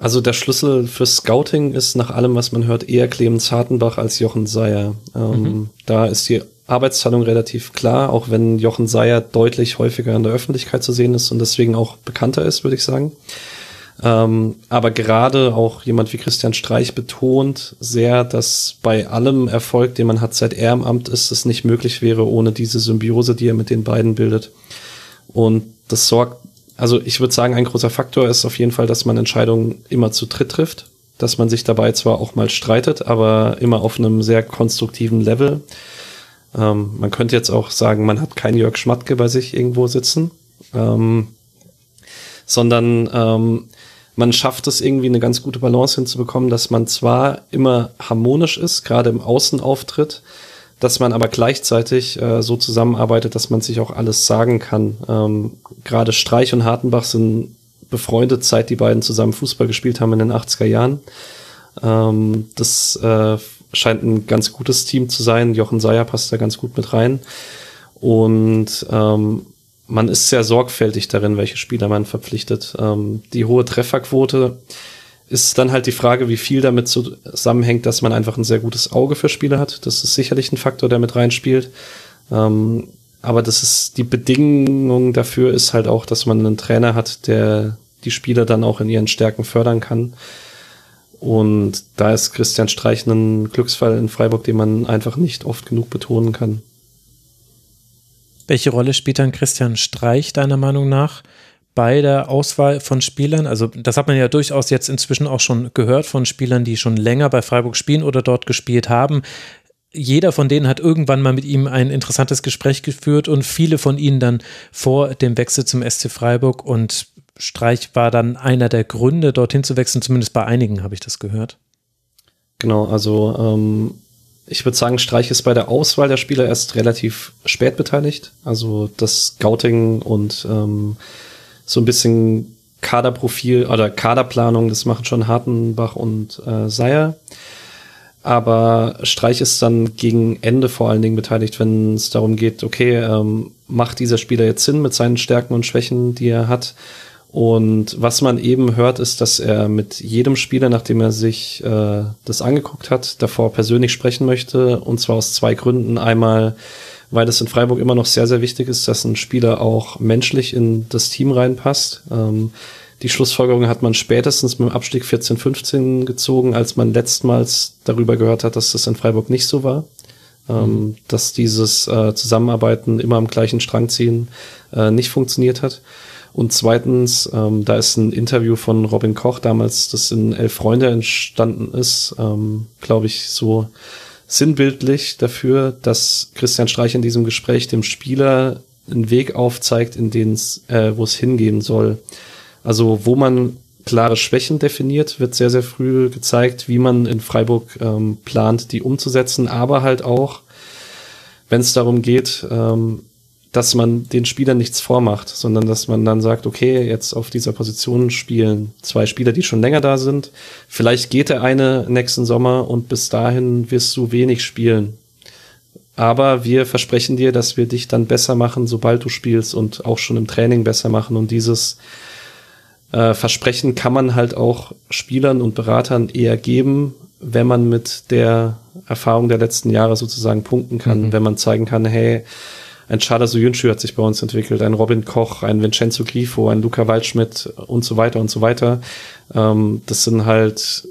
Also der Schlüssel für Scouting ist nach allem, was man hört, eher Clemens Hartenbach als Jochen Seyer. Ähm, mhm. Da ist die Arbeitsteilung relativ klar, auch wenn Jochen Seyer deutlich häufiger in der Öffentlichkeit zu sehen ist und deswegen auch bekannter ist, würde ich sagen. Ähm, aber gerade auch jemand wie Christian Streich betont sehr, dass bei allem Erfolg, den man hat seit er im Amt ist, es nicht möglich wäre ohne diese Symbiose, die er mit den beiden bildet. Und das sorgt also ich würde sagen, ein großer Faktor ist auf jeden Fall, dass man Entscheidungen immer zu dritt trifft, dass man sich dabei zwar auch mal streitet, aber immer auf einem sehr konstruktiven Level. Ähm, man könnte jetzt auch sagen, man hat keinen Jörg Schmatke bei sich irgendwo sitzen, ähm, sondern ähm, man schafft es irgendwie eine ganz gute Balance hinzubekommen, dass man zwar immer harmonisch ist, gerade im Außenauftritt, dass man aber gleichzeitig äh, so zusammenarbeitet, dass man sich auch alles sagen kann. Ähm, gerade Streich und Hartenbach sind befreundet, seit die beiden zusammen Fußball gespielt haben in den 80er Jahren. Ähm, das äh, scheint ein ganz gutes Team zu sein. Jochen Seyer passt da ganz gut mit rein. Und ähm, man ist sehr sorgfältig darin, welche Spieler man verpflichtet. Ähm, die hohe Trefferquote ist dann halt die Frage, wie viel damit zusammenhängt, dass man einfach ein sehr gutes Auge für Spieler hat. Das ist sicherlich ein Faktor, der mit reinspielt. Ähm, aber das ist die Bedingung dafür ist halt auch, dass man einen Trainer hat, der die Spieler dann auch in ihren Stärken fördern kann. Und da ist Christian Streich ein Glücksfall in Freiburg, den man einfach nicht oft genug betonen kann. Welche Rolle spielt dann Christian Streich deiner Meinung nach bei der Auswahl von Spielern? Also das hat man ja durchaus jetzt inzwischen auch schon gehört von Spielern, die schon länger bei Freiburg spielen oder dort gespielt haben. Jeder von denen hat irgendwann mal mit ihm ein interessantes Gespräch geführt und viele von ihnen dann vor dem Wechsel zum SC Freiburg und Streich war dann einer der Gründe, dorthin zu wechseln, zumindest bei einigen habe ich das gehört. Genau, also ähm, ich würde sagen, Streich ist bei der Auswahl der Spieler erst relativ spät beteiligt. Also das Scouting und ähm, so ein bisschen Kaderprofil oder Kaderplanung, das machen schon Hartenbach und äh, Seyer. Aber Streich ist dann gegen Ende vor allen Dingen beteiligt, wenn es darum geht, okay, ähm, macht dieser Spieler jetzt Sinn mit seinen Stärken und Schwächen, die er hat? Und was man eben hört, ist, dass er mit jedem Spieler, nachdem er sich äh, das angeguckt hat, davor persönlich sprechen möchte. Und zwar aus zwei Gründen. Einmal, weil es in Freiburg immer noch sehr, sehr wichtig ist, dass ein Spieler auch menschlich in das Team reinpasst. Ähm, die Schlussfolgerung hat man spätestens mit dem Abstieg 14-15 gezogen, als man letztmals darüber gehört hat, dass das in Freiburg nicht so war. Ähm, mhm. dass dieses äh, Zusammenarbeiten immer am gleichen Strang ziehen äh, nicht funktioniert hat. Und zweitens, ähm, da ist ein Interview von Robin Koch damals, das in Elf Freunde entstanden ist, ähm, glaube ich, so sinnbildlich dafür, dass Christian Streich in diesem Gespräch dem Spieler einen Weg aufzeigt, in den es, äh, wo es hingehen soll. Also wo man klare Schwächen definiert, wird sehr, sehr früh gezeigt, wie man in Freiburg ähm, plant, die umzusetzen, aber halt auch, wenn es darum geht, ähm, dass man den Spielern nichts vormacht, sondern dass man dann sagt, okay, jetzt auf dieser Position spielen zwei Spieler, die schon länger da sind. Vielleicht geht der eine nächsten Sommer und bis dahin wirst du wenig spielen. Aber wir versprechen dir, dass wir dich dann besser machen, sobald du spielst und auch schon im Training besser machen. Und dieses äh, Versprechen kann man halt auch Spielern und Beratern eher geben, wenn man mit der Erfahrung der letzten Jahre sozusagen punkten kann, mhm. wenn man zeigen kann, hey, ein Chada Soyuncu hat sich bei uns entwickelt, ein Robin Koch, ein Vincenzo Grifo, ein Luca Waldschmidt und so weiter und so weiter. Ähm, das sind halt,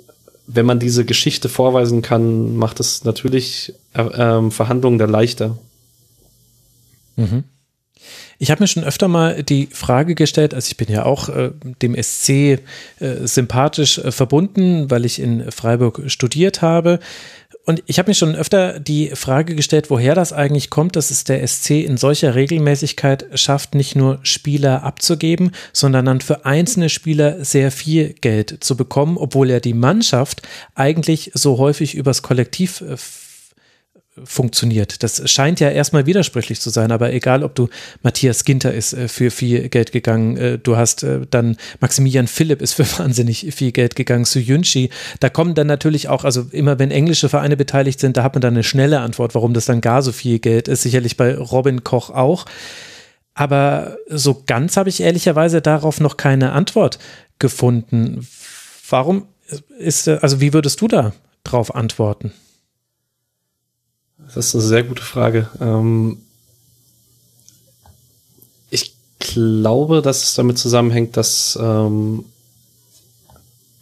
wenn man diese Geschichte vorweisen kann, macht es natürlich äh, ähm, Verhandlungen da leichter. Mhm. Ich habe mir schon öfter mal die Frage gestellt, also ich bin ja auch äh, dem SC äh, sympathisch äh, verbunden, weil ich in Freiburg studiert habe. Und ich habe mir schon öfter die Frage gestellt, woher das eigentlich kommt, dass es der SC in solcher Regelmäßigkeit schafft, nicht nur Spieler abzugeben, sondern dann für einzelne Spieler sehr viel Geld zu bekommen, obwohl er die Mannschaft eigentlich so häufig übers Kollektiv äh, funktioniert. Das scheint ja erstmal widersprüchlich zu sein, aber egal, ob du Matthias Ginter ist äh, für viel Geld gegangen, äh, du hast äh, dann Maximilian Philipp ist für wahnsinnig viel Geld gegangen, zu Yunchi. Da kommen dann natürlich auch, also immer wenn englische Vereine beteiligt sind, da hat man dann eine schnelle Antwort, warum das dann gar so viel Geld ist. Sicherlich bei Robin Koch auch. Aber so ganz habe ich ehrlicherweise darauf noch keine Antwort gefunden. Warum ist, also wie würdest du da drauf antworten? Das ist eine sehr gute Frage. Ähm ich glaube, dass es damit zusammenhängt, dass ähm,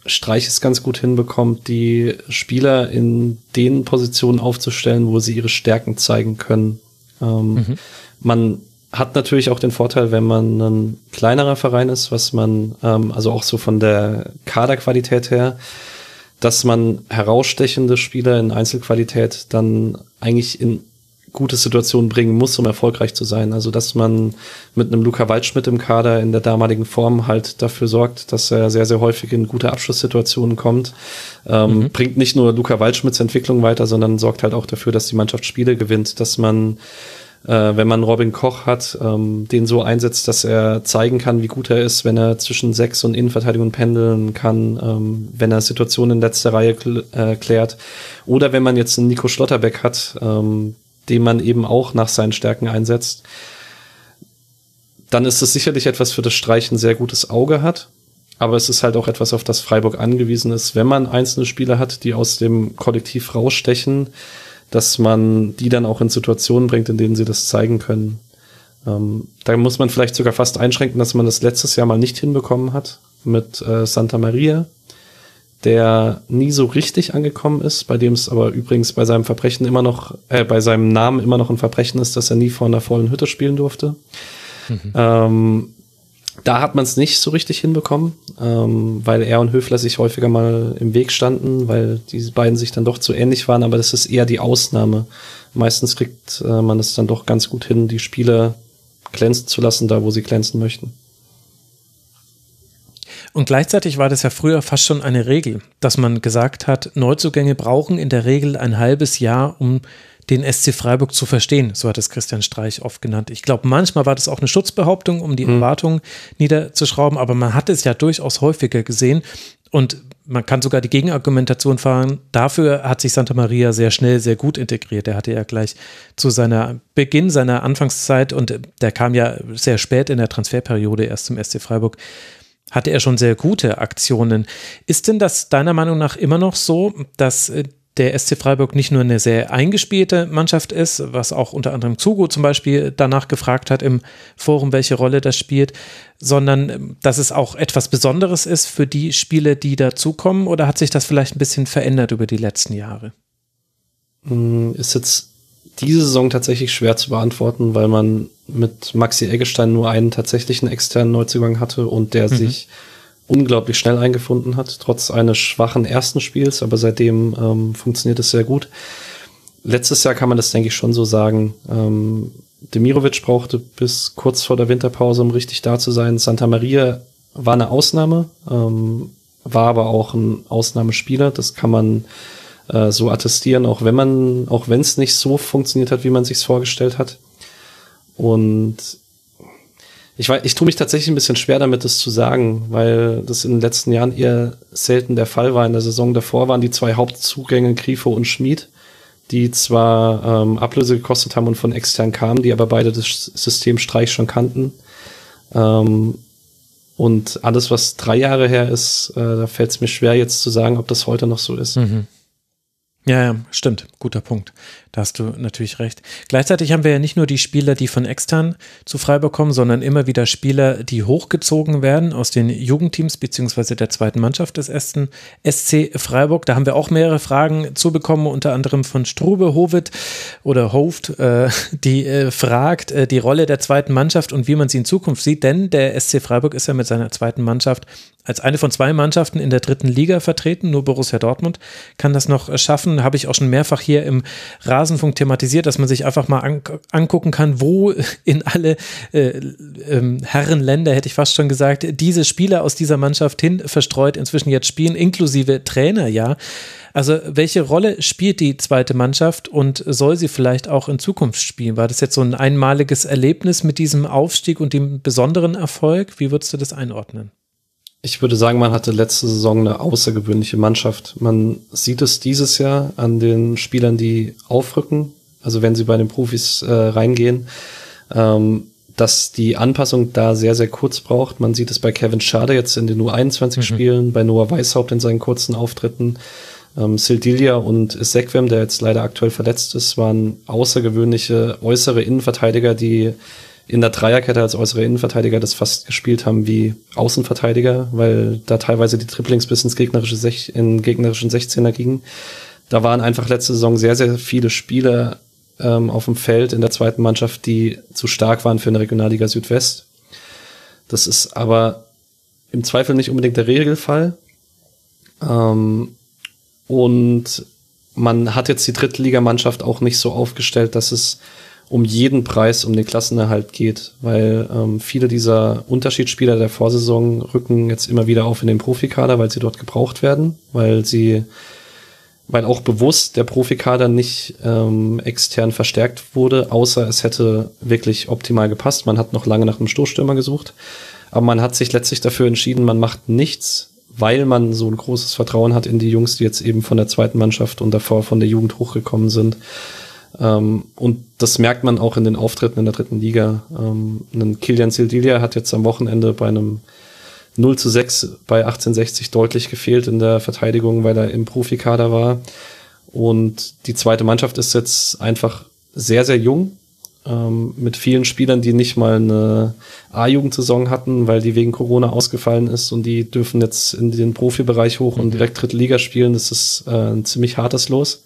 Streich es ganz gut hinbekommt, die Spieler in den Positionen aufzustellen, wo sie ihre Stärken zeigen können. Ähm, mhm. Man hat natürlich auch den Vorteil, wenn man ein kleinerer Verein ist, was man, ähm, also auch so von der Kaderqualität her, dass man herausstechende Spieler in Einzelqualität dann eigentlich in gute Situationen bringen muss, um erfolgreich zu sein. Also dass man mit einem Luca Waldschmidt im Kader in der damaligen Form halt dafür sorgt, dass er sehr, sehr häufig in gute Abschlusssituationen kommt. Ähm, mhm. Bringt nicht nur Luca Waldschmidts Entwicklung weiter, sondern sorgt halt auch dafür, dass die Mannschaft Spiele gewinnt, dass man äh, wenn man Robin Koch hat, ähm, den so einsetzt, dass er zeigen kann, wie gut er ist, wenn er zwischen Sechs und Innenverteidigung pendeln kann, ähm, wenn er Situationen in letzter Reihe kl äh, klärt. Oder wenn man jetzt einen Nico Schlotterbeck hat, ähm, den man eben auch nach seinen Stärken einsetzt, dann ist es sicherlich etwas, für das Streichen sehr gutes Auge hat. Aber es ist halt auch etwas, auf das Freiburg angewiesen ist, wenn man einzelne Spieler hat, die aus dem Kollektiv rausstechen, dass man die dann auch in Situationen bringt, in denen sie das zeigen können. Ähm, da muss man vielleicht sogar fast einschränken, dass man das letztes Jahr mal nicht hinbekommen hat mit äh, Santa Maria, der nie so richtig angekommen ist, bei dem es aber übrigens bei seinem Verbrechen immer noch, äh, bei seinem Namen immer noch ein Verbrechen ist, dass er nie vor einer vollen Hütte spielen durfte. Mhm. Ähm, da hat man es nicht so richtig hinbekommen, ähm, weil er und Höfler sich häufiger mal im Weg standen, weil diese beiden sich dann doch zu ähnlich waren, aber das ist eher die Ausnahme. Meistens kriegt äh, man es dann doch ganz gut hin, die Spieler glänzen zu lassen, da wo sie glänzen möchten. Und gleichzeitig war das ja früher fast schon eine Regel, dass man gesagt hat, Neuzugänge brauchen in der Regel ein halbes Jahr, um den SC Freiburg zu verstehen. So hat es Christian Streich oft genannt. Ich glaube, manchmal war das auch eine Schutzbehauptung, um die mhm. Erwartungen niederzuschrauben, aber man hat es ja durchaus häufiger gesehen. Und man kann sogar die Gegenargumentation fahren. Dafür hat sich Santa Maria sehr schnell, sehr gut integriert. Er hatte ja gleich zu seiner Beginn seiner Anfangszeit und der kam ja sehr spät in der Transferperiode erst zum SC Freiburg hatte er schon sehr gute Aktionen. Ist denn das deiner Meinung nach immer noch so, dass äh, der SC Freiburg nicht nur eine sehr eingespielte Mannschaft ist, was auch unter anderem Zugo zum Beispiel danach gefragt hat im Forum, welche Rolle das spielt, sondern ähm, dass es auch etwas Besonderes ist für die Spiele, die dazukommen? Oder hat sich das vielleicht ein bisschen verändert über die letzten Jahre? Hm, ist jetzt diese Saison tatsächlich schwer zu beantworten, weil man mit Maxi Eggestein nur einen tatsächlichen externen Neuzugang hatte und der mhm. sich unglaublich schnell eingefunden hat, trotz eines schwachen ersten Spiels, aber seitdem ähm, funktioniert es sehr gut. Letztes Jahr kann man das, denke ich, schon so sagen. Ähm, Demirovic brauchte bis kurz vor der Winterpause, um richtig da zu sein. Santa Maria war eine Ausnahme, ähm, war aber auch ein Ausnahmespieler. Das kann man äh, so attestieren, auch wenn man, auch wenn es nicht so funktioniert hat, wie man sich vorgestellt hat. Und ich ich tue mich tatsächlich ein bisschen schwer damit, das zu sagen, weil das in den letzten Jahren eher selten der Fall war. In der Saison davor waren die zwei Hauptzugänge Grifo und Schmid, die zwar ähm, Ablöse gekostet haben und von extern kamen, die aber beide das System Streich schon kannten. Ähm, und alles, was drei Jahre her ist, äh, da fällt es mir schwer, jetzt zu sagen, ob das heute noch so ist. Mhm. Ja, ja, stimmt. Guter Punkt. Da hast du natürlich recht. Gleichzeitig haben wir ja nicht nur die Spieler, die von extern zu Freiburg kommen, sondern immer wieder Spieler, die hochgezogen werden aus den Jugendteams beziehungsweise der zweiten Mannschaft des ersten SC Freiburg. Da haben wir auch mehrere Fragen zu bekommen, unter anderem von Strube Hovet oder Hoft, äh, die äh, fragt äh, die Rolle der zweiten Mannschaft und wie man sie in Zukunft sieht. Denn der SC Freiburg ist ja mit seiner zweiten Mannschaft als eine von zwei Mannschaften in der dritten Liga vertreten. Nur Borussia Dortmund kann das noch schaffen. Habe ich auch schon mehrfach hier im Rasenfunk thematisiert, dass man sich einfach mal an, angucken kann, wo in alle äh, äh, Herrenländer, hätte ich fast schon gesagt, diese Spieler aus dieser Mannschaft hin verstreut inzwischen jetzt spielen, inklusive Trainer, ja. Also welche Rolle spielt die zweite Mannschaft und soll sie vielleicht auch in Zukunft spielen? War das jetzt so ein einmaliges Erlebnis mit diesem Aufstieg und dem besonderen Erfolg? Wie würdest du das einordnen? Ich würde sagen, man hatte letzte Saison eine außergewöhnliche Mannschaft. Man sieht es dieses Jahr an den Spielern, die aufrücken, also wenn sie bei den Profis äh, reingehen, ähm, dass die Anpassung da sehr, sehr kurz braucht. Man sieht es bei Kevin Schade jetzt in den U21 mhm. Spielen, bei Noah Weishaupt in seinen kurzen Auftritten. Ähm, Sildilia und Sekwem, der jetzt leider aktuell verletzt ist, waren außergewöhnliche äußere Innenverteidiger, die in der Dreierkette als äußere Innenverteidiger das fast gespielt haben wie Außenverteidiger, weil da teilweise die Triplings bis ins gegnerische Sech in gegnerischen 16er gingen. Da waren einfach letzte Saison sehr, sehr viele Spieler ähm, auf dem Feld in der zweiten Mannschaft, die zu stark waren für eine Regionalliga Südwest. Das ist aber im Zweifel nicht unbedingt der Regelfall. Ähm, und man hat jetzt die Drittligamannschaft auch nicht so aufgestellt, dass es um jeden Preis um den Klassenerhalt geht, weil ähm, viele dieser Unterschiedsspieler der Vorsaison rücken jetzt immer wieder auf in den Profikader, weil sie dort gebraucht werden, weil sie, weil auch bewusst der Profikader nicht ähm, extern verstärkt wurde, außer es hätte wirklich optimal gepasst. Man hat noch lange nach einem Stoßstürmer gesucht, aber man hat sich letztlich dafür entschieden, man macht nichts, weil man so ein großes Vertrauen hat in die Jungs, die jetzt eben von der zweiten Mannschaft und davor von der Jugend hochgekommen sind ähm, und das merkt man auch in den Auftritten in der dritten Liga. Ähm, ein Kilian Sildilia hat jetzt am Wochenende bei einem 0 zu 6 bei 1860 deutlich gefehlt in der Verteidigung, weil er im Profikader war. Und die zweite Mannschaft ist jetzt einfach sehr, sehr jung, ähm, mit vielen Spielern, die nicht mal eine A-Jugendsaison hatten, weil die wegen Corona ausgefallen ist und die dürfen jetzt in den Profibereich hoch und mhm. direkt dritte Liga spielen. Das ist äh, ein ziemlich hartes Los.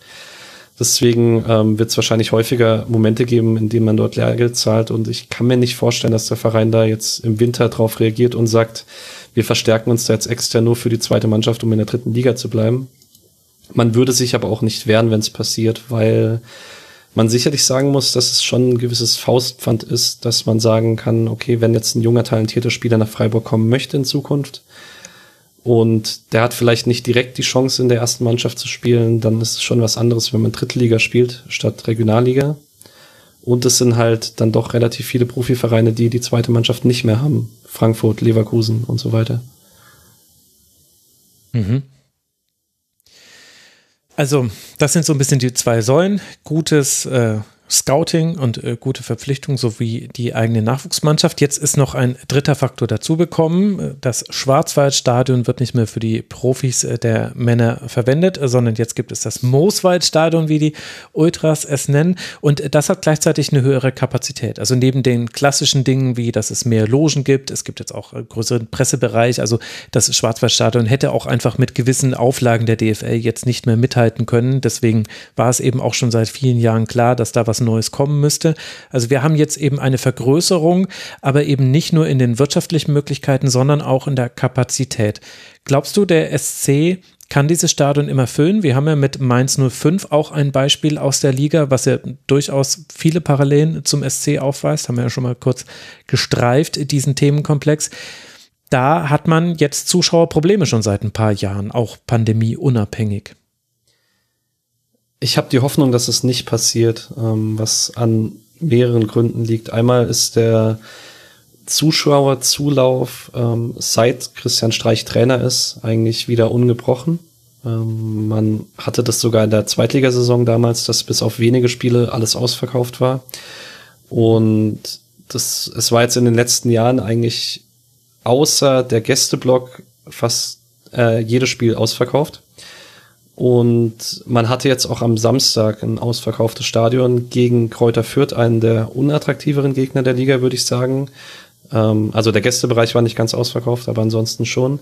Deswegen ähm, wird es wahrscheinlich häufiger Momente geben, in denen man dort Lehrgeld zahlt. Und ich kann mir nicht vorstellen, dass der Verein da jetzt im Winter drauf reagiert und sagt, wir verstärken uns da jetzt extern nur für die zweite Mannschaft, um in der dritten Liga zu bleiben. Man würde sich aber auch nicht wehren, wenn es passiert, weil man sicherlich sagen muss, dass es schon ein gewisses Faustpfand ist, dass man sagen kann, okay, wenn jetzt ein junger, talentierter Spieler nach Freiburg kommen möchte in Zukunft, und der hat vielleicht nicht direkt die Chance, in der ersten Mannschaft zu spielen. Dann ist es schon was anderes, wenn man Drittliga spielt statt Regionalliga. Und es sind halt dann doch relativ viele Profivereine, die die zweite Mannschaft nicht mehr haben. Frankfurt, Leverkusen und so weiter. Mhm. Also, das sind so ein bisschen die zwei Säulen. Gutes äh, Scouting und äh, gute Verpflichtung sowie die eigene Nachwuchsmannschaft. Jetzt ist noch ein dritter Faktor dazugekommen. Das Schwarzwaldstadion wird nicht mehr für die Profis äh, der Männer verwendet, sondern jetzt gibt es das Mooswaldstadion, wie die Ultras es nennen. Und das hat gleichzeitig eine höhere Kapazität. Also neben den klassischen Dingen, wie dass es mehr Logen gibt, es gibt jetzt auch einen größeren Pressebereich. Also das Schwarzwaldstadion hätte auch einfach mit gewissen Auflagen der DFL jetzt nicht mehr mithalten können. Deswegen war es eben auch schon seit vielen Jahren klar, dass da was Neues kommen müsste. Also wir haben jetzt eben eine Vergrößerung, aber eben nicht nur in den wirtschaftlichen Möglichkeiten, sondern auch in der Kapazität. Glaubst du, der SC kann dieses Stadion immer füllen? Wir haben ja mit Mainz 05 auch ein Beispiel aus der Liga, was ja durchaus viele Parallelen zum SC aufweist. Haben wir ja schon mal kurz gestreift, diesen Themenkomplex. Da hat man jetzt Zuschauerprobleme schon seit ein paar Jahren, auch pandemieunabhängig. Ich habe die Hoffnung, dass es nicht passiert, ähm, was an mehreren Gründen liegt. Einmal ist der Zuschauerzulauf, ähm, seit Christian Streich Trainer ist, eigentlich wieder ungebrochen. Ähm, man hatte das sogar in der Zweitligasaison damals, dass bis auf wenige Spiele alles ausverkauft war. Und das, es war jetzt in den letzten Jahren eigentlich außer der Gästeblock fast äh, jedes Spiel ausverkauft. Und man hatte jetzt auch am Samstag ein ausverkauftes Stadion gegen Kräuter Fürth, einen der unattraktiveren Gegner der Liga, würde ich sagen. Ähm, also der Gästebereich war nicht ganz ausverkauft, aber ansonsten schon.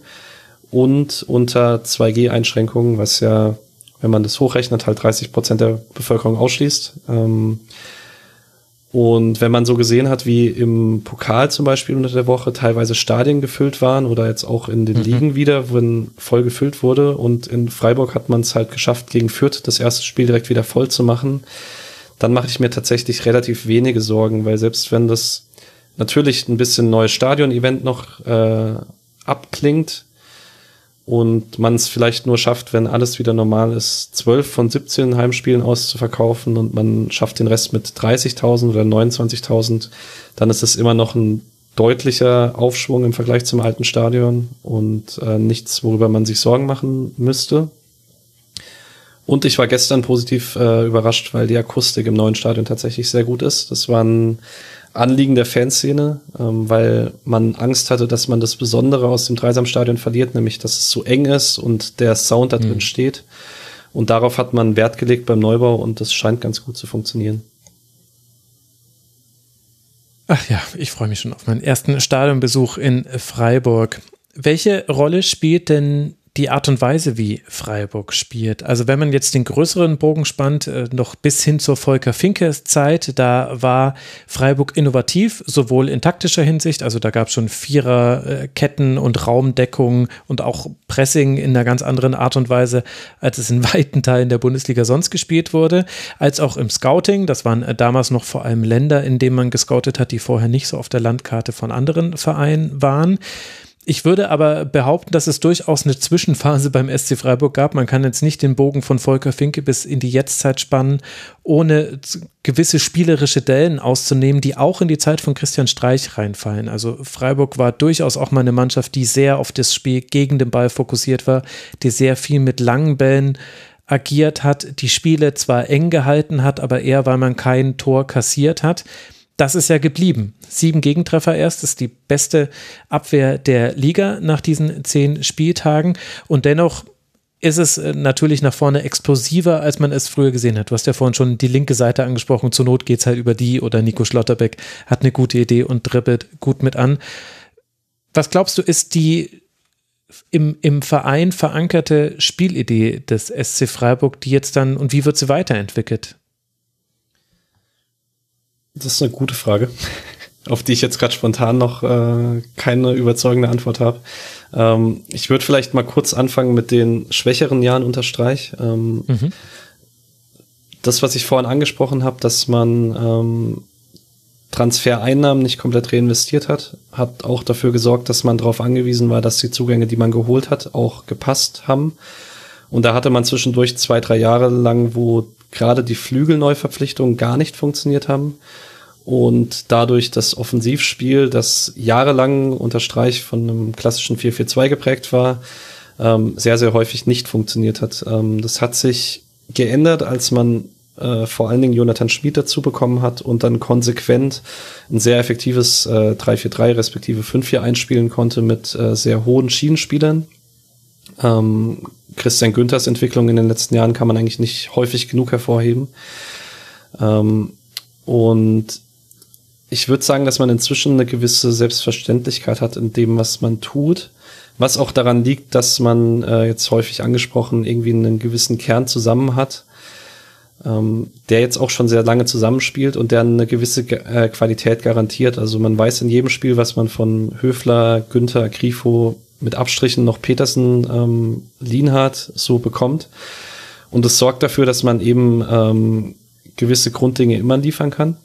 Und unter 2G-Einschränkungen, was ja, wenn man das hochrechnet, halt 30 Prozent der Bevölkerung ausschließt. Ähm, und wenn man so gesehen hat, wie im Pokal zum Beispiel unter der Woche teilweise Stadien gefüllt waren oder jetzt auch in den mhm. Ligen wieder, wenn voll gefüllt wurde und in Freiburg hat man es halt geschafft, gegen Fürth das erste Spiel direkt wieder voll zu machen, dann mache ich mir tatsächlich relativ wenige Sorgen, weil selbst wenn das natürlich ein bisschen neues Stadion-Event noch äh, abklingt, und man es vielleicht nur schafft, wenn alles wieder normal ist, 12 von 17 Heimspielen auszuverkaufen und man schafft den Rest mit 30.000 oder 29.000, dann ist es immer noch ein deutlicher Aufschwung im Vergleich zum alten Stadion und äh, nichts, worüber man sich Sorgen machen müsste. Und ich war gestern positiv äh, überrascht, weil die Akustik im neuen Stadion tatsächlich sehr gut ist. Das war ein Anliegen der Fanszene, ähm, weil man Angst hatte, dass man das Besondere aus dem Dreisamstadion verliert, nämlich dass es zu eng ist und der Sound da drin mhm. steht. Und darauf hat man Wert gelegt beim Neubau und das scheint ganz gut zu funktionieren. Ach ja, ich freue mich schon auf meinen ersten Stadionbesuch in Freiburg. Welche Rolle spielt denn die Art und Weise, wie Freiburg spielt. Also wenn man jetzt den größeren Bogen spannt, äh, noch bis hin zur Volker Finke Zeit, da war Freiburg innovativ, sowohl in taktischer Hinsicht, also da gab es schon Viererketten und Raumdeckung und auch Pressing in einer ganz anderen Art und Weise, als es in weiten Teilen der Bundesliga sonst gespielt wurde, als auch im Scouting. Das waren damals noch vor allem Länder, in denen man gescoutet hat, die vorher nicht so auf der Landkarte von anderen Vereinen waren. Ich würde aber behaupten, dass es durchaus eine Zwischenphase beim SC Freiburg gab. Man kann jetzt nicht den Bogen von Volker Finke bis in die Jetztzeit spannen, ohne gewisse spielerische Dellen auszunehmen, die auch in die Zeit von Christian Streich reinfallen. Also Freiburg war durchaus auch mal eine Mannschaft, die sehr auf das Spiel gegen den Ball fokussiert war, die sehr viel mit langen Bällen agiert hat, die Spiele zwar eng gehalten hat, aber eher, weil man kein Tor kassiert hat das ist ja geblieben. Sieben Gegentreffer erst, ist die beste Abwehr der Liga nach diesen zehn Spieltagen. Und dennoch ist es äh, natürlich nach vorne explosiver, als man es früher gesehen hat. Du hast ja vorhin schon die linke Seite angesprochen. Zur Not geht es halt über die oder Nico Schlotterbeck hat eine gute Idee und dribbelt gut mit an. Was glaubst du, ist die im, im Verein verankerte Spielidee des SC Freiburg, die jetzt dann und wie wird sie weiterentwickelt? Das ist eine gute Frage, auf die ich jetzt gerade spontan noch äh, keine überzeugende Antwort habe. Ähm, ich würde vielleicht mal kurz anfangen mit den schwächeren Jahren unter Streich. Ähm, mhm. Das, was ich vorhin angesprochen habe, dass man ähm, Transfereinnahmen nicht komplett reinvestiert hat, hat auch dafür gesorgt, dass man darauf angewiesen war, dass die Zugänge, die man geholt hat, auch gepasst haben. Und da hatte man zwischendurch zwei, drei Jahre lang, wo gerade die Flügelneuverpflichtungen gar nicht funktioniert haben und dadurch das Offensivspiel, das jahrelang unter Streich von einem klassischen 4-4-2 geprägt war, ähm, sehr, sehr häufig nicht funktioniert hat. Ähm, das hat sich geändert, als man äh, vor allen Dingen Jonathan Schmid dazu bekommen hat und dann konsequent ein sehr effektives äh, 3-4-3 respektive 5-4 einspielen konnte mit äh, sehr hohen Schienenspielern. Ähm, Christian Günthers Entwicklung in den letzten Jahren kann man eigentlich nicht häufig genug hervorheben. Ähm, und ich würde sagen, dass man inzwischen eine gewisse Selbstverständlichkeit hat in dem, was man tut. Was auch daran liegt, dass man äh, jetzt häufig angesprochen irgendwie einen gewissen Kern zusammen hat, ähm, der jetzt auch schon sehr lange zusammenspielt und der eine gewisse äh, Qualität garantiert. Also man weiß in jedem Spiel, was man von Höfler, Günther, Grifo, mit Abstrichen noch Petersen, ähm, Lienhardt so bekommt. Und es sorgt dafür, dass man eben ähm, gewisse Grunddinge immer liefern kann.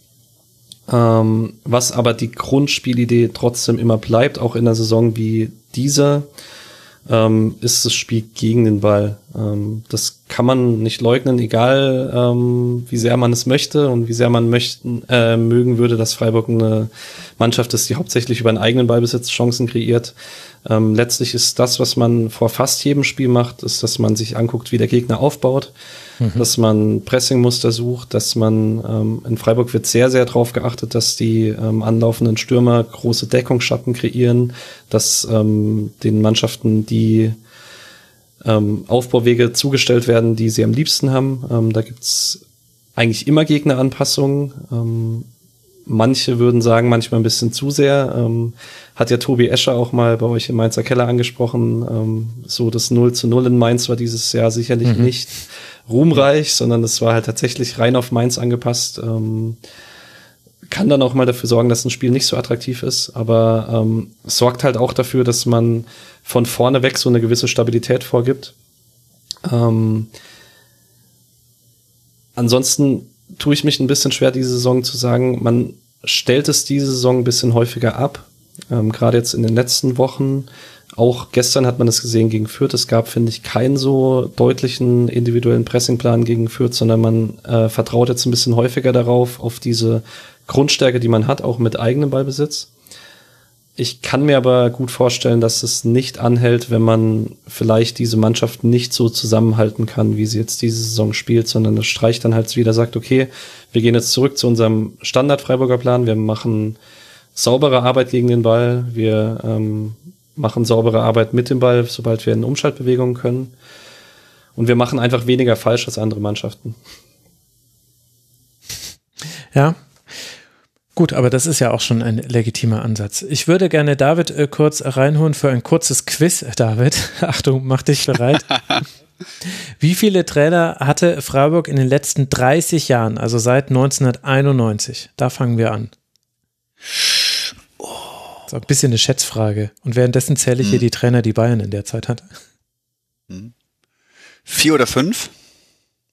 Ähm, was aber die Grundspielidee trotzdem immer bleibt, auch in einer Saison wie dieser, ähm, ist das Spiel gegen den Ball. Ähm, das kann man nicht leugnen, egal ähm, wie sehr man es möchte und wie sehr man möchten, äh, mögen würde, dass Freiburg eine Mannschaft ist, die hauptsächlich über einen eigenen Ballbesitz Chancen kreiert. Ähm, letztlich ist das, was man vor fast jedem Spiel macht, ist, dass man sich anguckt, wie der Gegner aufbaut, mhm. dass man Pressingmuster sucht, dass man ähm, in Freiburg wird sehr, sehr darauf geachtet, dass die ähm, anlaufenden Stürmer große Deckungsschatten kreieren, dass ähm, den Mannschaften die ähm, Aufbauwege zugestellt werden, die sie am liebsten haben. Ähm, da gibt's eigentlich immer Gegneranpassungen. Ähm, manche würden sagen, manchmal ein bisschen zu sehr. Ähm, hat ja Tobi Escher auch mal bei euch im Mainzer Keller angesprochen. Ähm, so das 0 zu 0 in Mainz war dieses Jahr sicherlich mhm. nicht ruhmreich, sondern es war halt tatsächlich rein auf Mainz angepasst. Ähm, kann dann auch mal dafür sorgen, dass ein Spiel nicht so attraktiv ist, aber ähm, sorgt halt auch dafür, dass man von vorne weg so eine gewisse Stabilität vorgibt. Ähm, ansonsten tue ich mich ein bisschen schwer, diese Saison zu sagen, man stellt es diese Saison ein bisschen häufiger ab. Ähm, Gerade jetzt in den letzten Wochen. Auch gestern hat man es gesehen gegen Fürth. Es gab, finde ich, keinen so deutlichen individuellen Pressingplan gegen Fürth, sondern man äh, vertraut jetzt ein bisschen häufiger darauf, auf diese Grundstärke, die man hat, auch mit eigenem Ballbesitz. Ich kann mir aber gut vorstellen, dass es nicht anhält, wenn man vielleicht diese Mannschaft nicht so zusammenhalten kann, wie sie jetzt diese Saison spielt, sondern das streicht dann halt wieder, sagt, okay, wir gehen jetzt zurück zu unserem Standard-Freiburger Plan, wir machen saubere Arbeit gegen den Ball, wir ähm, machen saubere Arbeit mit dem Ball, sobald wir in Umschaltbewegungen können. Und wir machen einfach weniger falsch als andere Mannschaften. Ja, Gut, aber das ist ja auch schon ein legitimer Ansatz. Ich würde gerne David äh, kurz reinholen für ein kurzes Quiz. David, Achtung, mach dich bereit. Wie viele Trainer hatte Freiburg in den letzten 30 Jahren, also seit 1991? Da fangen wir an. Das ist ein bisschen eine Schätzfrage. Und währenddessen zähle ich hm. hier die Trainer, die Bayern in der Zeit hatte. Hm. Vier oder fünf?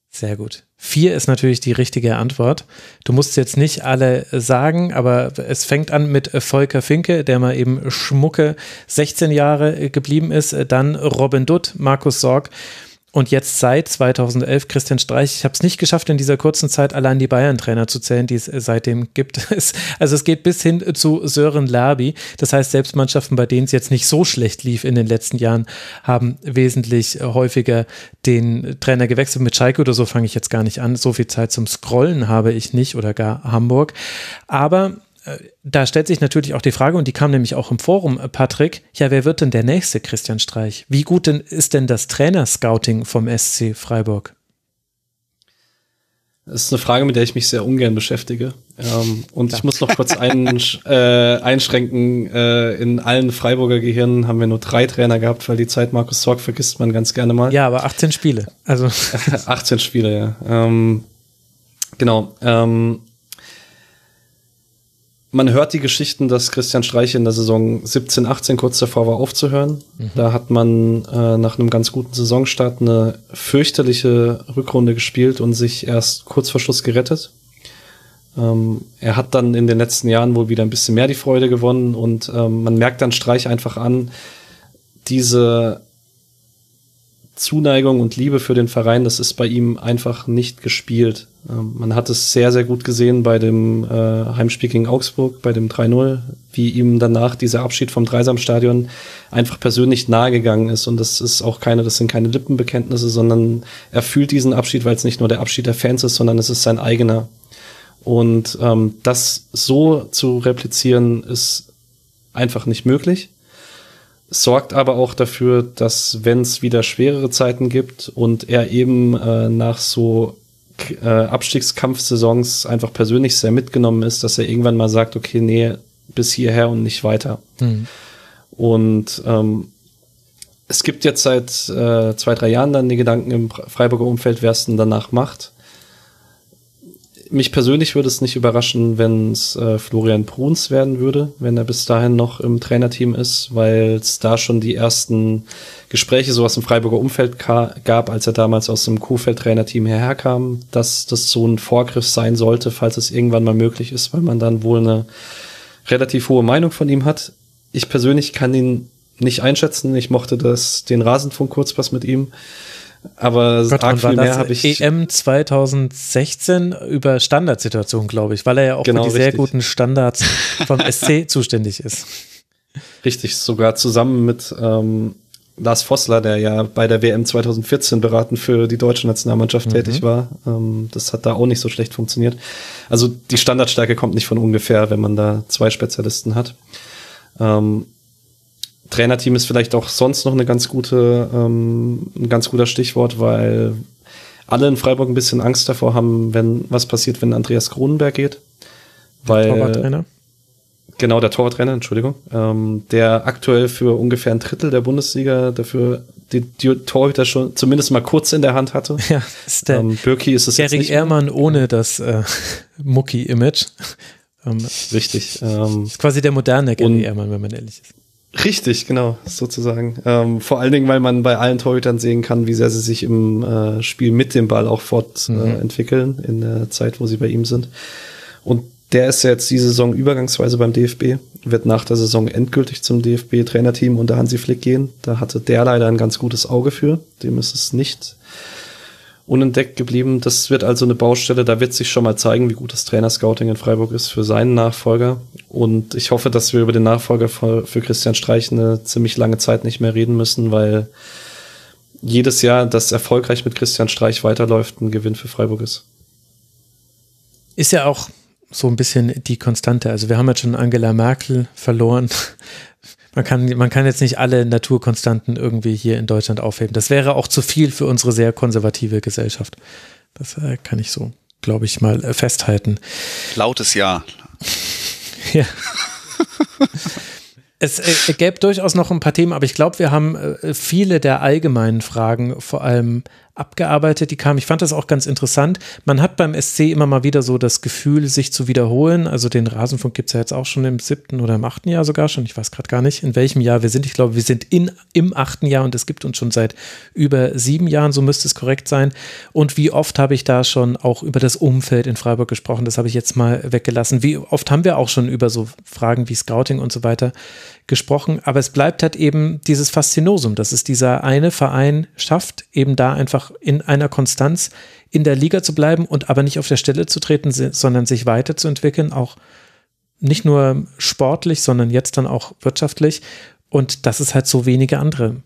Sehr gut. Vier ist natürlich die richtige Antwort. Du musst jetzt nicht alle sagen, aber es fängt an mit Volker Finke, der mal eben schmucke 16 Jahre geblieben ist. Dann Robin Dutt, Markus Sorg und jetzt seit 2011 Christian Streich. Ich habe es nicht geschafft, in dieser kurzen Zeit allein die Bayern-Trainer zu zählen, die es seitdem gibt. Also es geht bis hin zu Sören Labi. Das heißt, selbst Mannschaften, bei denen es jetzt nicht so schlecht lief in den letzten Jahren, haben wesentlich häufiger den Trainer gewechselt. Mit Schalke oder so fange ich jetzt gar nicht an. So viel Zeit zum Scrollen habe ich nicht oder gar Hamburg. Aber da stellt sich natürlich auch die Frage, und die kam nämlich auch im Forum, äh, Patrick, ja, wer wird denn der nächste Christian Streich? Wie gut denn ist denn das Trainerscouting vom SC Freiburg? Das ist eine Frage, mit der ich mich sehr ungern beschäftige. Ähm, und ich muss noch kurz ein, äh, einschränken. Äh, in allen Freiburger Gehirnen haben wir nur drei Trainer gehabt, weil die Zeit Markus Sorg vergisst man ganz gerne mal. Ja, aber 18 Spiele. Also 18 Spiele, ja. Ähm, genau. Ähm, man hört die Geschichten, dass Christian Streich in der Saison 17, 18 kurz davor war aufzuhören. Mhm. Da hat man äh, nach einem ganz guten Saisonstart eine fürchterliche Rückrunde gespielt und sich erst kurz vor Schluss gerettet. Ähm, er hat dann in den letzten Jahren wohl wieder ein bisschen mehr die Freude gewonnen und ähm, man merkt dann Streich einfach an, diese Zuneigung und Liebe für den Verein, das ist bei ihm einfach nicht gespielt. Ähm, man hat es sehr, sehr gut gesehen bei dem äh, Heimspiel gegen Augsburg, bei dem 3-0, wie ihm danach dieser Abschied vom Dreisamstadion einfach persönlich nahegegangen ist. Und das ist auch keine, das sind keine Lippenbekenntnisse, sondern er fühlt diesen Abschied, weil es nicht nur der Abschied der Fans ist, sondern es ist sein eigener. Und ähm, das so zu replizieren, ist einfach nicht möglich sorgt aber auch dafür, dass wenn es wieder schwerere Zeiten gibt und er eben äh, nach so äh, Abstiegskampfsaisons einfach persönlich sehr mitgenommen ist, dass er irgendwann mal sagt, okay, nee, bis hierher und nicht weiter. Mhm. Und ähm, es gibt jetzt seit äh, zwei, drei Jahren dann die Gedanken im Freiburger Umfeld, wer es denn danach macht mich persönlich würde es nicht überraschen, wenn es äh, Florian Bruns werden würde, wenn er bis dahin noch im Trainerteam ist, weil es da schon die ersten Gespräche so aus dem Freiburger Umfeld gab, als er damals aus dem Kuhfeld-Trainerteam herkam, dass das so ein Vorgriff sein sollte, falls es irgendwann mal möglich ist, weil man dann wohl eine relativ hohe Meinung von ihm hat. Ich persönlich kann ihn nicht einschätzen. Ich mochte das, den Rasenfunk-Kurzpass mit ihm. Aber Gott, arg viel mehr habe ich. EM 2016 über Standardsituationen, glaube ich, weil er ja auch genau, für die richtig. sehr guten Standards vom SC zuständig ist. Richtig, sogar zusammen mit ähm, Lars Vossler, der ja bei der WM 2014 beraten für die deutsche Nationalmannschaft mhm. tätig war. Ähm, das hat da auch nicht so schlecht funktioniert. Also die Standardstärke kommt nicht von ungefähr, wenn man da zwei Spezialisten hat. Ähm, Trainerteam ist vielleicht auch sonst noch eine ganz gute, ähm, ein ganz guter Stichwort, weil alle in Freiburg ein bisschen Angst davor haben, wenn was passiert, wenn Andreas Kronenberg geht. Weil, der Torwarttrainer? Genau, der Torwarttrainer, Entschuldigung. Ähm, der aktuell für ungefähr ein Drittel der Bundesliga dafür die, die Torhüter schon zumindest mal kurz in der Hand hatte. Ja, ist der ähm, Birki ist es Gary jetzt nicht Ehrmann ohne das äh, Mucki-Image. Ähm, Richtig. Ähm, ist quasi der moderne Gary Ehrmann, wenn man ehrlich ist. Richtig, genau, sozusagen. Ähm, vor allen Dingen, weil man bei allen Torhütern sehen kann, wie sehr sie sich im äh, Spiel mit dem Ball auch fortentwickeln äh, mhm. in der Zeit, wo sie bei ihm sind. Und der ist jetzt die Saison übergangsweise beim DFB, wird nach der Saison endgültig zum DFB-Trainerteam unter Hansi Flick gehen. Da hatte der leider ein ganz gutes Auge für. Dem ist es nicht unentdeckt geblieben. Das wird also eine Baustelle, da wird sich schon mal zeigen, wie gut das Trainerscouting in Freiburg ist für seinen Nachfolger. Und ich hoffe, dass wir über den Nachfolger für, Christian Streich eine ziemlich lange Zeit nicht mehr reden müssen, weil jedes Jahr, das erfolgreich mit Christian Streich weiterläuft, ein Gewinn für Freiburg ist. Ist ja auch so ein bisschen die Konstante. Also wir haben jetzt schon Angela Merkel verloren. Man kann, man kann jetzt nicht alle Naturkonstanten irgendwie hier in Deutschland aufheben. Das wäre auch zu viel für unsere sehr konservative Gesellschaft. Das äh, kann ich so, glaube ich, mal äh, festhalten. Lautes Ja. Ja. Es äh, gäbe durchaus noch ein paar Themen, aber ich glaube, wir haben äh, viele der allgemeinen Fragen vor allem abgearbeitet, die kamen. Ich fand das auch ganz interessant. Man hat beim SC immer mal wieder so das Gefühl, sich zu wiederholen. Also den Rasenfunk gibt es ja jetzt auch schon im siebten oder im achten Jahr sogar schon. Ich weiß gerade gar nicht, in welchem Jahr wir sind. Ich glaube, wir sind in, im achten Jahr und es gibt uns schon seit über sieben Jahren, so müsste es korrekt sein. Und wie oft habe ich da schon auch über das Umfeld in Freiburg gesprochen? Das habe ich jetzt mal weggelassen. Wie oft haben wir auch schon über so Fragen wie Scouting und so weiter gesprochen? Aber es bleibt halt eben dieses Faszinosum, dass es dieser eine Verein schafft, eben da einfach in einer Konstanz in der Liga zu bleiben und aber nicht auf der Stelle zu treten, sondern sich weiterzuentwickeln, auch nicht nur sportlich, sondern jetzt dann auch wirtschaftlich. Und das ist halt so wenige andere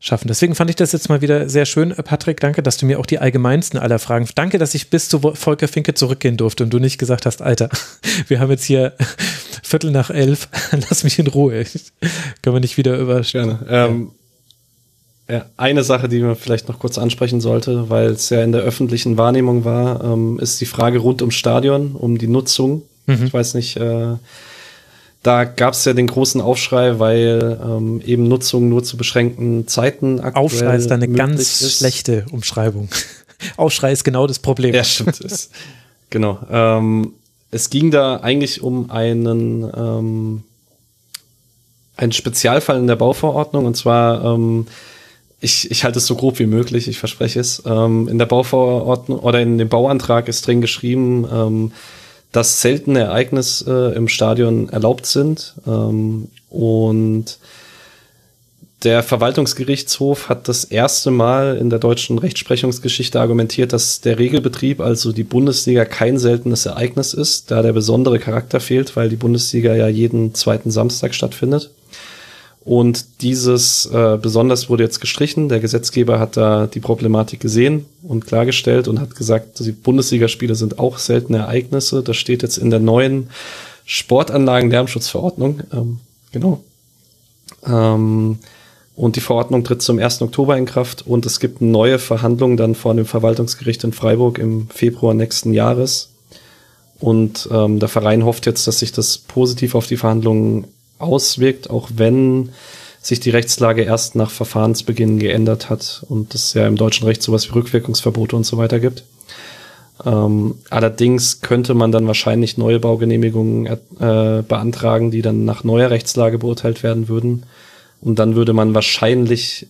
schaffen. Deswegen fand ich das jetzt mal wieder sehr schön, Patrick. Danke, dass du mir auch die allgemeinsten aller Fragen. Danke, dass ich bis zu Volker Finke zurückgehen durfte und du nicht gesagt hast, Alter, wir haben jetzt hier Viertel nach elf, lass mich in Ruhe. Können wir nicht wieder über. Gerne. Ähm, ja, eine Sache, die man vielleicht noch kurz ansprechen sollte, weil es ja in der öffentlichen Wahrnehmung war, ähm, ist die Frage rund ums Stadion, um die Nutzung. Mhm. Ich weiß nicht, äh, da gab es ja den großen Aufschrei, weil ähm, eben Nutzung nur zu beschränkten Zeiten aktuell Aufschrei ist eine ganz ist. schlechte Umschreibung. Aufschrei ist genau das Problem. Ja, stimmt. ist, genau. Ähm, es ging da eigentlich um einen ähm, einen Spezialfall in der Bauverordnung und zwar ähm, ich, ich halte es so grob wie möglich, ich verspreche es. Ähm, in der Bauverordnung oder in dem Bauantrag ist drin geschrieben, ähm, dass seltene Ereignisse äh, im Stadion erlaubt sind. Ähm, und der Verwaltungsgerichtshof hat das erste Mal in der deutschen Rechtsprechungsgeschichte argumentiert, dass der Regelbetrieb, also die Bundesliga, kein seltenes Ereignis ist, da der besondere Charakter fehlt, weil die Bundesliga ja jeden zweiten Samstag stattfindet. Und dieses äh, besonders wurde jetzt gestrichen. Der Gesetzgeber hat da die Problematik gesehen und klargestellt und hat gesagt, die Bundesligaspiele sind auch seltene Ereignisse. Das steht jetzt in der neuen Sportanlagen-Lärmschutzverordnung. Ähm, genau. Ähm, und die Verordnung tritt zum 1. Oktober in Kraft und es gibt neue Verhandlungen dann vor dem Verwaltungsgericht in Freiburg im Februar nächsten Jahres. Und ähm, der Verein hofft jetzt, dass sich das positiv auf die Verhandlungen auswirkt, auch wenn sich die Rechtslage erst nach Verfahrensbeginn geändert hat und es ja im deutschen Recht sowas wie Rückwirkungsverbote und so weiter gibt. Ähm, allerdings könnte man dann wahrscheinlich neue Baugenehmigungen äh, beantragen, die dann nach neuer Rechtslage beurteilt werden würden. Und dann würde man wahrscheinlich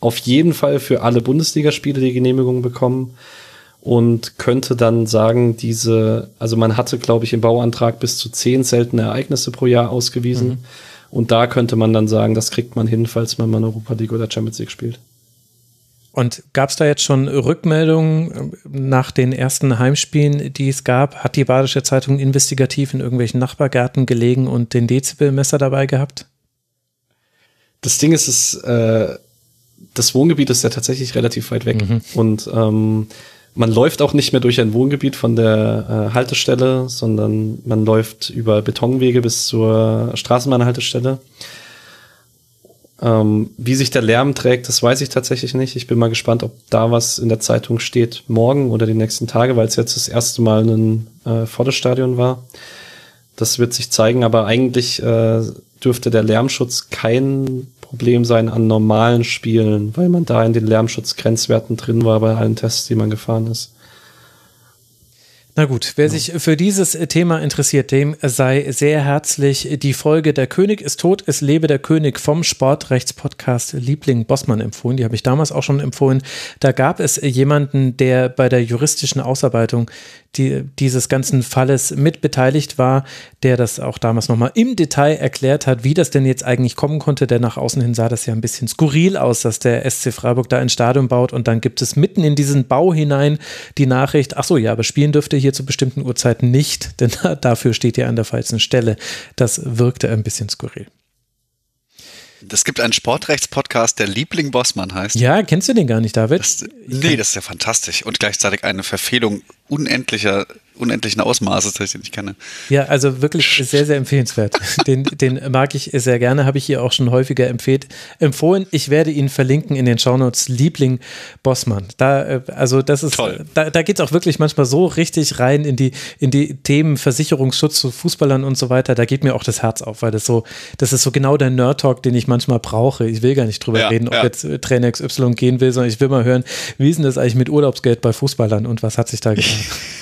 auf jeden Fall für alle Bundesligaspiele die Genehmigung bekommen und könnte dann sagen, diese, also man hatte, glaube ich, im Bauantrag bis zu zehn seltene Ereignisse pro Jahr ausgewiesen. Mhm. Und da könnte man dann sagen, das kriegt man hin, falls man mal Europa League oder Champions League spielt. Und gab es da jetzt schon Rückmeldungen äh, nach den ersten Heimspielen, die es gab? Hat die Badische Zeitung investigativ in irgendwelchen Nachbargärten gelegen und den Dezibelmesser dabei gehabt? Das Ding ist, es, äh, das Wohngebiet ist ja tatsächlich relativ weit weg. Mhm. Und ähm, man läuft auch nicht mehr durch ein Wohngebiet von der äh, Haltestelle, sondern man läuft über Betonwege bis zur Straßenbahnhaltestelle. Ähm, wie sich der Lärm trägt, das weiß ich tatsächlich nicht. Ich bin mal gespannt, ob da was in der Zeitung steht morgen oder die nächsten Tage, weil es jetzt das erste Mal ein äh, Vorderstadion war. Das wird sich zeigen, aber eigentlich äh, dürfte der Lärmschutz kein Problem sein an normalen Spielen, weil man da in den Lärmschutzgrenzwerten drin war bei allen Tests, die man gefahren ist. Na gut, wer sich für dieses Thema interessiert, dem sei sehr herzlich die Folge Der König ist tot, es lebe der König vom Sportrechtspodcast Liebling Bossmann empfohlen. Die habe ich damals auch schon empfohlen. Da gab es jemanden, der bei der juristischen Ausarbeitung die, dieses ganzen Falles mit beteiligt war, der das auch damals nochmal im Detail erklärt hat, wie das denn jetzt eigentlich kommen konnte, denn nach außen hin sah das ja ein bisschen skurril aus, dass der SC Freiburg da ein Stadion baut und dann gibt es mitten in diesen Bau hinein die Nachricht, ach so, ja, aber spielen dürfte hier zu bestimmten Uhrzeiten nicht, denn dafür steht ihr an der falschen Stelle. Das wirkte ein bisschen skurril. Es gibt einen Sportrechtspodcast, der Liebling Bossmann heißt. Ja, kennst du den gar nicht, David? Das, nee, das ist ja fantastisch. Und gleichzeitig eine Verfehlung unendlicher unendlichen Ausmaßes, das ich nicht kenne. Ja, also wirklich sehr, sehr empfehlenswert. Den, den mag ich sehr gerne, habe ich hier auch schon häufiger empfohlen. Ich werde ihn verlinken in den Shownotes. Liebling Bossmann. Da, äh, also das ist, Toll. da, da geht es auch wirklich manchmal so richtig rein in die, in die Themen Versicherungsschutz zu Fußballern und so weiter. Da geht mir auch das Herz auf, weil das so, das ist so genau der Nerd-Talk, den ich manchmal brauche. Ich will gar nicht drüber ja, reden, ob ja. jetzt Trainer XY gehen will, sondern ich will mal hören, wie ist denn das eigentlich mit Urlaubsgeld bei Fußballern und was hat sich da getan?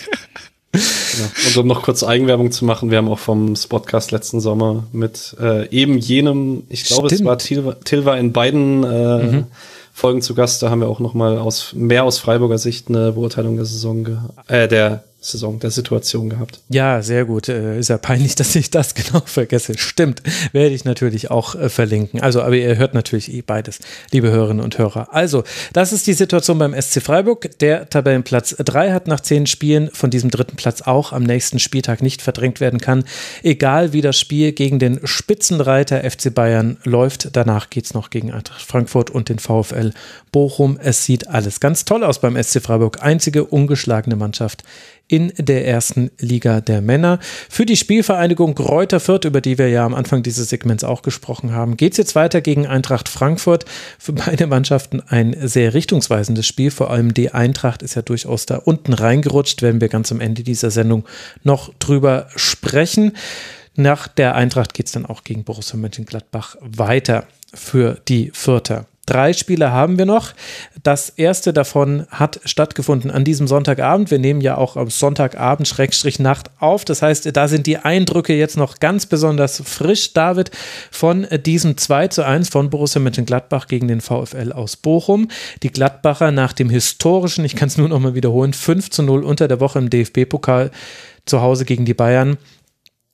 Genau. Und um noch kurz Eigenwerbung zu machen, wir haben auch vom Spotcast letzten Sommer mit äh, eben jenem, ich glaube, es war war in beiden äh, mhm. Folgen zu Gast, da haben wir auch noch mal aus mehr aus Freiburger Sicht eine Beurteilung der Saison, äh, der Saison der Situation gehabt. Ja, sehr gut. Äh, ist ja peinlich, dass ich das genau vergesse. Stimmt, werde ich natürlich auch äh, verlinken. Also, aber ihr hört natürlich eh beides, liebe Hörerinnen und Hörer. Also, das ist die Situation beim SC Freiburg. Der Tabellenplatz 3 hat nach zehn Spielen von diesem dritten Platz auch am nächsten Spieltag nicht verdrängt werden kann. Egal wie das Spiel gegen den Spitzenreiter FC Bayern läuft, danach geht es noch gegen Eintracht Frankfurt und den VfL Bochum. Es sieht alles ganz toll aus beim SC Freiburg. Einzige ungeschlagene Mannschaft in der ersten Liga der Männer. Für die Spielvereinigung Kräuter Fürth, über die wir ja am Anfang dieses Segments auch gesprochen haben, geht es jetzt weiter gegen Eintracht Frankfurt. Für beide Mannschaften ein sehr richtungsweisendes Spiel. Vor allem die Eintracht ist ja durchaus da unten reingerutscht, werden wir ganz am Ende dieser Sendung noch drüber sprechen. Nach der Eintracht geht es dann auch gegen Borussia Mönchengladbach weiter für die Vierter. Drei Spiele haben wir noch. Das erste davon hat stattgefunden an diesem Sonntagabend. Wir nehmen ja auch am Sonntagabend Schrägstrich Nacht auf. Das heißt, da sind die Eindrücke jetzt noch ganz besonders frisch, David, von diesem 2 zu 1 von Borussia Mönchengladbach gegen den VfL aus Bochum. Die Gladbacher nach dem historischen, ich kann es nur noch mal wiederholen, 5 zu 0 unter der Woche im DFB-Pokal zu Hause gegen die Bayern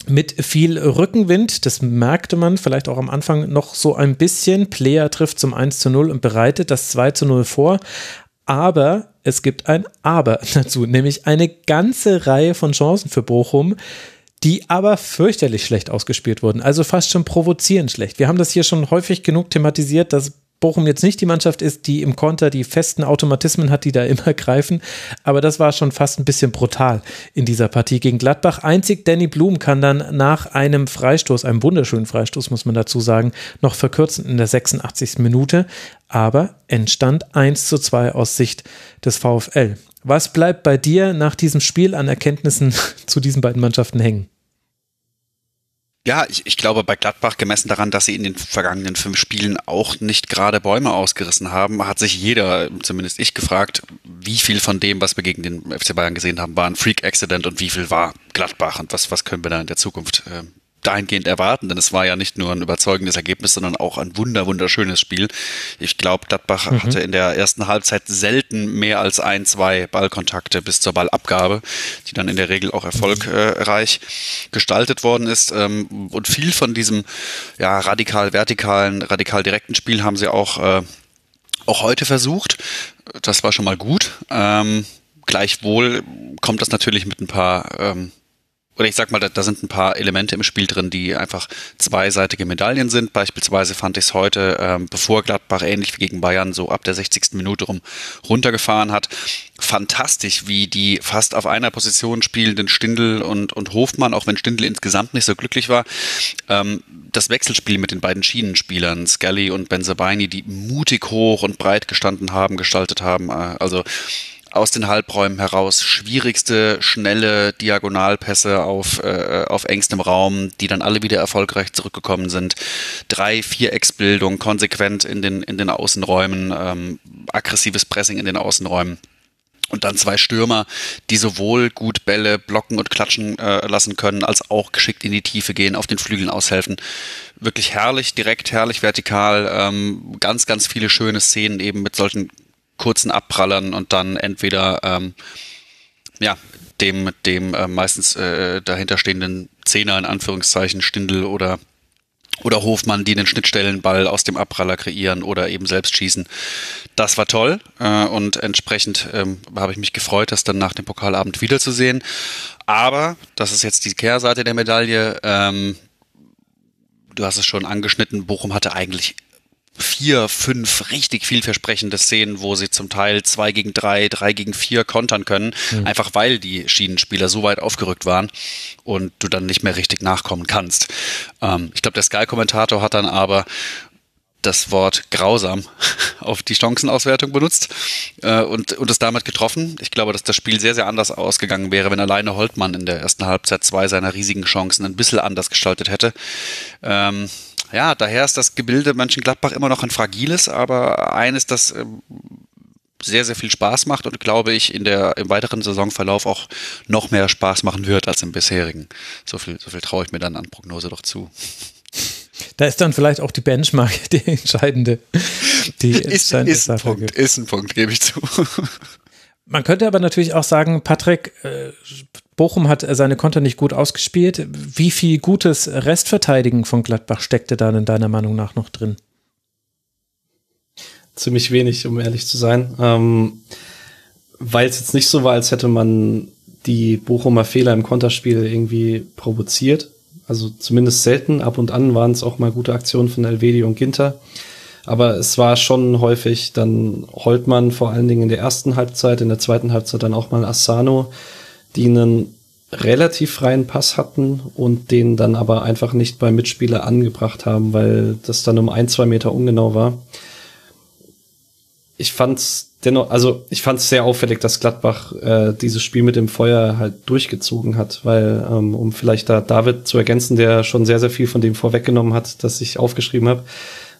mit viel Rückenwind. Das merkte man vielleicht auch am Anfang noch so ein bisschen. Player trifft zum 1 zu 0 und bereitet das 2 zu 0 vor. Aber es gibt ein Aber dazu, nämlich eine ganze Reihe von Chancen für Bochum, die aber fürchterlich schlecht ausgespielt wurden. Also fast schon provozierend schlecht. Wir haben das hier schon häufig genug thematisiert, dass Bochum jetzt nicht die Mannschaft ist, die im Konter die festen Automatismen hat, die da immer greifen. Aber das war schon fast ein bisschen brutal in dieser Partie gegen Gladbach. Einzig Danny Blum kann dann nach einem Freistoß, einem wunderschönen Freistoß, muss man dazu sagen, noch verkürzen in der 86. Minute. Aber entstand 1 zu 2 aus Sicht des VfL. Was bleibt bei dir nach diesem Spiel an Erkenntnissen zu diesen beiden Mannschaften hängen? Ja, ich, ich glaube bei Gladbach, gemessen daran, dass sie in den vergangenen fünf Spielen auch nicht gerade Bäume ausgerissen haben, hat sich jeder, zumindest ich, gefragt, wie viel von dem, was wir gegen den FC Bayern gesehen haben, war ein Freak-Accident und wie viel war Gladbach und was, was können wir da in der Zukunft äh, dahingehend erwarten, denn es war ja nicht nur ein überzeugendes Ergebnis, sondern auch ein wunder wunderschönes Spiel. Ich glaube, Gladbach mhm. hatte in der ersten Halbzeit selten mehr als ein, zwei Ballkontakte bis zur Ballabgabe, die dann in der Regel auch erfolgreich gestaltet worden ist. Ähm, und viel von diesem ja, radikal vertikalen, radikal direkten Spiel haben sie auch, äh, auch heute versucht. Das war schon mal gut. Ähm, gleichwohl kommt das natürlich mit ein paar ähm, oder ich sag mal, da, da, sind ein paar Elemente im Spiel drin, die einfach zweiseitige Medaillen sind. Beispielsweise fand ich es heute, ähm, bevor Gladbach ähnlich wie gegen Bayern so ab der 60. Minute rum runtergefahren hat, fantastisch, wie die fast auf einer Position spielenden Stindl und, und Hofmann, auch wenn Stindl insgesamt nicht so glücklich war, ähm, das Wechselspiel mit den beiden Schienenspielern, Scully und Benzabaini, die mutig hoch und breit gestanden haben, gestaltet haben. Äh, also aus den Halbräumen heraus schwierigste, schnelle Diagonalpässe auf, äh, auf engstem Raum, die dann alle wieder erfolgreich zurückgekommen sind. Drei Vierecksbildung konsequent in den, in den Außenräumen, ähm, aggressives Pressing in den Außenräumen. Und dann zwei Stürmer, die sowohl gut Bälle blocken und klatschen äh, lassen können, als auch geschickt in die Tiefe gehen, auf den Flügeln aushelfen. Wirklich herrlich, direkt, herrlich vertikal. Ähm, ganz, ganz viele schöne Szenen eben mit solchen kurzen Abprallern und dann entweder ähm, ja, dem, dem äh, meistens äh, dahinterstehenden Zehner in Anführungszeichen Stindel oder oder Hofmann, die den Schnittstellenball aus dem Abpraller kreieren oder eben selbst schießen. Das war toll äh, und entsprechend ähm, habe ich mich gefreut, das dann nach dem Pokalabend wiederzusehen. Aber, das ist jetzt die Kehrseite der Medaille, ähm, du hast es schon angeschnitten, Bochum hatte eigentlich vier, fünf richtig vielversprechende Szenen, wo sie zum Teil zwei gegen drei, drei gegen vier kontern können, mhm. einfach weil die Schienenspieler so weit aufgerückt waren und du dann nicht mehr richtig nachkommen kannst. Ähm, ich glaube, der Sky-Kommentator hat dann aber das Wort grausam auf die Chancenauswertung benutzt äh, und, und es damit getroffen. Ich glaube, dass das Spiel sehr, sehr anders ausgegangen wäre, wenn alleine Holtmann in der ersten Halbzeit zwei seiner riesigen Chancen ein bisschen anders gestaltet hätte. Ähm, ja, daher ist das Gebilde Mönchengladbach immer noch ein fragiles, aber eines, das ähm, sehr, sehr viel Spaß macht und glaube ich in der, im weiteren Saisonverlauf auch noch mehr Spaß machen wird als im bisherigen. So viel, so viel traue ich mir dann an Prognose doch zu. Da ist dann vielleicht auch die Benchmark die entscheidende. Die ist, ist ein Punkt, ist ein Punkt, gebe ich zu. Man könnte aber natürlich auch sagen, Patrick, äh, Bochum hat seine Konter nicht gut ausgespielt. Wie viel gutes Restverteidigen von Gladbach steckte da in deiner Meinung nach noch drin? Ziemlich wenig, um ehrlich zu sein. Ähm, Weil es jetzt nicht so war, als hätte man die Bochumer Fehler im Konterspiel irgendwie provoziert. Also zumindest selten. Ab und an waren es auch mal gute Aktionen von Elvedi und Ginter. Aber es war schon häufig dann Holtmann, vor allen Dingen in der ersten Halbzeit, in der zweiten Halbzeit dann auch mal Asano, die einen relativ freien Pass hatten und den dann aber einfach nicht beim Mitspieler angebracht haben, weil das dann um ein, zwei Meter ungenau war. Ich fand's dennoch, also ich fand es sehr auffällig, dass Gladbach äh, dieses Spiel mit dem Feuer halt durchgezogen hat, weil, ähm, um vielleicht da David zu ergänzen, der schon sehr, sehr viel von dem vorweggenommen hat, das ich aufgeschrieben habe,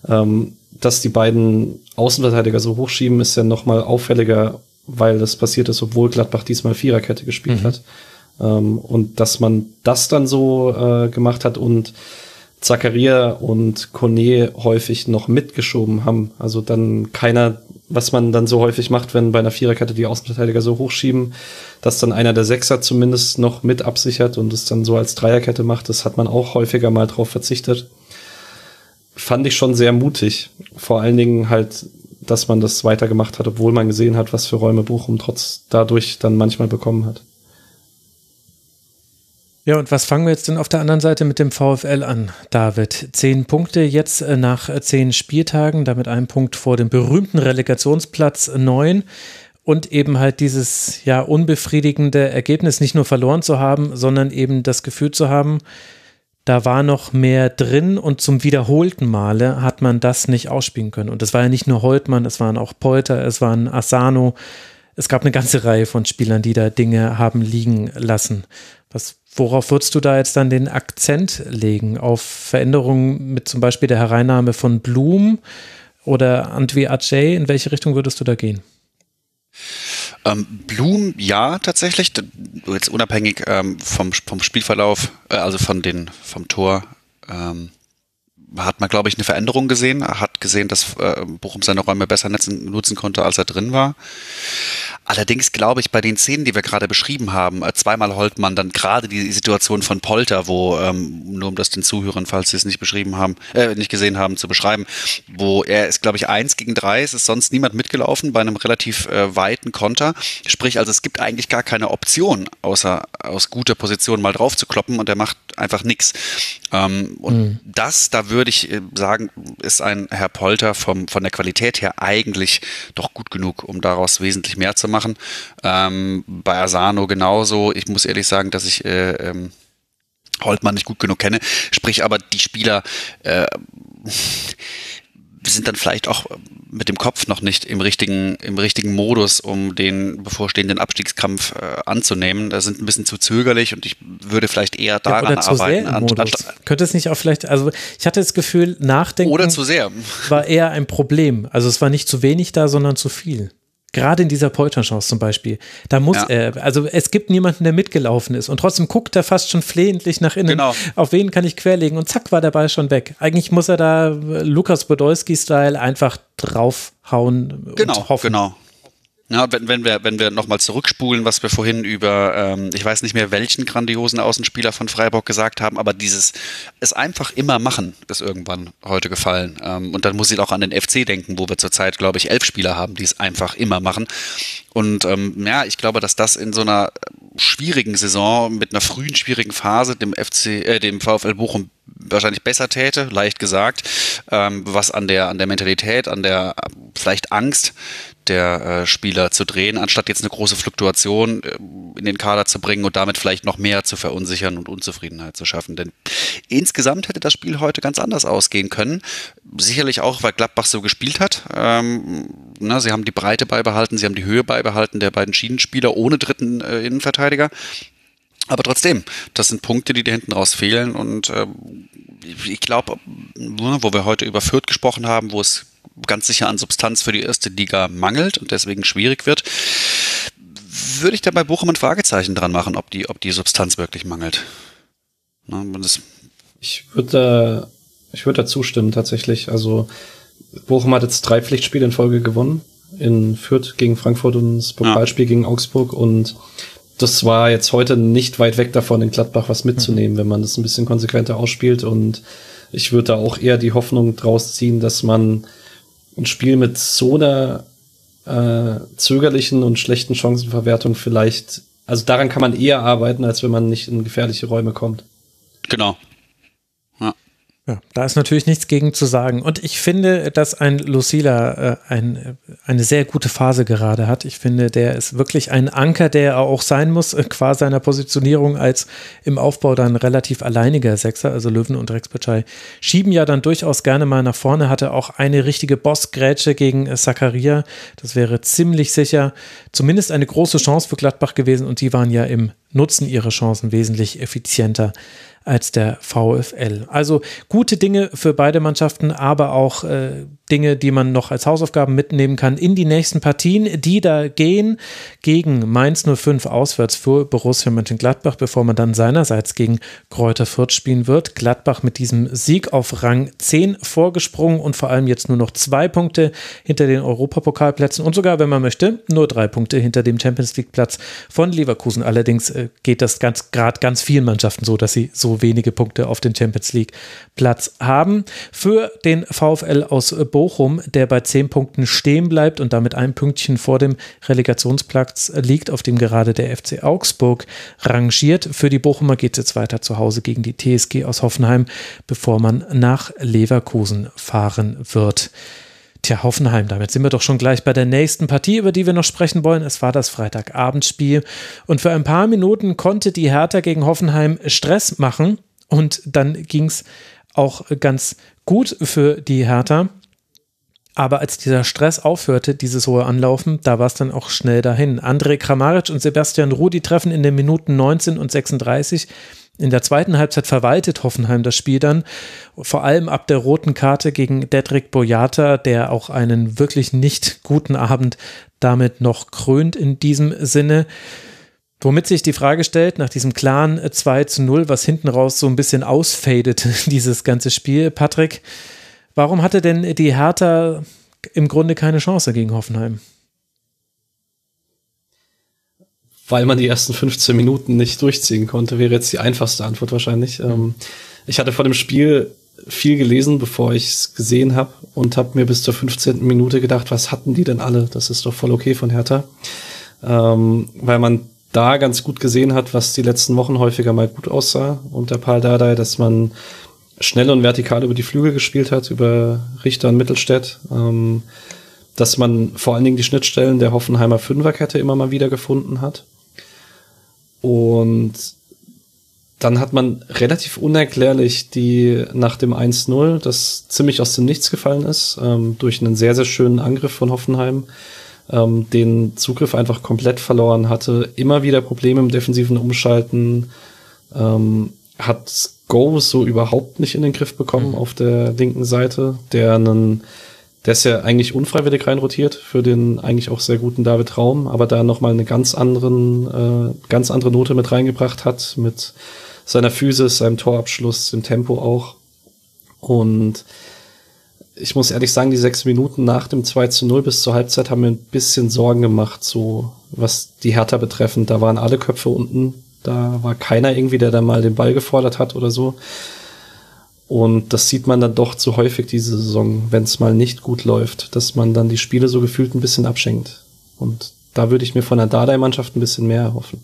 ähm, dass die beiden Außenverteidiger so hochschieben, ist ja noch mal auffälliger, weil das passiert ist, obwohl Gladbach diesmal Viererkette gespielt mhm. hat. Ähm, und dass man das dann so äh, gemacht hat und Zakaria und Kone häufig noch mitgeschoben haben. Also dann keiner was man dann so häufig macht, wenn bei einer Viererkette die Außenverteidiger so hochschieben, dass dann einer der Sechser zumindest noch mit absichert und es dann so als Dreierkette macht. Das hat man auch häufiger mal drauf verzichtet. Fand ich schon sehr mutig. Vor allen Dingen halt, dass man das weitergemacht hat, obwohl man gesehen hat, was für Räume Bochum trotz dadurch dann manchmal bekommen hat. Ja, und was fangen wir jetzt denn auf der anderen Seite mit dem VfL an, David? Zehn Punkte jetzt äh, nach äh, zehn Spieltagen, damit ein Punkt vor dem berühmten Relegationsplatz neun und eben halt dieses ja unbefriedigende Ergebnis nicht nur verloren zu haben, sondern eben das Gefühl zu haben, da war noch mehr drin und zum wiederholten Male hat man das nicht ausspielen können. Und das war ja nicht nur Holtmann, es waren auch Polter, es waren Asano, es gab eine ganze Reihe von Spielern, die da Dinge haben liegen lassen. Was, worauf würdest du da jetzt dann den Akzent legen? Auf Veränderungen mit zum Beispiel der Hereinnahme von Blum oder Antwi Ajay? In welche Richtung würdest du da gehen? Ähm, Blum, ja, tatsächlich. Jetzt unabhängig ähm, vom, vom Spielverlauf, äh, also von den, vom Tor, ähm, hat man, glaube ich, eine Veränderung gesehen. Er hat gesehen, dass äh, Bochum seine Räume besser nutzen, konnte, als er drin war. Allerdings glaube ich, bei den Szenen, die wir gerade beschrieben haben, äh, zweimal Holtmann, dann gerade die Situation von Polter, wo, ähm, nur um das den Zuhörern, falls sie es nicht beschrieben haben, äh, nicht gesehen haben, zu beschreiben, wo er ist, glaube ich, eins gegen drei, es ist sonst niemand mitgelaufen bei einem relativ äh, weiten Konter. Sprich, also es gibt eigentlich gar keine Option, außer aus guter Position mal drauf zu kloppen und er macht einfach nichts. Ähm, und mhm. das, da würde ich äh, sagen, ist ein Herr Polter vom, von der Qualität her eigentlich doch gut genug, um daraus wesentlich mehr zu machen. Ähm, bei Asano genauso. Ich muss ehrlich sagen, dass ich äh, ähm, Holtmann nicht gut genug kenne. Sprich aber die Spieler äh, sind dann vielleicht auch mit dem Kopf noch nicht im richtigen, im richtigen Modus, um den bevorstehenden Abstiegskampf äh, anzunehmen. Da sind ein bisschen zu zögerlich und ich würde vielleicht eher daran ja, oder zu arbeiten. Sehr im Modus. Könnte es nicht auch vielleicht, also ich hatte das Gefühl, nachdenken oder zu sehr. war eher ein Problem. Also es war nicht zu wenig da, sondern zu viel. Gerade in dieser Polterchance zum Beispiel. Da muss ja. er, also es gibt niemanden, der mitgelaufen ist und trotzdem guckt er fast schon flehentlich nach innen. Genau. Auf wen kann ich querlegen? Und zack war der Ball schon weg. Eigentlich muss er da Lukas Podolski-Style einfach draufhauen. Genau, und hoffen. genau. Ja, wenn, wenn wir, wenn wir nochmal zurückspulen, was wir vorhin über, ähm, ich weiß nicht mehr, welchen grandiosen Außenspieler von Freiburg gesagt haben, aber dieses es einfach immer machen, ist irgendwann heute gefallen. Ähm, und dann muss ich auch an den FC denken, wo wir zurzeit, glaube ich, elf Spieler haben, die es einfach immer machen. Und ähm, ja, ich glaube, dass das in so einer schwierigen Saison mit einer frühen schwierigen Phase dem FC, äh, dem VfL Bochum wahrscheinlich besser täte, leicht gesagt, ähm, was an der an der Mentalität, an der vielleicht Angst der äh, Spieler zu drehen, anstatt jetzt eine große Fluktuation äh, in den Kader zu bringen und damit vielleicht noch mehr zu verunsichern und Unzufriedenheit zu schaffen. Denn insgesamt hätte das Spiel heute ganz anders ausgehen können. Sicherlich auch, weil Gladbach so gespielt hat. Ähm, na, sie haben die Breite beibehalten, sie haben die Höhe beibehalten der beiden Schienenspieler ohne dritten äh, Innenverteidiger. Aber trotzdem, das sind Punkte, die dir hinten raus fehlen. Und äh, ich glaube, wo wir heute über Fürth gesprochen haben, wo es ganz sicher an Substanz für die erste Liga mangelt und deswegen schwierig wird, würde ich da bei Bochum ein Fragezeichen dran machen, ob die, ob die Substanz wirklich mangelt. Na, ich würde ich würde da zustimmen tatsächlich. Also Bochum hat jetzt drei Pflichtspiele in Folge gewonnen. In Fürth gegen Frankfurt und das Pokalspiel ja. gegen Augsburg und das war jetzt heute nicht weit weg davon, in Gladbach was mitzunehmen, wenn man das ein bisschen konsequenter ausspielt. Und ich würde da auch eher die Hoffnung draus ziehen, dass man ein Spiel mit so einer äh, zögerlichen und schlechten Chancenverwertung vielleicht, also daran kann man eher arbeiten, als wenn man nicht in gefährliche Räume kommt. Genau. Ja, da ist natürlich nichts gegen zu sagen. Und ich finde, dass ein Lucila äh, ein, eine sehr gute Phase gerade hat. Ich finde, der ist wirklich ein Anker, der auch sein muss, äh, qua seiner Positionierung als im Aufbau dann relativ alleiniger Sechser. Also Löwen und Rex Bitschei schieben ja dann durchaus gerne mal nach vorne. Hatte auch eine richtige Bossgrätsche gegen äh, Zakaria. Das wäre ziemlich sicher zumindest eine große Chance für Gladbach gewesen. Und die waren ja im Nutzen ihrer Chancen wesentlich effizienter als der VfL. Also gute Dinge für beide Mannschaften, aber auch äh, Dinge, die man noch als Hausaufgaben mitnehmen kann in die nächsten Partien, die da gehen gegen Mainz 05 auswärts für Borussia Mönchengladbach, bevor man dann seinerseits gegen Kräuter Fürth spielen wird. Gladbach mit diesem Sieg auf Rang 10 vorgesprungen und vor allem jetzt nur noch zwei Punkte hinter den Europapokalplätzen und sogar, wenn man möchte, nur drei Punkte hinter dem Champions League Platz von Leverkusen. Allerdings äh, geht das ganz gerade ganz vielen Mannschaften so, dass sie so wenige Punkte auf den Champions League Platz haben. Für den VfL aus Bochum, der bei zehn Punkten stehen bleibt und damit ein Pünktchen vor dem Relegationsplatz liegt, auf dem gerade der FC Augsburg rangiert. Für die Bochumer geht es jetzt weiter zu Hause gegen die TSG aus Hoffenheim, bevor man nach Leverkusen fahren wird. Tja, Hoffenheim, damit sind wir doch schon gleich bei der nächsten Partie, über die wir noch sprechen wollen. Es war das Freitagabendspiel und für ein paar Minuten konnte die Hertha gegen Hoffenheim Stress machen und dann ging es auch ganz gut für die Hertha. Aber als dieser Stress aufhörte, dieses hohe Anlaufen, da war es dann auch schnell dahin. André Kramaric und Sebastian Rudi treffen in den Minuten 19 und 36. In der zweiten Halbzeit verwaltet Hoffenheim das Spiel dann, vor allem ab der roten Karte gegen Dedrick Boyata, der auch einen wirklich nicht guten Abend damit noch krönt in diesem Sinne. Womit sich die Frage stellt, nach diesem klaren 2 zu 0, was hinten raus so ein bisschen ausfadet, dieses ganze Spiel. Patrick, warum hatte denn die Hertha im Grunde keine Chance gegen Hoffenheim? Weil man die ersten 15 Minuten nicht durchziehen konnte, wäre jetzt die einfachste Antwort wahrscheinlich. Ähm, ich hatte vor dem Spiel viel gelesen, bevor ich es gesehen habe und habe mir bis zur 15. Minute gedacht, was hatten die denn alle? Das ist doch voll okay von Hertha. Ähm, weil man da ganz gut gesehen hat, was die letzten Wochen häufiger mal gut aussah unter Paul Dardai, dass man schnell und vertikal über die Flügel gespielt hat, über Richter und Mittelstädt, ähm, dass man vor allen Dingen die Schnittstellen der Hoffenheimer Fünferkette immer mal wieder gefunden hat. Und dann hat man relativ unerklärlich die nach dem 1-0, das ziemlich aus dem Nichts gefallen ist, ähm, durch einen sehr, sehr schönen Angriff von Hoffenheim, ähm, den Zugriff einfach komplett verloren hatte, immer wieder Probleme im defensiven Umschalten, ähm, hat Go so überhaupt nicht in den Griff bekommen mhm. auf der linken Seite, der einen, der ist ja eigentlich unfreiwillig reinrotiert für den eigentlich auch sehr guten David Raum, aber da nochmal eine ganz anderen, äh, ganz andere Note mit reingebracht hat, mit seiner Physis, seinem Torabschluss, dem Tempo auch. Und ich muss ehrlich sagen, die sechs Minuten nach dem 2 zu 0 bis zur Halbzeit haben mir ein bisschen Sorgen gemacht, so was die Hertha betreffend. Da waren alle Köpfe unten. Da war keiner irgendwie, der da mal den Ball gefordert hat oder so. Und das sieht man dann doch zu häufig diese Saison, wenn es mal nicht gut läuft, dass man dann die Spiele so gefühlt ein bisschen abschenkt. Und da würde ich mir von der Dardai-Mannschaft ein bisschen mehr erhoffen.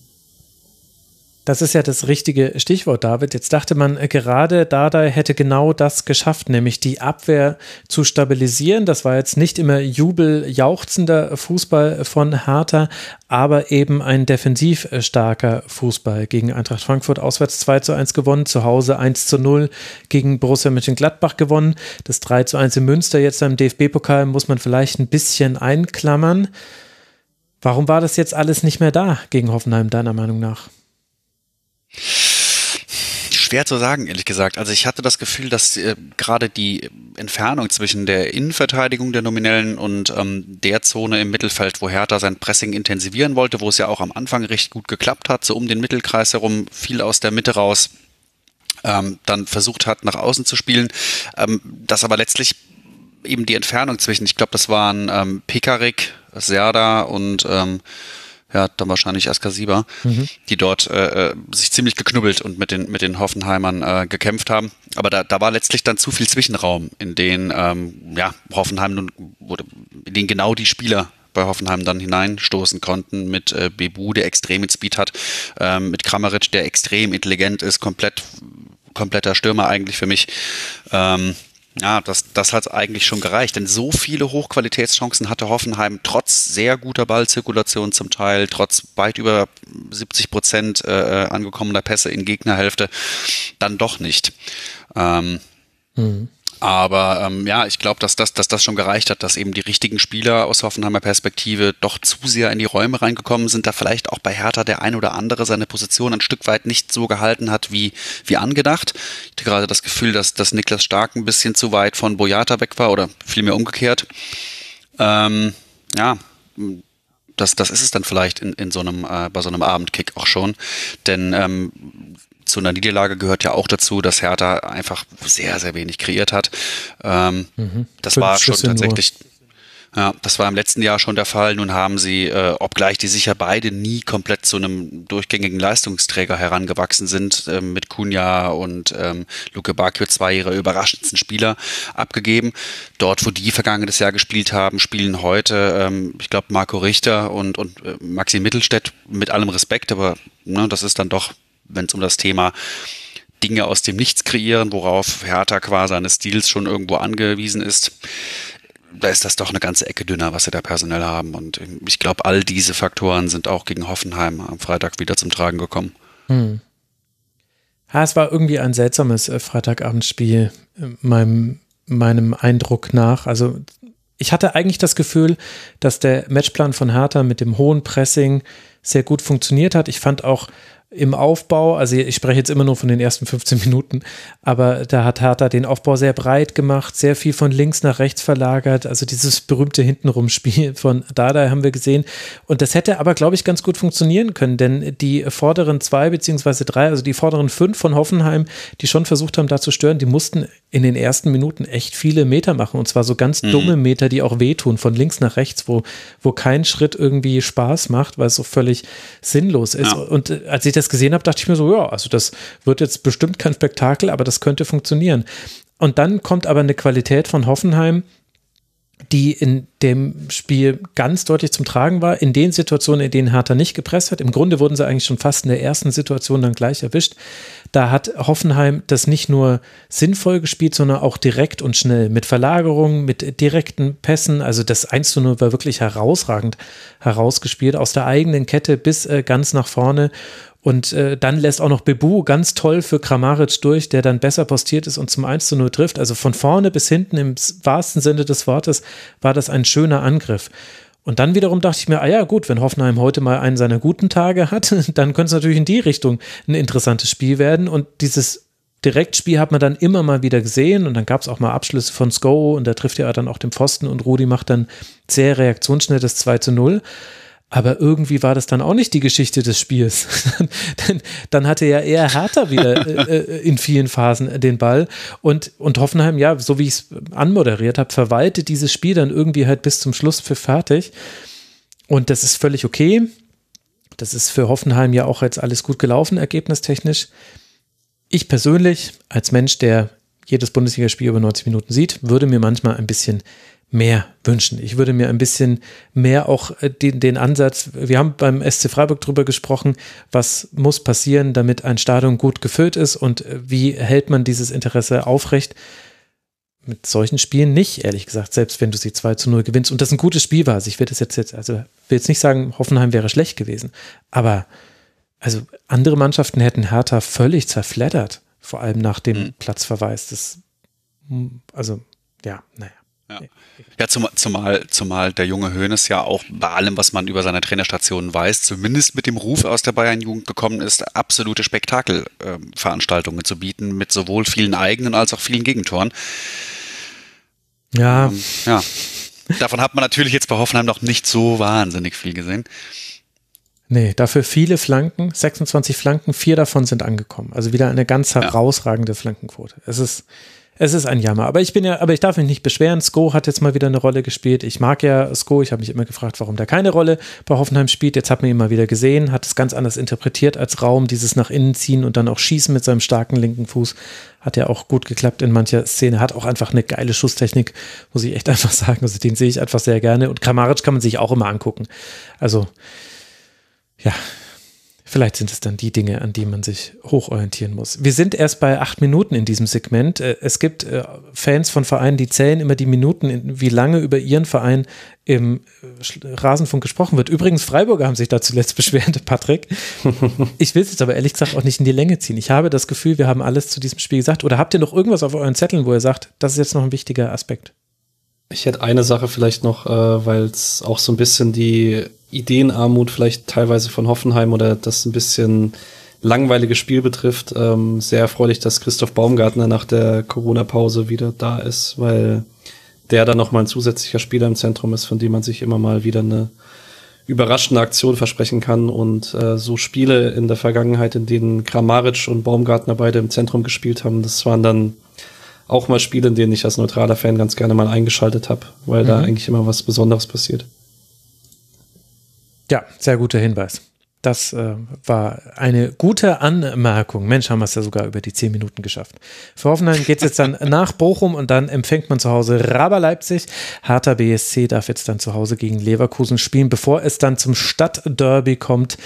Das ist ja das richtige Stichwort, David. Jetzt dachte man, äh, gerade Dada hätte genau das geschafft, nämlich die Abwehr zu stabilisieren. Das war jetzt nicht immer jubeljauchzender Fußball von Hertha, aber eben ein defensiv starker Fußball. Gegen Eintracht Frankfurt auswärts 2 zu 1 gewonnen, zu Hause 1 zu 0 gegen Borussia Mönchengladbach gewonnen. Das 3 zu 1 in Münster jetzt im DFB-Pokal muss man vielleicht ein bisschen einklammern. Warum war das jetzt alles nicht mehr da gegen Hoffenheim, deiner Meinung nach? Schwer zu sagen, ehrlich gesagt. Also ich hatte das Gefühl, dass äh, gerade die Entfernung zwischen der Innenverteidigung der Nominellen und ähm, der Zone im Mittelfeld, wo Hertha sein Pressing intensivieren wollte, wo es ja auch am Anfang recht gut geklappt hat, so um den Mittelkreis herum, viel aus der Mitte raus, ähm, dann versucht hat, nach außen zu spielen, ähm, dass aber letztlich eben die Entfernung zwischen, ich glaube, das waren ähm, Pekarik, Serda und ähm, ja, dann wahrscheinlich Askasiba, mhm. die dort äh, äh, sich ziemlich geknubbelt und mit den, mit den Hoffenheimern äh, gekämpft haben. Aber da, da war letztlich dann zu viel Zwischenraum, in den ähm, ja, Hoffenheim nun, wurde, in den genau die Spieler bei Hoffenheim dann hineinstoßen konnten mit äh, Bebu, der extrem mit Speed hat, ähm, mit Kramaric, der extrem intelligent ist, komplett kompletter Stürmer eigentlich für mich. Ähm, ja, das, das hat eigentlich schon gereicht, denn so viele Hochqualitätschancen hatte Hoffenheim trotz sehr guter Ballzirkulation zum Teil, trotz weit über 70 Prozent äh, angekommener Pässe in Gegnerhälfte, dann doch nicht. Ähm, mhm. Aber ähm, ja, ich glaube, dass das, dass das schon gereicht hat, dass eben die richtigen Spieler aus Hoffenheimer Perspektive doch zu sehr in die Räume reingekommen sind, da vielleicht auch bei Hertha der ein oder andere seine Position ein Stück weit nicht so gehalten hat wie, wie angedacht. Ich hatte gerade das Gefühl, dass, dass Niklas Stark ein bisschen zu weit von Boyata weg war oder vielmehr umgekehrt. Ähm, ja, das, das ist es dann vielleicht in, in so einem, äh, bei so einem Abendkick auch schon. Denn ähm, zu einer Niederlage gehört ja auch dazu, dass Hertha einfach sehr, sehr wenig kreiert hat. Ähm, mhm. Das Fünf war schon Schüsse tatsächlich. Nur. Ja, das war im letzten Jahr schon der Fall. Nun haben sie, äh, obgleich die sicher beide nie komplett zu einem durchgängigen Leistungsträger herangewachsen sind, äh, mit Kunja und ähm, Luke Bakio zwei ihrer überraschendsten Spieler abgegeben. Dort, wo die vergangenes Jahr gespielt haben, spielen heute, ähm, ich glaube, Marco Richter und, und äh, Maxi Mittelstädt mit allem Respekt, aber ne, das ist dann doch wenn es um das Thema Dinge aus dem Nichts kreieren, worauf Hertha quasi seines Stils schon irgendwo angewiesen ist, da ist das doch eine ganze Ecke dünner, was sie da personell haben. Und ich glaube, all diese Faktoren sind auch gegen Hoffenheim am Freitag wieder zum Tragen gekommen. Hm. Ja, es war irgendwie ein seltsames äh, Freitagabendspiel, äh, meinem, meinem Eindruck nach. Also ich hatte eigentlich das Gefühl, dass der Matchplan von Hertha mit dem hohen Pressing sehr gut funktioniert hat. Ich fand auch im Aufbau, also ich spreche jetzt immer nur von den ersten 15 Minuten, aber da hat Hertha den Aufbau sehr breit gemacht, sehr viel von links nach rechts verlagert, also dieses berühmte Hintenrum-Spiel von Dada haben wir gesehen und das hätte aber, glaube ich, ganz gut funktionieren können, denn die vorderen zwei beziehungsweise drei, also die vorderen fünf von Hoffenheim, die schon versucht haben, da zu stören, die mussten in den ersten Minuten echt viele Meter machen und zwar so ganz mhm. dumme Meter, die auch wehtun, von links nach rechts, wo, wo kein Schritt irgendwie Spaß macht, weil es so völlig sinnlos ist ja. und äh, als ich das gesehen habe, dachte ich mir so, ja, also das wird jetzt bestimmt kein Spektakel, aber das könnte funktionieren. Und dann kommt aber eine Qualität von Hoffenheim, die in dem Spiel ganz deutlich zum Tragen war, in den Situationen, in denen Hertha nicht gepresst hat. Im Grunde wurden sie eigentlich schon fast in der ersten Situation dann gleich erwischt. Da hat Hoffenheim das nicht nur sinnvoll gespielt, sondern auch direkt und schnell mit Verlagerungen, mit direkten Pässen. Also das 1 zu 0 war wirklich herausragend herausgespielt, aus der eigenen Kette bis äh, ganz nach vorne. Und äh, dann lässt auch noch Bebu ganz toll für Kramaric durch, der dann besser postiert ist und zum 1 zu 0 trifft. Also von vorne bis hinten im wahrsten Sinne des Wortes war das ein schöner Angriff. Und dann wiederum dachte ich mir, ah ja, gut, wenn Hoffenheim heute mal einen seiner guten Tage hat, dann könnte es natürlich in die Richtung ein interessantes Spiel werden. Und dieses Direktspiel hat man dann immer mal wieder gesehen und dann gab es auch mal Abschlüsse von Sko und da trifft er dann auch den Pfosten und Rudi macht dann sehr reaktionsschnell das 2 zu 0. Aber irgendwie war das dann auch nicht die Geschichte des Spiels. dann, dann hatte ja eher Hertha wieder äh, äh, in vielen Phasen den Ball. Und, und Hoffenheim, ja, so wie ich es anmoderiert habe, verwaltet dieses Spiel dann irgendwie halt bis zum Schluss für fertig. Und das ist völlig okay. Das ist für Hoffenheim ja auch jetzt alles gut gelaufen, ergebnistechnisch. Ich persönlich, als Mensch, der jedes Bundesligaspiel über 90 Minuten sieht, würde mir manchmal ein bisschen mehr wünschen. Ich würde mir ein bisschen mehr auch äh, den, den Ansatz, wir haben beim SC Freiburg drüber gesprochen, was muss passieren, damit ein Stadion gut gefüllt ist und äh, wie hält man dieses Interesse aufrecht. Mit solchen Spielen nicht, ehrlich gesagt, selbst wenn du sie 2 zu 0 gewinnst und das ein gutes Spiel war. Also ich will das jetzt, jetzt, also will jetzt nicht sagen, Hoffenheim wäre schlecht gewesen, aber also andere Mannschaften hätten Hertha völlig zerfleddert, vor allem nach dem mhm. Platzverweis. Das, also, ja, naja. Ja, ja zum, zumal, zumal der junge Höhnes ja auch bei allem, was man über seine Trainerstationen weiß, zumindest mit dem Ruf aus der Bayern-Jugend gekommen ist, absolute Spektakelveranstaltungen äh, zu bieten, mit sowohl vielen eigenen als auch vielen Gegentoren. Ja. Ähm, ja. Davon hat man natürlich jetzt bei Hoffenheim noch nicht so wahnsinnig viel gesehen. Nee, dafür viele Flanken, 26 Flanken, vier davon sind angekommen. Also wieder eine ganz herausragende ja. Flankenquote. Es ist, es ist ein Jammer. Aber ich bin ja, aber ich darf mich nicht beschweren. Sko hat jetzt mal wieder eine Rolle gespielt. Ich mag ja Sko. Ich habe mich immer gefragt, warum der keine Rolle bei Hoffenheim spielt. Jetzt hat man ihn mal wieder gesehen, hat es ganz anders interpretiert als Raum, dieses nach innen ziehen und dann auch schießen mit seinem starken linken Fuß. Hat ja auch gut geklappt in mancher Szene. Hat auch einfach eine geile Schusstechnik, muss ich echt einfach sagen. Also den sehe ich einfach sehr gerne. Und Kramaric kann man sich auch immer angucken. Also, ja, Vielleicht sind es dann die Dinge, an die man sich hochorientieren muss. Wir sind erst bei acht Minuten in diesem Segment. Äh, es gibt äh, Fans von Vereinen, die zählen immer die Minuten, wie lange über ihren Verein im äh, Rasenfunk gesprochen wird. Übrigens, Freiburger haben sich da zuletzt beschwert, Patrick. Ich will es jetzt aber ehrlich gesagt auch nicht in die Länge ziehen. Ich habe das Gefühl, wir haben alles zu diesem Spiel gesagt. Oder habt ihr noch irgendwas auf euren Zetteln, wo ihr sagt, das ist jetzt noch ein wichtiger Aspekt? Ich hätte eine Sache vielleicht noch, äh, weil es auch so ein bisschen die Ideenarmut vielleicht teilweise von Hoffenheim oder das ein bisschen langweilige Spiel betrifft. Ähm, sehr erfreulich, dass Christoph Baumgartner nach der Corona-Pause wieder da ist, weil der dann nochmal ein zusätzlicher Spieler im Zentrum ist, von dem man sich immer mal wieder eine überraschende Aktion versprechen kann. Und äh, so Spiele in der Vergangenheit, in denen Kramaric und Baumgartner beide im Zentrum gespielt haben, das waren dann auch mal Spiele, in denen ich als neutraler Fan ganz gerne mal eingeschaltet habe, weil mhm. da eigentlich immer was Besonderes passiert. Ja, sehr guter Hinweis. Das äh, war eine gute Anmerkung. Mensch, haben wir es ja sogar über die zehn Minuten geschafft. Für Hoffenheim geht es jetzt dann nach Bochum und dann empfängt man zu Hause Raber Leipzig. Harter BSC darf jetzt dann zu Hause gegen Leverkusen spielen, bevor es dann zum Stadtderby kommt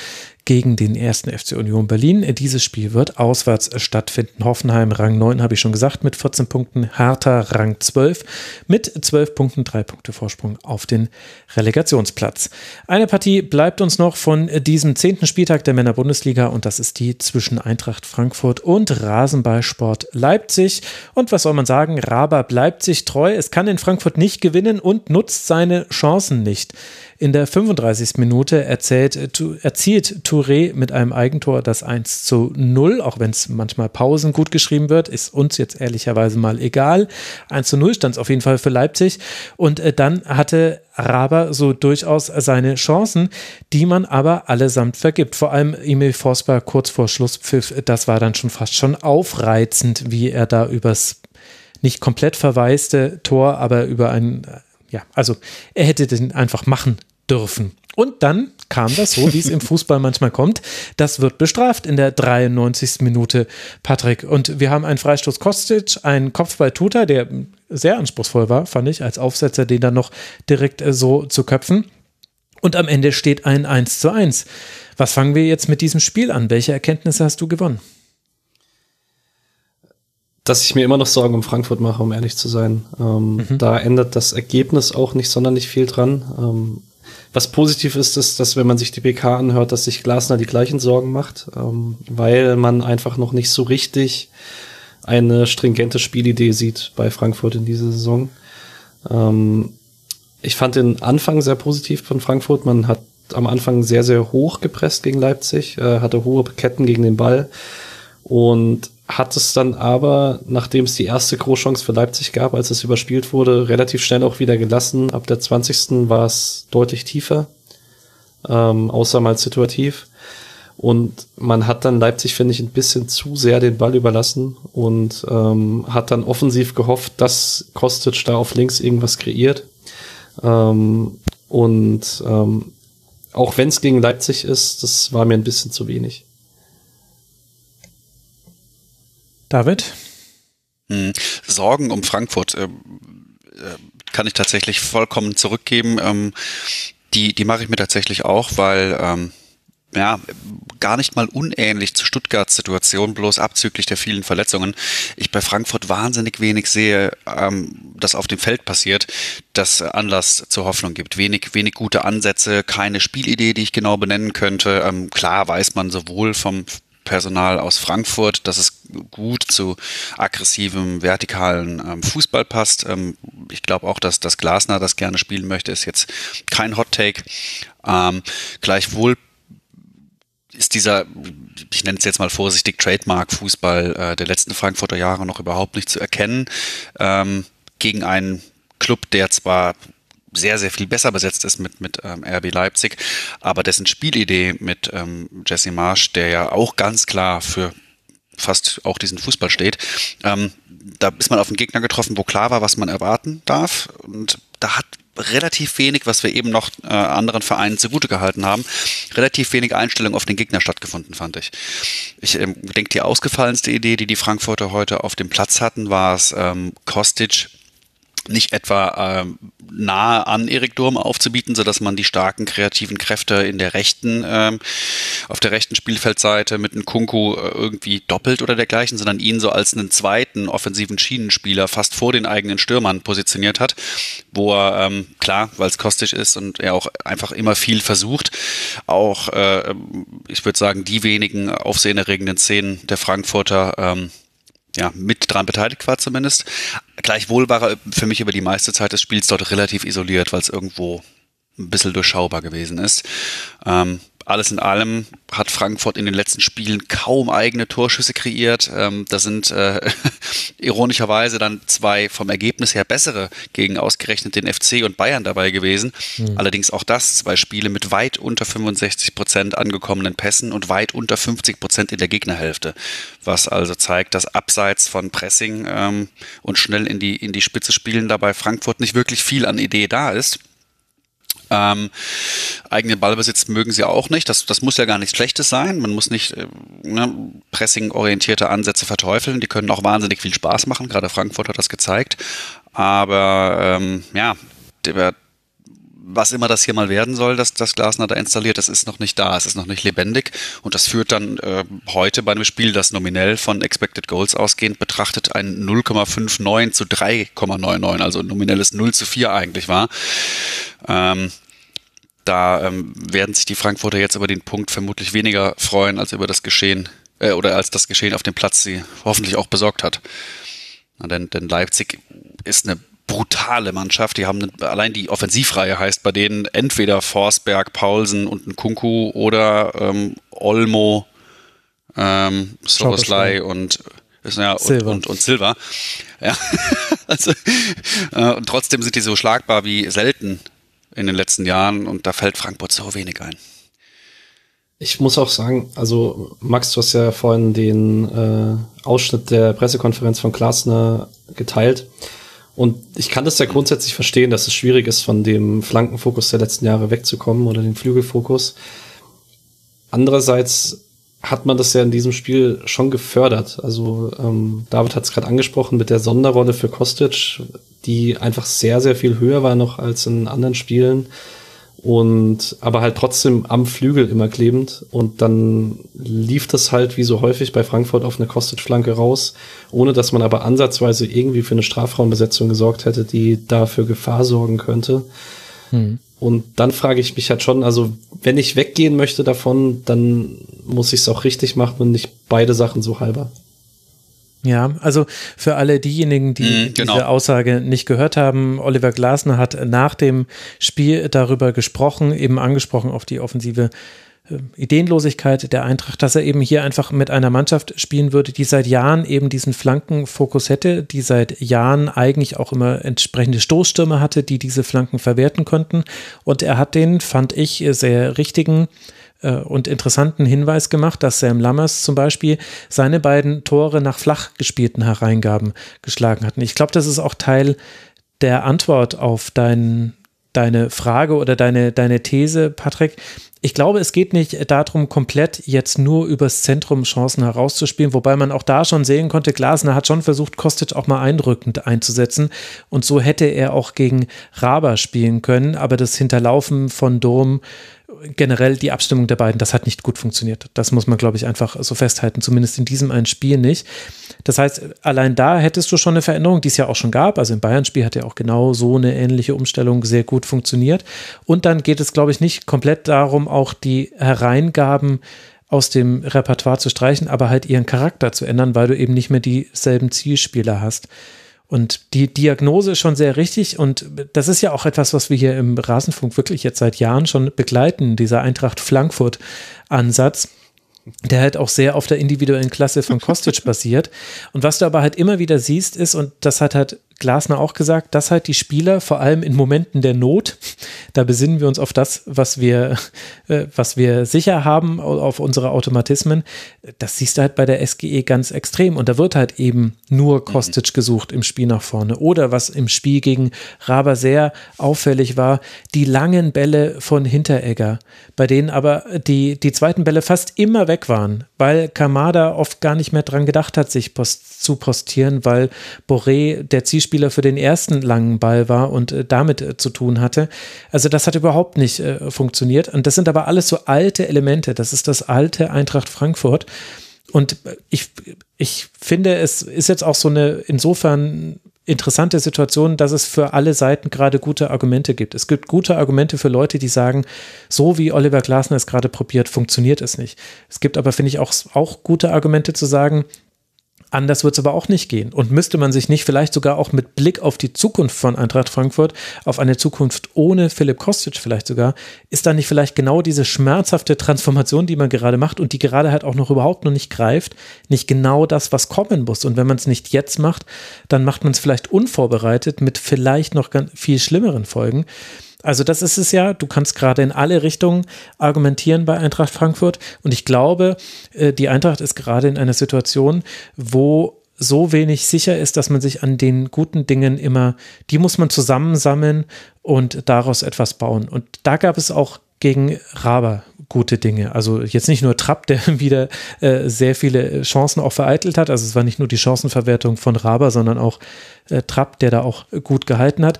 gegen den ersten FC Union Berlin. Dieses Spiel wird auswärts stattfinden. Hoffenheim Rang 9 habe ich schon gesagt mit 14 Punkten, Hertha Rang 12 mit 12 Punkten, 3 Punkte Vorsprung auf den Relegationsplatz. Eine Partie bleibt uns noch von diesem zehnten Spieltag der Männer-Bundesliga und das ist die zwischen Eintracht Frankfurt und Rasenballsport Leipzig. Und was soll man sagen? Raber bleibt sich treu. Es kann in Frankfurt nicht gewinnen und nutzt seine Chancen nicht. In der 35. Minute erzählt, erzielt Touré mit einem Eigentor das 1 zu 0, auch wenn es manchmal Pausen gut geschrieben wird, ist uns jetzt ehrlicherweise mal egal. 1 zu 0 stand es auf jeden Fall für Leipzig. Und äh, dann hatte Raber so durchaus seine Chancen, die man aber allesamt vergibt. Vor allem Emil Forsberg kurz vor Schlusspfiff, das war dann schon fast schon aufreizend, wie er da übers nicht komplett verwaiste Tor, aber über ein, ja, also er hätte den einfach machen dürfen. Und dann kam das so, wie es im Fußball manchmal kommt. Das wird bestraft in der 93. Minute, Patrick. Und wir haben einen Freistoß Kostic, einen Kopfball Tuta, der sehr anspruchsvoll war, fand ich, als Aufsetzer, den dann noch direkt äh, so zu köpfen. Und am Ende steht ein 1 zu 1. Was fangen wir jetzt mit diesem Spiel an? Welche Erkenntnisse hast du gewonnen? dass ich mir immer noch Sorgen um Frankfurt mache, um ehrlich zu sein. Ähm, mhm. Da ändert das Ergebnis auch nicht sonderlich viel dran. Ähm, was positiv ist, ist, dass wenn man sich die PK anhört, dass sich Glasner die gleichen Sorgen macht, ähm, weil man einfach noch nicht so richtig eine stringente Spielidee sieht bei Frankfurt in dieser Saison. Ähm, ich fand den Anfang sehr positiv von Frankfurt. Man hat am Anfang sehr, sehr hoch gepresst gegen Leipzig, äh, hatte hohe Ketten gegen den Ball und hat es dann aber, nachdem es die erste Großchance für Leipzig gab, als es überspielt wurde, relativ schnell auch wieder gelassen. Ab der 20. war es deutlich tiefer, ähm, außer mal situativ. Und man hat dann Leipzig, finde ich, ein bisschen zu sehr den Ball überlassen und ähm, hat dann offensiv gehofft, dass Kostic da auf links irgendwas kreiert. Ähm, und ähm, auch wenn es gegen Leipzig ist, das war mir ein bisschen zu wenig. David? Hm. Sorgen um Frankfurt. Äh, äh, kann ich tatsächlich vollkommen zurückgeben. Ähm, die, die mache ich mir tatsächlich auch, weil ähm, ja, gar nicht mal unähnlich zu Stuttgarts Situation, bloß abzüglich der vielen Verletzungen. Ich bei Frankfurt wahnsinnig wenig sehe, ähm, das auf dem Feld passiert, das Anlass zur Hoffnung gibt. Wenig, wenig gute Ansätze, keine Spielidee, die ich genau benennen könnte. Ähm, klar weiß man sowohl vom Personal aus Frankfurt, dass es gut zu aggressivem, vertikalen ähm, Fußball passt. Ähm, ich glaube auch, dass das Glasner das gerne spielen möchte, ist jetzt kein Hot Take. Ähm, gleichwohl ist dieser, ich nenne es jetzt mal vorsichtig, Trademark-Fußball äh, der letzten Frankfurter Jahre noch überhaupt nicht zu erkennen. Ähm, gegen einen Club, der zwar sehr, sehr viel besser besetzt ist mit, mit ähm, RB Leipzig, aber dessen Spielidee mit ähm, Jesse Marsch, der ja auch ganz klar für fast auch diesen Fußball steht, ähm, da ist man auf einen Gegner getroffen, wo klar war, was man erwarten darf. Und da hat relativ wenig, was wir eben noch äh, anderen Vereinen zugute gehalten haben, relativ wenig Einstellung auf den Gegner stattgefunden, fand ich. Ich ähm, denke, die ausgefallenste Idee, die die Frankfurter heute auf dem Platz hatten, war es, ähm, Kostic nicht etwa ähm, nahe an Erik Durm aufzubieten, so dass man die starken kreativen Kräfte in der rechten, ähm, auf der rechten Spielfeldseite mit einem Kunku äh, irgendwie doppelt oder dergleichen, sondern ihn so als einen zweiten offensiven Schienenspieler fast vor den eigenen Stürmern positioniert hat, wo er, ähm, klar, weil es kostisch ist und er auch einfach immer viel versucht, auch, äh, ich würde sagen, die wenigen aufsehenerregenden Szenen der Frankfurter ähm, ja, mit dran beteiligt war zumindest. Gleichwohl war er für mich über die meiste Zeit des Spiels dort relativ isoliert, weil es irgendwo ein bisschen durchschaubar gewesen ist. Ähm, alles in allem hat Frankfurt in den letzten Spielen kaum eigene Torschüsse kreiert. Ähm, da sind äh, ironischerweise dann zwei vom Ergebnis her bessere gegen ausgerechnet den FC und Bayern dabei gewesen. Mhm. Allerdings auch das zwei Spiele mit weit unter 65 Prozent angekommenen Pässen und weit unter 50 Prozent in der Gegnerhälfte. Was also zeigt, dass abseits von Pressing ähm, und schnell in die, in die Spitze spielen dabei Frankfurt nicht wirklich viel an Idee da ist. Ähm, eigene Ballbesitz mögen sie auch nicht. Das, das muss ja gar nichts Schlechtes sein. Man muss nicht äh, ne, pressing-orientierte Ansätze verteufeln. Die können auch wahnsinnig viel Spaß machen. Gerade Frankfurt hat das gezeigt. Aber ähm, ja, der, was immer das hier mal werden soll, dass das Glasner da installiert, das ist noch nicht da, es ist noch nicht lebendig und das führt dann äh, heute bei einem Spiel, das nominell von Expected Goals ausgehend betrachtet, ein 0,59 zu 3,99, also nominelles 0 zu 4 eigentlich war. Ähm, da ähm, werden sich die Frankfurter jetzt über den Punkt vermutlich weniger freuen als über das Geschehen äh, oder als das Geschehen auf dem Platz sie hoffentlich auch besorgt hat. Denn, denn Leipzig ist eine brutale Mannschaft. Die haben allein die Offensivreihe heißt bei denen entweder Forsberg, Paulsen und ein Kunku oder ähm, Olmo, ähm, Soroslai und ja, und, und, und Silva. Ja, also, äh, und trotzdem sind die so schlagbar wie selten in den letzten Jahren und da fällt Frankfurt so wenig ein. Ich muss auch sagen, also Max, du hast ja vorhin den äh, Ausschnitt der Pressekonferenz von Klasner geteilt. Und ich kann das ja grundsätzlich verstehen, dass es schwierig ist, von dem Flankenfokus der letzten Jahre wegzukommen oder den Flügelfokus. Andererseits hat man das ja in diesem Spiel schon gefördert. Also ähm, David hat es gerade angesprochen mit der Sonderrolle für Kostic, die einfach sehr, sehr viel höher war noch als in anderen Spielen und aber halt trotzdem am Flügel immer klebend und dann lief das halt wie so häufig bei Frankfurt auf eine Kostic-Flanke raus, ohne dass man aber ansatzweise irgendwie für eine Strafraumbesetzung gesorgt hätte, die dafür Gefahr sorgen könnte. Hm. Und dann frage ich mich halt schon, also wenn ich weggehen möchte davon, dann muss ich es auch richtig machen und nicht beide Sachen so halber. Ja, also für alle diejenigen, die mm, genau. diese Aussage nicht gehört haben, Oliver Glasner hat nach dem Spiel darüber gesprochen, eben angesprochen auf die offensive äh, Ideenlosigkeit der Eintracht, dass er eben hier einfach mit einer Mannschaft spielen würde, die seit Jahren eben diesen Flankenfokus hätte, die seit Jahren eigentlich auch immer entsprechende Stoßstürme hatte, die diese Flanken verwerten könnten. Und er hat den, fand ich, sehr richtigen äh, und interessanten Hinweis gemacht, dass Sam Lammers zum Beispiel seine beiden Tore nach flach gespielten Hereingaben geschlagen hatten. Ich glaube, das ist auch Teil der Antwort auf deinen deine Frage oder deine, deine These, Patrick. Ich glaube, es geht nicht darum, komplett jetzt nur übers Zentrum Chancen herauszuspielen, wobei man auch da schon sehen konnte, Glasner hat schon versucht, Kostic auch mal eindrückend einzusetzen. Und so hätte er auch gegen Raber spielen können, aber das Hinterlaufen von Dom generell die Abstimmung der beiden, das hat nicht gut funktioniert. Das muss man, glaube ich, einfach so festhalten, zumindest in diesem einen Spiel nicht. Das heißt, allein da hättest du schon eine Veränderung, die es ja auch schon gab. Also im Bayern-Spiel hat ja auch genau so eine ähnliche Umstellung sehr gut funktioniert. Und dann geht es, glaube ich, nicht komplett darum, auch die Hereingaben aus dem Repertoire zu streichen, aber halt ihren Charakter zu ändern, weil du eben nicht mehr dieselben Zielspieler hast. Und die Diagnose ist schon sehr richtig und das ist ja auch etwas, was wir hier im Rasenfunk wirklich jetzt seit Jahren schon begleiten, dieser Eintracht Frankfurt Ansatz der halt auch sehr auf der individuellen Klasse von Kostic basiert. Und was du aber halt immer wieder siehst, ist, und das hat halt Glasner auch gesagt, dass halt die Spieler vor allem in Momenten der Not, da besinnen wir uns auf das, was wir, äh, was wir sicher haben, auf unsere Automatismen. Das siehst du halt bei der SGE ganz extrem. Und da wird halt eben nur mhm. Kostic gesucht im Spiel nach vorne. Oder was im Spiel gegen Raber sehr auffällig war, die langen Bälle von Hinteregger, bei denen aber die, die zweiten Bälle fast immer weg waren, weil Kamada oft gar nicht mehr dran gedacht hat, sich post zu postieren, weil Boré der Zielspieler für den ersten langen Ball war und äh, damit äh, zu tun hatte. Also das hat überhaupt nicht äh, funktioniert. Und das sind aber alles so alte Elemente. Das ist das alte Eintracht Frankfurt. Und äh, ich, ich finde, es ist jetzt auch so eine insofern interessante Situation, dass es für alle Seiten gerade gute Argumente gibt. Es gibt gute Argumente für Leute, die sagen, so wie Oliver Glasner es gerade probiert, funktioniert es nicht. Es gibt aber, finde ich, auch, auch gute Argumente zu sagen, Anders wird es aber auch nicht gehen. Und müsste man sich nicht vielleicht sogar auch mit Blick auf die Zukunft von Eintracht Frankfurt, auf eine Zukunft ohne Philipp Kostic vielleicht sogar, ist da nicht vielleicht genau diese schmerzhafte Transformation, die man gerade macht und die gerade halt auch noch überhaupt noch nicht greift, nicht genau das, was kommen muss. Und wenn man es nicht jetzt macht, dann macht man es vielleicht unvorbereitet mit vielleicht noch viel schlimmeren Folgen. Also das ist es ja, du kannst gerade in alle Richtungen argumentieren bei Eintracht Frankfurt und ich glaube, äh, die Eintracht ist gerade in einer Situation, wo so wenig sicher ist, dass man sich an den guten Dingen immer, die muss man zusammensammeln und daraus etwas bauen. Und da gab es auch gegen Raber gute Dinge. Also jetzt nicht nur Trapp, der wieder äh, sehr viele Chancen auch vereitelt hat. Also es war nicht nur die Chancenverwertung von Raber, sondern auch äh, Trapp, der da auch gut gehalten hat.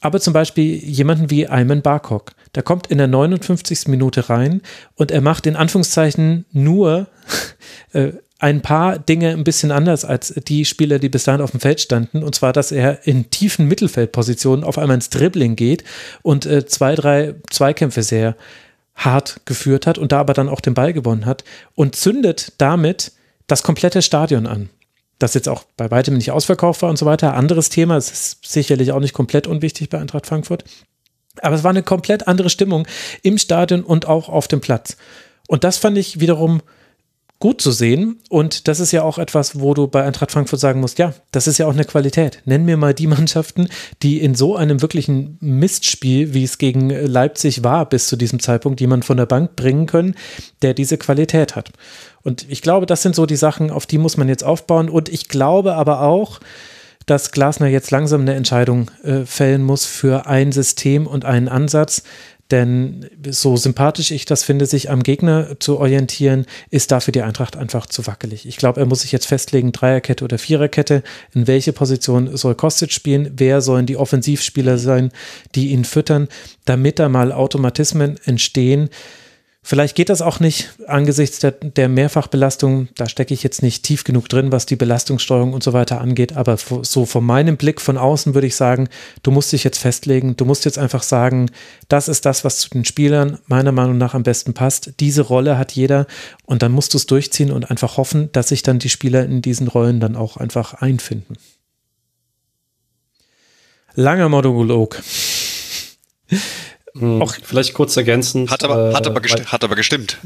Aber zum Beispiel jemanden wie Ayman Barkok, der kommt in der 59. Minute rein und er macht in Anführungszeichen nur äh, ein paar Dinge ein bisschen anders als die Spieler, die bis dahin auf dem Feld standen. Und zwar, dass er in tiefen Mittelfeldpositionen auf einmal ins Dribbling geht und äh, zwei, drei Zweikämpfe sehr hart geführt hat und da aber dann auch den Ball gewonnen hat und zündet damit das komplette Stadion an das jetzt auch bei weitem nicht ausverkauft war und so weiter. Anderes Thema, es ist sicherlich auch nicht komplett unwichtig bei Eintracht Frankfurt. Aber es war eine komplett andere Stimmung im Stadion und auch auf dem Platz. Und das fand ich wiederum gut zu sehen. Und das ist ja auch etwas, wo du bei Eintracht Frankfurt sagen musst, ja, das ist ja auch eine Qualität. Nenn mir mal die Mannschaften, die in so einem wirklichen Mistspiel, wie es gegen Leipzig war bis zu diesem Zeitpunkt, jemand von der Bank bringen können, der diese Qualität hat. Und ich glaube, das sind so die Sachen, auf die muss man jetzt aufbauen. Und ich glaube aber auch, dass Glasner jetzt langsam eine Entscheidung äh, fällen muss für ein System und einen Ansatz. Denn so sympathisch ich das finde, sich am Gegner zu orientieren, ist dafür die Eintracht einfach zu wackelig. Ich glaube, er muss sich jetzt festlegen, Dreierkette oder Viererkette. In welche Position soll Kostic spielen? Wer sollen die Offensivspieler sein, die ihn füttern, damit da mal Automatismen entstehen, Vielleicht geht das auch nicht angesichts der, der Mehrfachbelastung. Da stecke ich jetzt nicht tief genug drin, was die Belastungssteuerung und so weiter angeht. Aber so von meinem Blick von außen würde ich sagen, du musst dich jetzt festlegen. Du musst jetzt einfach sagen, das ist das, was zu den Spielern meiner Meinung nach am besten passt. Diese Rolle hat jeder. Und dann musst du es durchziehen und einfach hoffen, dass sich dann die Spieler in diesen Rollen dann auch einfach einfinden. Langer Monolog. Hm, auch vielleicht kurz ergänzend. Hat aber, äh, hat aber, gesti hat aber gestimmt.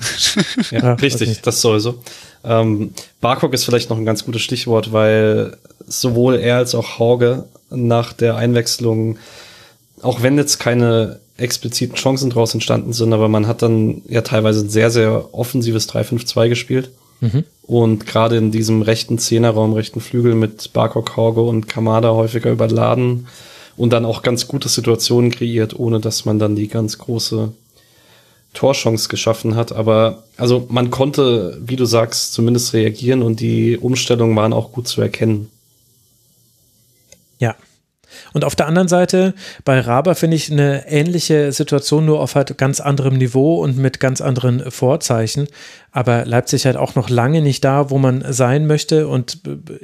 ja, richtig, das sowieso. Ähm, Barcock ist vielleicht noch ein ganz gutes Stichwort, weil sowohl er als auch Hauge nach der Einwechslung, auch wenn jetzt keine expliziten Chancen draus entstanden sind, aber man hat dann ja teilweise ein sehr, sehr offensives 3-5-2 gespielt. Mhm. Und gerade in diesem rechten Zehnerraum, rechten Flügel mit Barcock, Hauge und Kamada häufiger überladen und dann auch ganz gute Situationen kreiert, ohne dass man dann die ganz große Torchance geschaffen hat. Aber also man konnte, wie du sagst, zumindest reagieren und die Umstellungen waren auch gut zu erkennen. Ja. Und auf der anderen Seite, bei Raber finde ich eine ähnliche Situation, nur auf halt ganz anderem Niveau und mit ganz anderen Vorzeichen. Aber Leipzig halt auch noch lange nicht da, wo man sein möchte. Und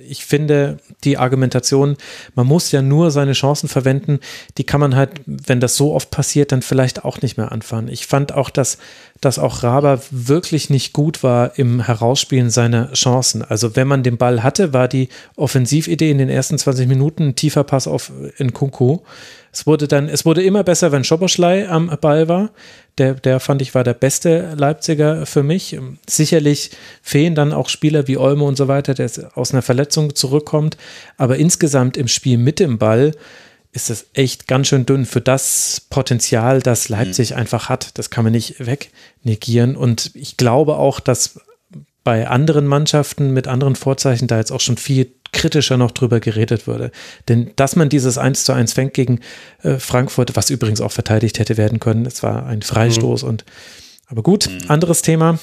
ich finde die Argumentation, man muss ja nur seine Chancen verwenden, die kann man halt, wenn das so oft passiert, dann vielleicht auch nicht mehr anfangen. Ich fand auch, dass, dass auch Raber wirklich nicht gut war im Herausspielen seiner Chancen. Also wenn man den Ball hatte, war die Offensividee in den ersten 20 Minuten ein tiefer Pass auf Nkunku. Es wurde dann, es wurde immer besser, wenn Schoboschlei am Ball war. Der, der fand ich war der beste Leipziger für mich. Sicherlich fehlen dann auch Spieler wie Olmo und so weiter, der aus einer Verletzung zurückkommt. Aber insgesamt im Spiel mit dem Ball ist es echt ganz schön dünn für das Potenzial, das Leipzig mhm. einfach hat. Das kann man nicht wegnegieren. Und ich glaube auch, dass bei anderen Mannschaften mit anderen Vorzeichen da jetzt auch schon viel kritischer noch drüber geredet würde. Denn dass man dieses 1 zu 1 fängt gegen äh, Frankfurt, was übrigens auch verteidigt hätte werden können, es war ein Freistoß mhm. und aber gut, mhm. anderes Thema.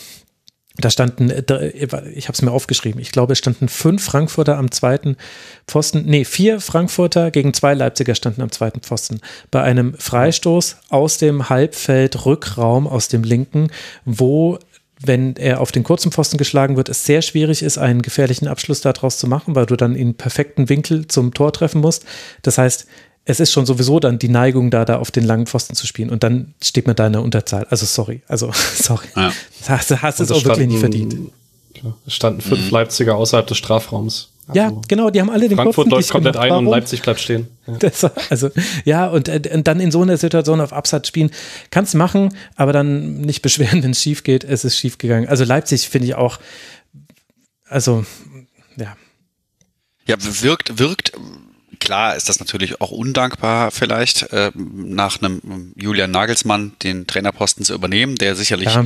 Da standen, äh, ich habe es mir aufgeschrieben, ich glaube, es standen fünf Frankfurter am zweiten Pfosten, nee, vier Frankfurter gegen zwei Leipziger standen am zweiten Pfosten. Bei einem Freistoß aus dem Halbfeld Rückraum, aus dem linken, wo wenn er auf den kurzen Pfosten geschlagen wird, es sehr schwierig ist, einen gefährlichen Abschluss daraus zu machen, weil du dann in perfekten Winkel zum Tor treffen musst. Das heißt, es ist schon sowieso dann die Neigung da, da auf den langen Pfosten zu spielen und dann steht man da in der Unterzahl. Also sorry, also sorry. Ja. Das hast, hast es auch wirklich nicht verdient. Es standen fünf mhm. Leipziger außerhalb des Strafraums. Also ja, genau, die haben alle den Frankfurt läuft komplett ein und Leipzig bleibt stehen. Ja. Das, also, ja, und, äh, und, dann in so einer Situation auf Absatz spielen, kannst du machen, aber dann nicht beschweren, wenn es schief geht. Es ist schief gegangen. Also Leipzig finde ich auch, also, ja. Ja, wirkt, wirkt, klar ist das natürlich auch undankbar vielleicht, äh, nach einem Julian Nagelsmann den Trainerposten zu übernehmen, der sicherlich ja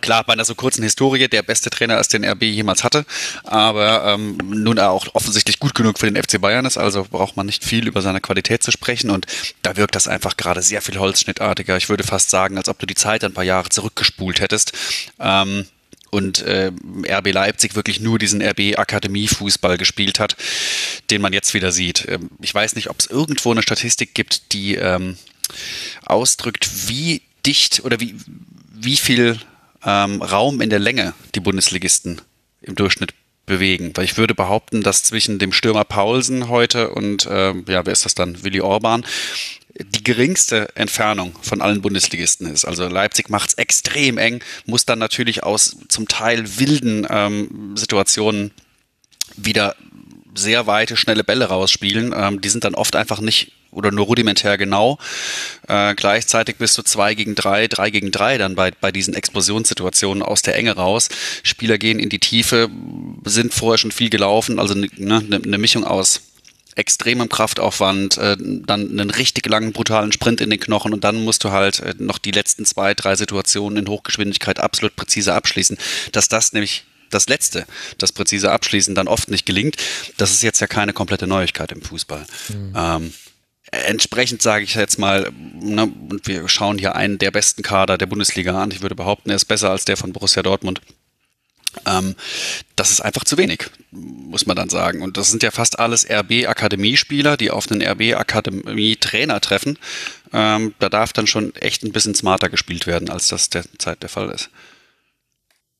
klar, bei einer so kurzen Historie der beste Trainer ist, den RB jemals hatte, aber ähm, nun er auch offensichtlich gut genug für den FC Bayern ist, also braucht man nicht viel über seine Qualität zu sprechen und da wirkt das einfach gerade sehr viel holzschnittartiger. Ich würde fast sagen, als ob du die Zeit ein paar Jahre zurückgespult hättest. Ähm, und äh, RB Leipzig wirklich nur diesen RB Akademie Fußball gespielt hat, den man jetzt wieder sieht. Ähm, ich weiß nicht, ob es irgendwo eine Statistik gibt, die ähm, ausdrückt, wie dicht oder wie, wie viel ähm, Raum in der Länge die Bundesligisten im Durchschnitt bewegen. Weil ich würde behaupten, dass zwischen dem Stürmer Paulsen heute und, äh, ja, wer ist das dann? Willi Orban, die geringste Entfernung von allen Bundesligisten ist. Also Leipzig macht es extrem eng, muss dann natürlich aus zum Teil wilden ähm, Situationen wieder sehr weite, schnelle Bälle rausspielen. Ähm, die sind dann oft einfach nicht oder nur rudimentär genau. Äh, gleichzeitig bist du zwei gegen drei, drei gegen drei dann bei, bei diesen Explosionssituationen aus der Enge raus. Spieler gehen in die Tiefe, sind vorher schon viel gelaufen, also ne, ne, eine ne Mischung aus extremem Kraftaufwand, äh, dann einen richtig langen, brutalen Sprint in den Knochen und dann musst du halt äh, noch die letzten zwei, drei Situationen in Hochgeschwindigkeit absolut präzise abschließen. Dass das nämlich das Letzte, das präzise Abschließen dann oft nicht gelingt, das ist jetzt ja keine komplette Neuigkeit im Fußball. Mhm. Ähm, entsprechend sage ich jetzt mal, ne, und wir schauen hier einen der besten Kader der Bundesliga an. Ich würde behaupten, er ist besser als der von Borussia Dortmund. Ähm, das ist einfach zu wenig, muss man dann sagen. Und das sind ja fast alles RB-Akademiespieler, die auf einen RB-Akademie-Trainer treffen. Ähm, da darf dann schon echt ein bisschen smarter gespielt werden, als das derzeit der Fall ist.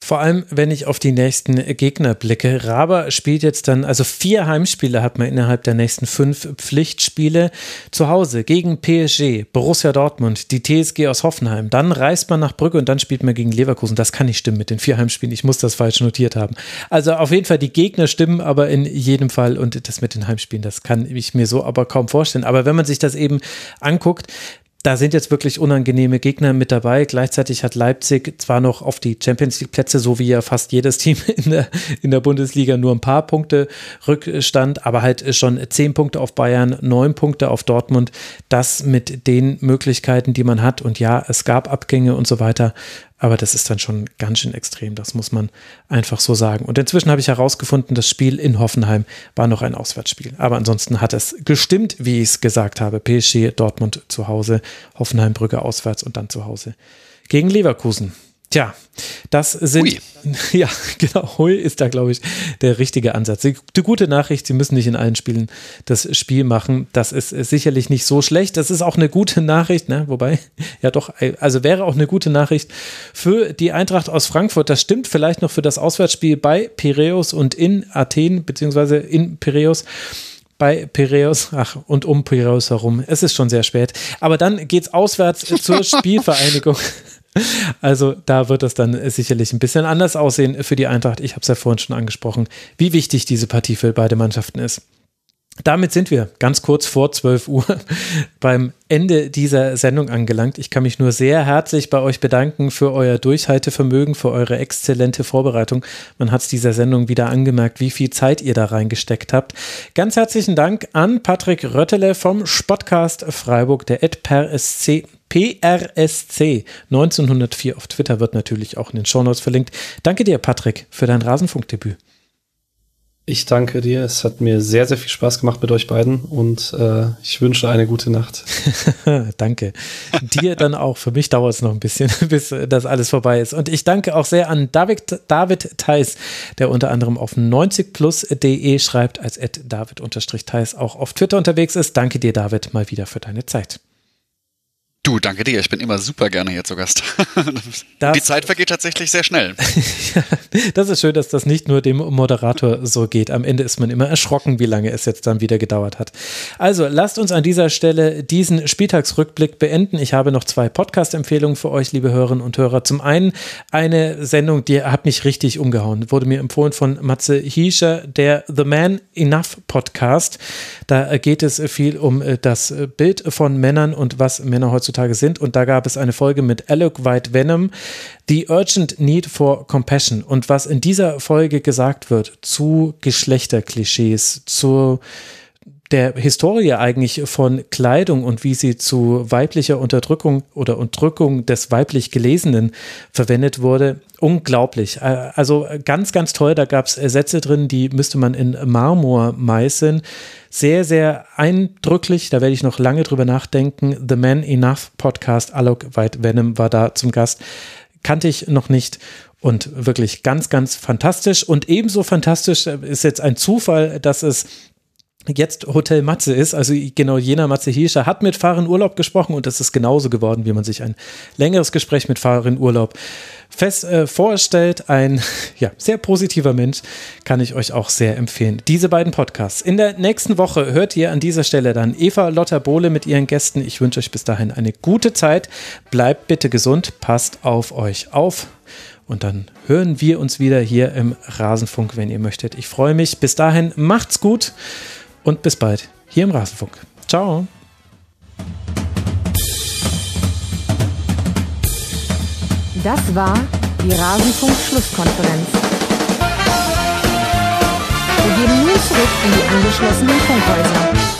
Vor allem, wenn ich auf die nächsten Gegner blicke. Raber spielt jetzt dann, also vier Heimspiele hat man innerhalb der nächsten fünf Pflichtspiele zu Hause gegen PSG, Borussia Dortmund, die TSG aus Hoffenheim. Dann reist man nach Brügge und dann spielt man gegen Leverkusen. Das kann nicht stimmen mit den vier Heimspielen. Ich muss das falsch notiert haben. Also auf jeden Fall die Gegner stimmen, aber in jedem Fall und das mit den Heimspielen, das kann ich mir so aber kaum vorstellen. Aber wenn man sich das eben anguckt, da sind jetzt wirklich unangenehme Gegner mit dabei. Gleichzeitig hat Leipzig zwar noch auf die Champions League Plätze, so wie ja fast jedes Team in der, in der Bundesliga, nur ein paar Punkte Rückstand, aber halt schon zehn Punkte auf Bayern, neun Punkte auf Dortmund. Das mit den Möglichkeiten, die man hat. Und ja, es gab Abgänge und so weiter. Aber das ist dann schon ganz schön extrem, das muss man einfach so sagen. Und inzwischen habe ich herausgefunden, das Spiel in Hoffenheim war noch ein Auswärtsspiel. Aber ansonsten hat es gestimmt, wie ich es gesagt habe. PSG, Dortmund zu Hause, Hoffenheim, Brügge auswärts und dann zu Hause gegen Leverkusen. Tja, das sind, Hui. ja, genau, Hui ist da, glaube ich, der richtige Ansatz. Die, die, gute Nachricht, Sie müssen nicht in allen Spielen das Spiel machen. Das ist sicherlich nicht so schlecht. Das ist auch eine gute Nachricht, ne? wobei, ja doch, also wäre auch eine gute Nachricht für die Eintracht aus Frankfurt. Das stimmt vielleicht noch für das Auswärtsspiel bei Piräus und in Athen, beziehungsweise in Piräus bei Piräus, ach, und um Piräus herum. Es ist schon sehr spät. Aber dann geht's auswärts zur Spielvereinigung. Also da wird es dann sicherlich ein bisschen anders aussehen für die Eintracht. Ich habe es ja vorhin schon angesprochen, wie wichtig diese Partie für beide Mannschaften ist. Damit sind wir ganz kurz vor 12 Uhr beim Ende dieser Sendung angelangt. Ich kann mich nur sehr herzlich bei euch bedanken für euer Durchhaltevermögen, für eure exzellente Vorbereitung. Man hat es dieser Sendung wieder angemerkt, wie viel Zeit ihr da reingesteckt habt. Ganz herzlichen Dank an Patrick Röttele vom Spotcast Freiburg, der Ed per SC PRSC 1904 auf Twitter wird natürlich auch in den Shownotes verlinkt. Danke dir, Patrick, für dein Rasenfunkdebüt. Ich danke dir. Es hat mir sehr, sehr viel Spaß gemacht mit euch beiden und äh, ich wünsche eine gute Nacht. danke. Dir dann auch. Für mich dauert es noch ein bisschen, bis das alles vorbei ist. Und ich danke auch sehr an David, David Theis, der unter anderem auf 90plus.de schreibt, als David-Theis auch auf Twitter unterwegs ist. Danke dir, David, mal wieder für deine Zeit. Du, danke dir. Ich bin immer super gerne hier zu Gast. Das, die Zeit vergeht tatsächlich sehr schnell. das ist schön, dass das nicht nur dem Moderator so geht. Am Ende ist man immer erschrocken, wie lange es jetzt dann wieder gedauert hat. Also lasst uns an dieser Stelle diesen Spieltagsrückblick beenden. Ich habe noch zwei Podcast-Empfehlungen für euch, liebe Hörerinnen und Hörer. Zum einen eine Sendung, die hat mich richtig umgehauen. Wurde mir empfohlen von Matze Hiescher, der The Man Enough Podcast. Da geht es viel um das Bild von Männern und was Männer heutzutage heutzutage sind. Und da gab es eine Folge mit Alec White Venom, The Urgent Need for Compassion. Und was in dieser Folge gesagt wird zu Geschlechterklischees, zu der Historie eigentlich von Kleidung und wie sie zu weiblicher Unterdrückung oder Unterdrückung des weiblich Gelesenen verwendet wurde, unglaublich. Äh, also ganz, ganz toll. Da gab es Sätze drin, die müsste man in Marmor meißeln. Sehr, sehr eindrücklich. Da werde ich noch lange drüber nachdenken. The Man Enough Podcast, Alok White Venom war da zum Gast. Kannte ich noch nicht. Und wirklich ganz, ganz fantastisch. Und ebenso fantastisch ist jetzt ein Zufall, dass es jetzt Hotel Matze ist, also genau jener Matze Hirscher, hat mit Fahren Urlaub gesprochen und das ist genauso geworden, wie man sich ein längeres Gespräch mit Fahren Urlaub fest äh, vorstellt. Ein ja, sehr positiver Mensch, kann ich euch auch sehr empfehlen. Diese beiden Podcasts. In der nächsten Woche hört ihr an dieser Stelle dann Eva Lotta Bohle mit ihren Gästen. Ich wünsche euch bis dahin eine gute Zeit. Bleibt bitte gesund, passt auf euch auf. Und dann hören wir uns wieder hier im Rasenfunk, wenn ihr möchtet. Ich freue mich. Bis dahin, macht's gut und bis bald hier im Rasenfunk. Ciao. Das war die Rasenfunk-Schlusskonferenz. Wir gehen nun zurück in die angeschlossenen Funkhäuser.